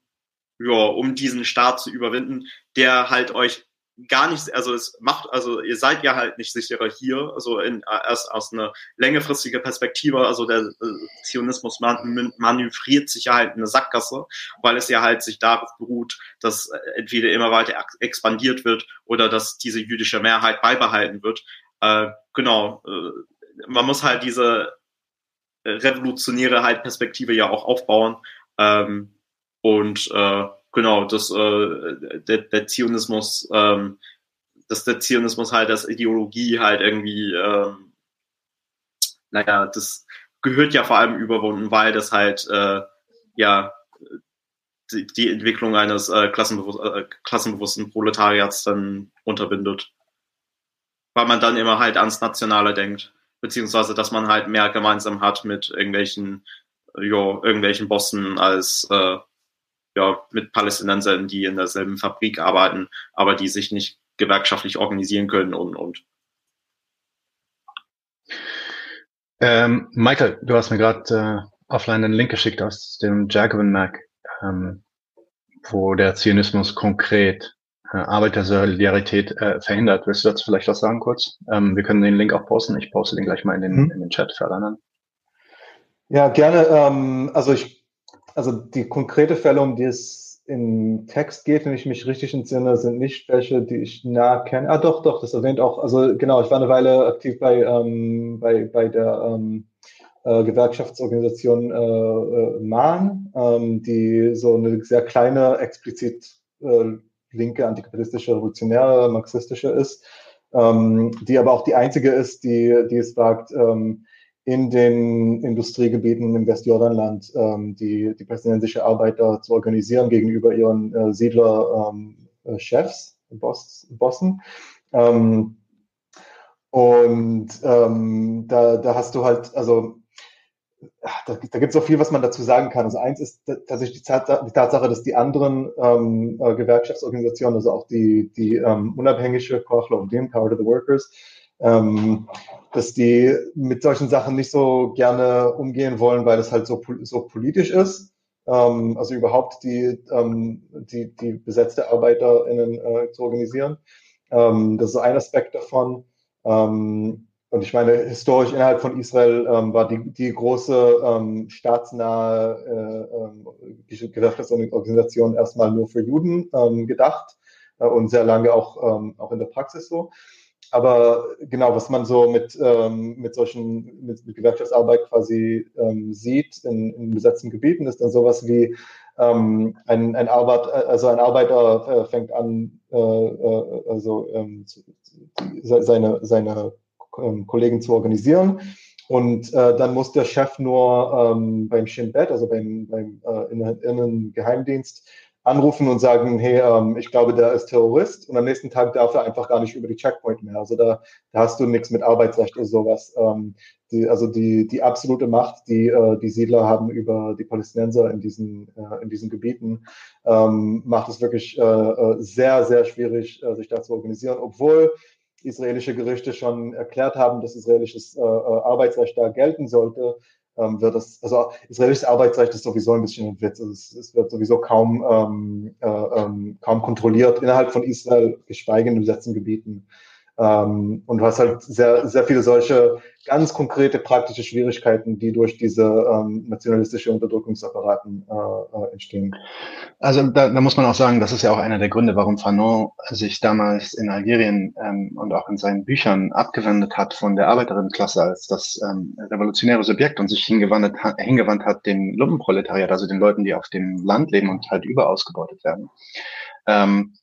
ja, um diesen Staat zu überwinden, der halt euch gar nicht, also es macht, also ihr seid ja halt nicht sicherer hier, also in, erst aus einer längerfristigen Perspektive, also der äh, Zionismus man, manövriert sich ja halt in eine Sackgasse, weil es ja halt sich darauf beruht, dass entweder immer weiter expandiert wird oder dass diese jüdische Mehrheit beibehalten wird. Äh, genau, äh, man muss halt diese revolutionäre halt Perspektive ja auch aufbauen. Ähm, und äh, genau, das, äh, der, der Zionismus, ähm, dass der Zionismus halt als Ideologie halt irgendwie, ähm, naja, das gehört ja vor allem überwunden, weil das halt, äh, ja, die, die Entwicklung eines äh, klassenbewusst, äh, klassenbewussten Proletariats dann unterbindet. Weil man dann immer halt ans Nationale denkt. Beziehungsweise, dass man halt mehr gemeinsam hat mit irgendwelchen, ja, irgendwelchen Bossen als, äh, ja, mit Palästinensern, die in derselben Fabrik arbeiten, aber die sich nicht gewerkschaftlich organisieren können und, und. Ähm, Michael, du hast mir gerade äh, offline einen Link geschickt aus dem Jacobin Mac, ähm, wo der Zionismus konkret äh, Arbeitersolidarität äh, verhindert. Willst du dazu vielleicht was sagen kurz? Ähm, wir können den Link auch posten. Ich poste den gleich mal in den, mhm. in den Chat für alle anderen. Ja, gerne. Ähm, also ich also die konkrete Fälle, um die es im Text geht, wenn ich mich richtig entsinne, sind nicht welche, die ich nah kenne. Ah, doch, doch, das erwähnt auch. Also genau, ich war eine Weile aktiv bei, ähm, bei, bei der ähm, äh, Gewerkschaftsorganisation äh, äh, MAN, ähm, die so eine sehr kleine, explizit äh, linke, antikapitalistische, revolutionäre, marxistische ist, ähm, die aber auch die einzige ist, die, die es wagt, ähm, in den Industriegebieten im Westjordanland ähm, die, die palästinensische Arbeiter zu organisieren gegenüber ihren äh, Siedler-Chefs, ähm, äh, Boss, Bossen. Ähm, und ähm, da, da hast du halt, also da, da gibt es auch viel, was man dazu sagen kann. Also eins ist tatsächlich die, die Tatsache, dass die anderen ähm, äh, Gewerkschaftsorganisationen, also auch die, die ähm, unabhängige Koch Dem, Power to the Workers, ähm, dass die mit solchen Sachen nicht so gerne umgehen wollen, weil es halt so, so politisch ist. Ähm, also überhaupt die, ähm, die, die besetzte ArbeiterInnen äh, zu organisieren. Ähm, das ist ein Aspekt davon. Ähm, und ich meine, historisch innerhalb von Israel ähm, war die, die große ähm, staatsnahe äh, äh, Gewerkschaftsorganisation erstmal nur für Juden ähm, gedacht äh, und sehr lange auch, ähm, auch in der Praxis so. Aber genau, was man so mit, ähm, mit solchen, mit, mit Gewerkschaftsarbeit quasi ähm, sieht in, in besetzten Gebieten, ist dann sowas wie ähm, ein, ein, Arbeit, also ein Arbeiter äh, fängt an, äh, äh, also ähm, seine, seine ähm, Kollegen zu organisieren. Und äh, dann muss der Chef nur ähm, beim Shin Bet, also beim, beim äh, Innengeheimdienst, anrufen und sagen, hey, ähm, ich glaube, der ist Terrorist und am nächsten Tag darf er einfach gar nicht über die Checkpoint mehr. Also da, da hast du nichts mit Arbeitsrecht oder sowas. Ähm, die, also die, die absolute Macht, die äh, die Siedler haben über die Palästinenser in diesen, äh, in diesen Gebieten, ähm, macht es wirklich äh, äh sehr, sehr schwierig, äh, sich da zu organisieren, obwohl israelische Gerichte schon erklärt haben, dass israelisches äh, Arbeitsrecht da gelten sollte, ähm, wird das, also israelisches Arbeitsrecht ist sowieso ein bisschen ein Witz. Also es, es, wird sowieso kaum, ähm, äh, ähm, kaum kontrolliert innerhalb von Israel, geschweige in besetzten Gebieten. Ähm, und du hast halt sehr, sehr viele solche ganz konkrete praktische Schwierigkeiten, die durch diese ähm, nationalistische Unterdrückungsapparaten äh, äh, entstehen. Also da, da muss man auch sagen, das ist ja auch einer der Gründe, warum Fanon sich damals in Algerien ähm, und auch in seinen Büchern abgewendet hat von der Arbeiterinnenklasse als das ähm, revolutionäre Subjekt und sich hingewandt, hat, hingewandt hat dem Lumpenproletariat, also den Leuten, die auf dem Land leben und halt überausgebeutet werden. Ähm,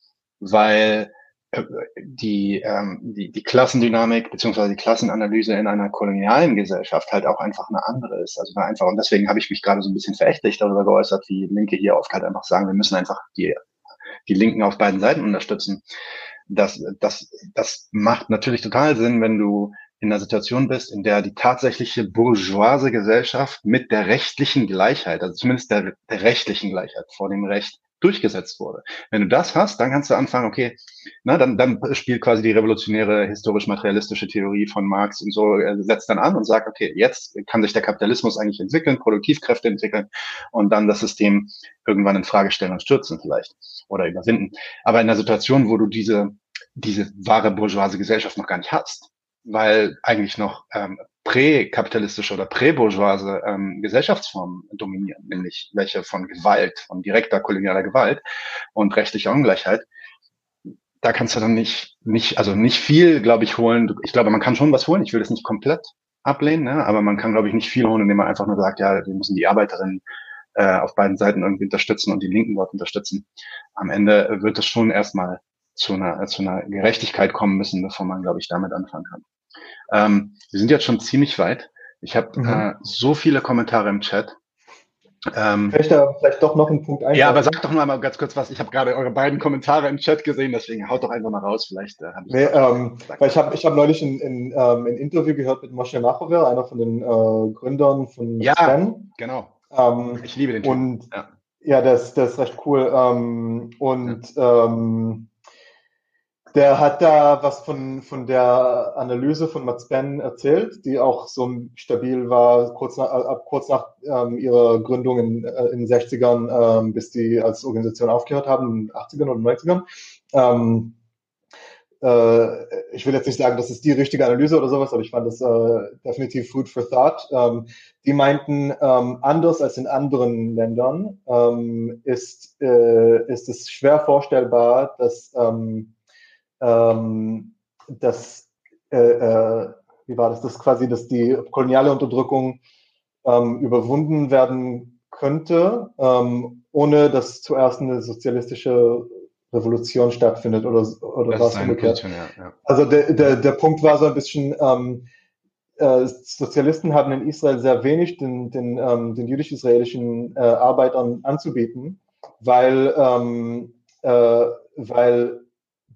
weil die, ähm, die, die Klassendynamik beziehungsweise die Klassenanalyse in einer kolonialen Gesellschaft halt auch einfach eine andere ist. Also einfach, und deswegen habe ich mich gerade so ein bisschen verächtlich darüber geäußert, wie Linke hier oft halt einfach sagen, wir müssen einfach die, die Linken auf beiden Seiten unterstützen. Das, das, das macht natürlich total Sinn, wenn du in einer Situation bist, in der die tatsächliche bourgeoise Gesellschaft mit der rechtlichen Gleichheit, also zumindest der, der rechtlichen Gleichheit vor dem Recht durchgesetzt wurde. Wenn du das hast, dann kannst du anfangen, okay, na, dann, dann spielt quasi die revolutionäre historisch-materialistische Theorie von Marx und so, er setzt dann an und sagt, okay, jetzt kann sich der Kapitalismus eigentlich entwickeln, Produktivkräfte entwickeln und dann das System irgendwann in Frage stellen und stürzen vielleicht oder überwinden. Aber in einer Situation, wo du diese, diese wahre bourgeoise Gesellschaft noch gar nicht hast, weil eigentlich noch ähm, präkapitalistische oder präbourgeoise ähm, Gesellschaftsformen dominieren, nämlich welche von Gewalt, von direkter kolonialer Gewalt und rechtlicher Ungleichheit. Da kannst du dann nicht, nicht, also nicht viel, glaube ich, holen. Ich glaube, man kann schon was holen. Ich will das nicht komplett ablehnen, ne? aber man kann, glaube ich, nicht viel holen, indem man einfach nur sagt, ja, wir müssen die Arbeiterinnen äh, auf beiden Seiten irgendwie unterstützen und die Linken dort unterstützen. Am Ende wird es schon erstmal zu einer, zu einer Gerechtigkeit kommen müssen, bevor man, glaube ich, damit anfangen kann. Ähm, wir sind jetzt schon ziemlich weit. Ich habe mhm. äh, so viele Kommentare im Chat. Ähm, vielleicht, vielleicht doch noch einen Punkt ein. Ja, aber sag doch mal, mal ganz kurz was. Ich habe gerade eure beiden Kommentare im Chat gesehen, deswegen haut doch einfach mal raus. Vielleicht äh, hab ich nee, ähm, weil ich habe ich hab neulich ein, ein, ähm, ein Interview gehört mit Moshe Machover, einer von den äh, Gründern von ja, Sven. genau. Ähm, ich liebe den Typ. Und ja, ja das, das ist recht cool. Ähm, und ja. Der hat da was von, von der Analyse von Mats Ben erzählt, die auch so stabil war, kurz nach, ab kurz nach ähm, ihrer Gründung in, äh, in den 60ern, ähm, bis die als Organisation aufgehört haben, in den 80ern oder 90ern. Ähm, äh, ich will jetzt nicht sagen, das ist die richtige Analyse oder sowas, aber ich fand das äh, definitiv Food for Thought. Ähm, die meinten, ähm, anders als in anderen Ländern ähm, ist, äh, ist es schwer vorstellbar, dass ähm, ähm, dass, äh, äh, wie war das, dass quasi, dass die koloniale Unterdrückung ähm, überwunden werden könnte, ähm, ohne dass zuerst eine sozialistische Revolution stattfindet oder, oder was umgekehrt. Ja, ja. Also der, der, der Punkt war so ein bisschen, ähm, äh, Sozialisten haben in Israel sehr wenig den, den, ähm, den jüdisch-israelischen äh, Arbeitern anzubieten, weil, ähm, äh, weil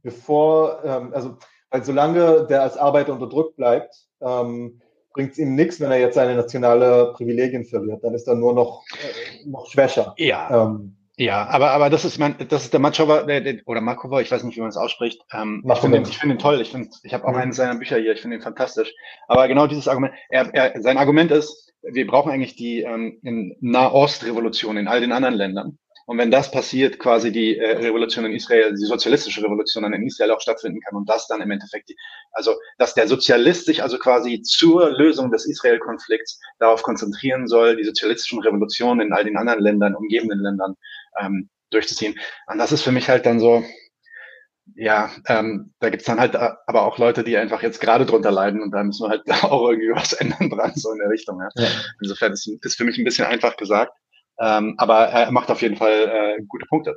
bevor, ähm, also, weil solange der als Arbeiter unterdrückt bleibt, ähm, bringt es ihm nichts, wenn er jetzt seine nationale Privilegien verliert. Dann ist er nur noch, äh, noch schwächer. Ja. Ähm, ja, aber, aber das ist mein, das ist der der, oder Makova, ich weiß nicht, wie man es ausspricht. Ähm, ich finde ihn, ich finde ihn toll. Ich finde, ich habe auch mhm. eines seiner Bücher hier. Ich finde ihn fantastisch. Aber genau dieses Argument, er, er, sein Argument ist, wir brauchen eigentlich die ähm, Nahost-Revolution in all den anderen Ländern Und wenn das passiert, quasi die äh, Revolution in Israel, die sozialistische Revolution dann in Israel auch stattfinden kann und das dann im Endeffekt, also dass der Sozialist sich also quasi zur Lösung des Israel-Konflikts darauf konzentrieren soll, die sozialistischen Revolutionen in all den anderen Ländern, umgebenden Ländern ähm, durchzuziehen. Und das ist für mich halt dann so, ja, ähm, da gibt's dann halt äh, aber auch Leute, die einfach jetzt gerade drunter leiden und da müssen wir halt [LAUGHS] auch irgendwie was ändern dran, so in der Richtung. Ja. ja. Insofern ist, ist für mich ein bisschen einfach gesagt. Ähm, aber er macht auf jeden Fall äh, gute Punkte.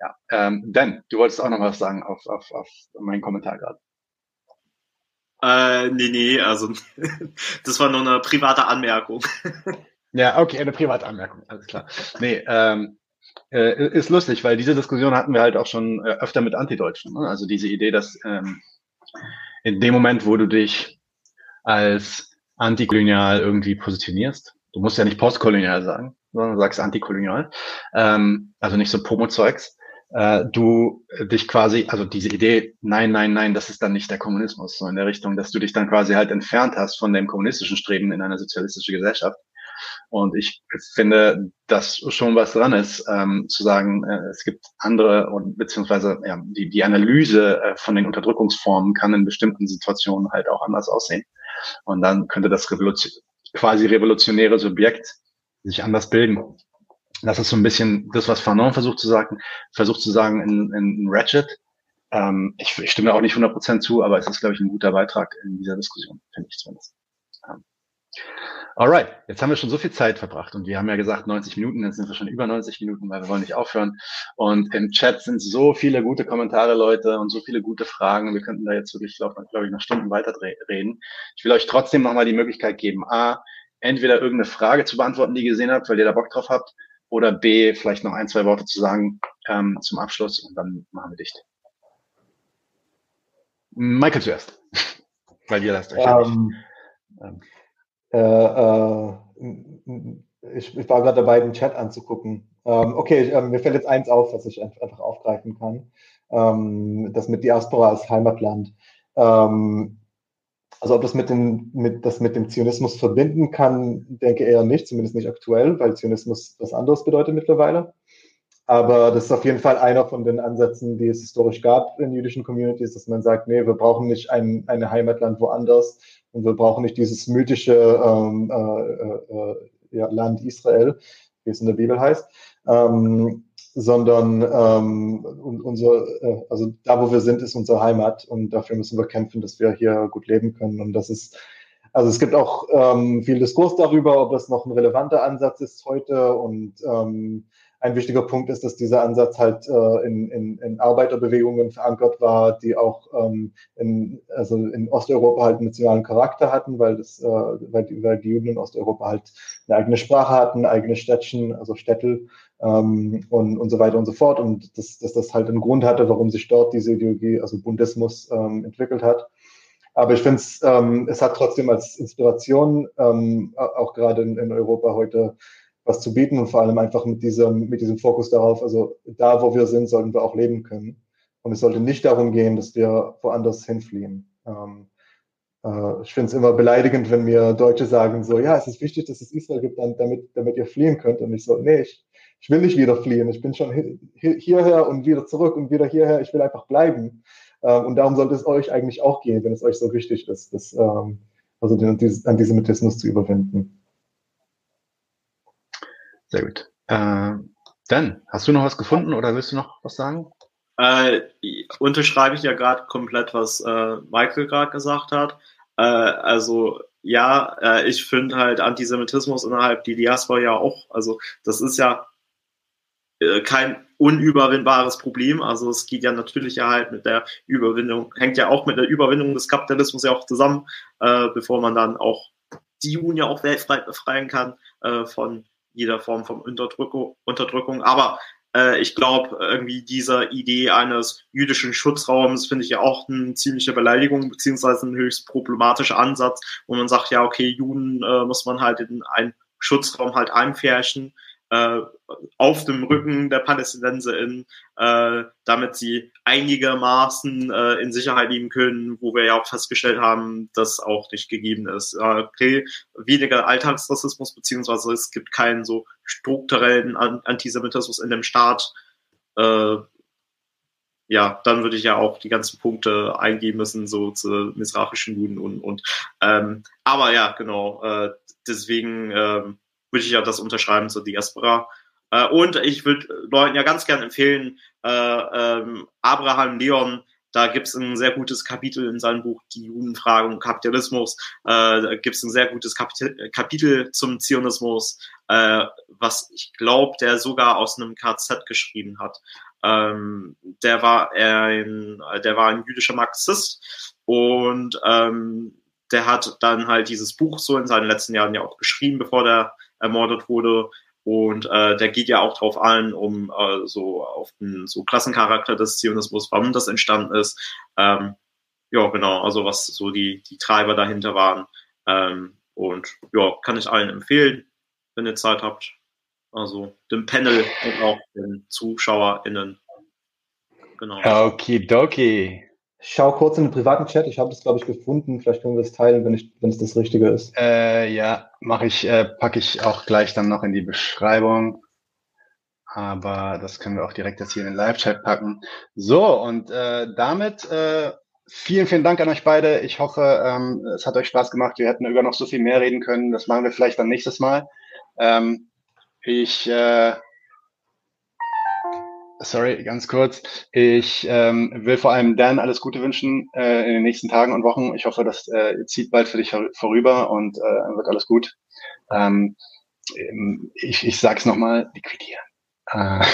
Ja. Ähm, Dan, du wolltest auch noch was sagen auf, auf, auf meinen Kommentar gerade. Äh, nee, nee, also [LAUGHS] das war nur eine private Anmerkung. [LAUGHS] ja, okay, eine private Anmerkung, alles klar. Nee, ähm, äh, ist lustig, weil diese Diskussion hatten wir halt auch schon äh, öfter mit Antideutschen. Ne? Also diese Idee, dass ähm, in dem Moment, wo du dich als antikolonial irgendwie positionierst, du musst ja nicht postkolonial sagen, sondern du sagst antikolonial, ähm, also nicht so Promo-Zeugs, äh, du dich quasi, also diese Idee, nein, nein, nein, das ist dann nicht der Kommunismus, so in der Richtung, dass du dich dann quasi halt entfernt hast von dem kommunistischen Streben in eine sozialistische Gesellschaft. Und ich finde, dass schon was dran ist, ähm, zu sagen, äh, es gibt andere und beziehungsweise ja, die, die Analyse äh, von den Unterdrückungsformen kann in bestimmten Situationen halt auch anders aussehen. Und dann könnte das Revolution, quasi revolutionäre Subjekt sich anders bilden. Das ist so ein bisschen das, was Fanon versucht zu sagen, versucht zu sagen in, in Ratchet. Ähm, ich, ich stimme auch nicht 100% zu, aber es ist, glaube ich, ein guter Beitrag in dieser Diskussion, finde ich zumindest. Ähm. Alright, jetzt haben wir schon so viel Zeit verbracht und wir haben ja gesagt 90 Minuten, jetzt sind wir schon über 90 Minuten, weil wir wollen nicht aufhören. Und im Chat sind so viele gute Kommentare, Leute, und so viele gute Fragen. Wir könnten da jetzt wirklich, glaube glaub ich, noch Stunden weiter reden. Ich will euch trotzdem nochmal die Möglichkeit geben, A, entweder irgendeine Frage zu beantworten, die ihr gesehen habt, weil ihr da Bock drauf habt, oder B, vielleicht noch ein, zwei Worte zu sagen ähm, zum Abschluss und dann machen wir dicht. Michael zuerst, [LAUGHS] weil ihr lasst euch. Um, ähm, äh, äh, ich, ich, war gerade dabei, den Chat anzugucken. Ähm, okay, ich, äh, mir fällt jetzt eins auf, was ich einfach aufgreifen kann. Ähm, das mit Diaspora als Heimatland. Ähm, also ob das mit, den, mit, das mit dem Zionismus verbinden kann, denke eher nicht, zumindest nicht aktuell, weil Zionismus was anderes bedeutet mittlerweile. Aber das ist auf jeden Fall einer von den Ansätzen, die es historisch gab in jüdischen Communities, dass man sagt, nee, wir brauchen nicht ein, ein Heimatland woanders, und wir brauchen nicht dieses mythische ähm, äh, äh, ja, Land Israel, wie es in der Bibel heißt, ähm, sondern ähm, unser, äh, also da, wo wir sind, ist unsere Heimat und dafür müssen wir kämpfen, dass wir hier gut leben können. Und das ist, also es gibt auch ähm, viel Diskurs darüber, ob das noch ein relevanter Ansatz ist heute und ähm, ein wichtiger Punkt ist, dass dieser Ansatz halt äh, in, in, in Arbeiterbewegungen verankert war, die auch ähm, in, also in Osteuropa halt einen nationalen Charakter hatten, weil, das, äh, weil, die, weil die Juden in Osteuropa halt eine eigene Sprache hatten, eigene Städtchen, also Städtel ähm, und, und so weiter und so fort. Und dass, dass das halt einen Grund hatte, warum sich dort diese Ideologie, also Bundismus, ähm, entwickelt hat. Aber ich finde es, ähm, es hat trotzdem als Inspiration, ähm, auch gerade in, in Europa heute, was zu bieten und vor allem einfach mit diesem, mit diesem Fokus darauf, also da, wo wir sind, sollten wir auch leben können. Und es sollte nicht darum gehen, dass wir woanders hinfliehen. Ähm, äh, ich finde es immer beleidigend, wenn mir Deutsche sagen so, ja, es ist wichtig, dass es Israel gibt, damit, damit ihr fliehen könnt. Und ich so, nee, ich, ich will nicht wieder fliehen. Ich bin schon hierher und wieder zurück und wieder hierher. Ich will einfach bleiben. Ähm, und darum sollte es euch eigentlich auch gehen, wenn es euch so wichtig ist, das, ähm, also den Antisemitismus zu überwinden. Sehr gut. Äh, Dan, hast du noch was gefunden oder willst du noch was sagen? Äh, unterschreibe ich ja gerade komplett, was äh, Michael gerade gesagt hat. Äh, also ja, äh, ich finde halt Antisemitismus innerhalb die Diaspora ja auch, also das ist ja äh, kein unüberwindbares Problem. Also es geht ja natürlich ja halt mit der Überwindung, hängt ja auch mit der Überwindung des Kapitalismus ja auch zusammen, äh, bevor man dann auch die Juden ja auch weltweit befreien kann von jeder Form von Unterdrückung. Aber äh, ich glaube, irgendwie diese Idee eines jüdischen Schutzraums finde ich ja auch eine ziemliche Beleidigung, beziehungsweise ein höchst problematischer Ansatz, wo man sagt, ja, okay, Juden äh, muss man halt in einen Schutzraum halt einfärchen. Äh, auf dem Rücken der PalästinenserInnen, äh, damit sie einigermaßen äh, in Sicherheit leben können, wo wir ja auch festgestellt haben, dass auch nicht gegeben ist. Äh, okay, weniger Alltagsrassismus, beziehungsweise es gibt keinen so strukturellen Antisemitismus in dem Staat. Äh, ja, dann würde ich ja auch die ganzen Punkte eingeben müssen, so zu misrachischen Juden und, und ähm, aber ja, genau, deswegen äh, würde ich ja das unterschreiben zur Diaspora. Äh, und ich würde Leuten ja ganz gern empfehlen, äh, ähm, Abraham Leon, da gibt es ein sehr gutes Kapitel in seinem Buch Die Judenfrage und Kapitalismus. Äh, da gibt es ein sehr gutes Kapitel, Kapitel zum Zionismus, äh, was ich glaube, der sogar aus einem KZ geschrieben hat. Ähm, der war ein, der war ein jüdischer Marxist und ähm, der hat dann halt dieses Buch so in seinen letzten Jahren ja auch geschrieben, bevor der ermordet wurde. Und äh, der geht ja auch drauf ein, um äh, so auf den so Klassencharakter des Zionismus, warum das entstanden ist. Ähm, ja, genau, also was so die, die Treiber dahinter waren. Ähm, und ja, kann ich allen empfehlen, wenn ihr Zeit habt. Also dem Panel und auch den ZuschauerInnen. Genau. Okidoki. Schau kurz in den privaten Chat. Ich habe das, glaube ich, gefunden. Vielleicht können wir es teilen, wenn, ich, wenn es das Richtige ist. Äh, ja, mache ich, äh, packe ich auch gleich dann noch in die Beschreibung. Aber das können wir auch direkt jetzt hier in den Live-Chat packen. So, und äh, damit äh, vielen, vielen Dank an euch beide. Ich hoffe, ähm, es hat euch Spaß gemacht. Wir hätten über noch so viel mehr reden können. Das machen wir vielleicht dann nächstes Mal. Ähm, ich äh, Sorry, ganz kurz. Ich ähm, will vor allem Dan alles Gute wünschen äh, in den nächsten Tagen und Wochen. Ich hoffe, das äh, zieht bald für dich vorüber und äh, wird alles gut. Ähm, ich ich sage es nochmal, liquidieren. Äh,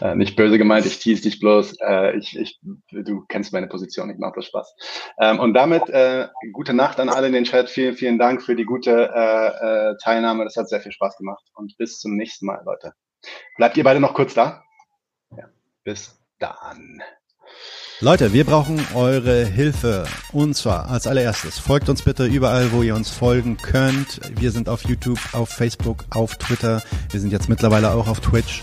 [LAUGHS] äh, nicht böse gemeint, ich tease dich bloß. Äh, ich, ich, du kennst meine Position, ich mache bloß Spaß. Ähm, und damit äh, gute Nacht an alle in den Chat. Vielen, vielen Dank für die gute äh, äh, Teilnahme. Das hat sehr viel Spaß gemacht. Und bis zum nächsten Mal, Leute. Bleibt ihr beide noch kurz da? Ja. Bis dann. Leute, wir brauchen eure Hilfe. Und zwar als allererstes, folgt uns bitte überall, wo ihr uns folgen könnt. Wir sind auf YouTube, auf Facebook, auf Twitter. Wir sind jetzt mittlerweile auch auf Twitch.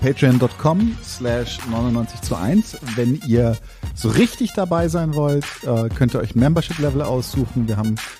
patreon.com slash 99 zu 1. Wenn ihr so richtig dabei sein wollt, äh, könnt ihr euch Membership-Level aussuchen. Wir haben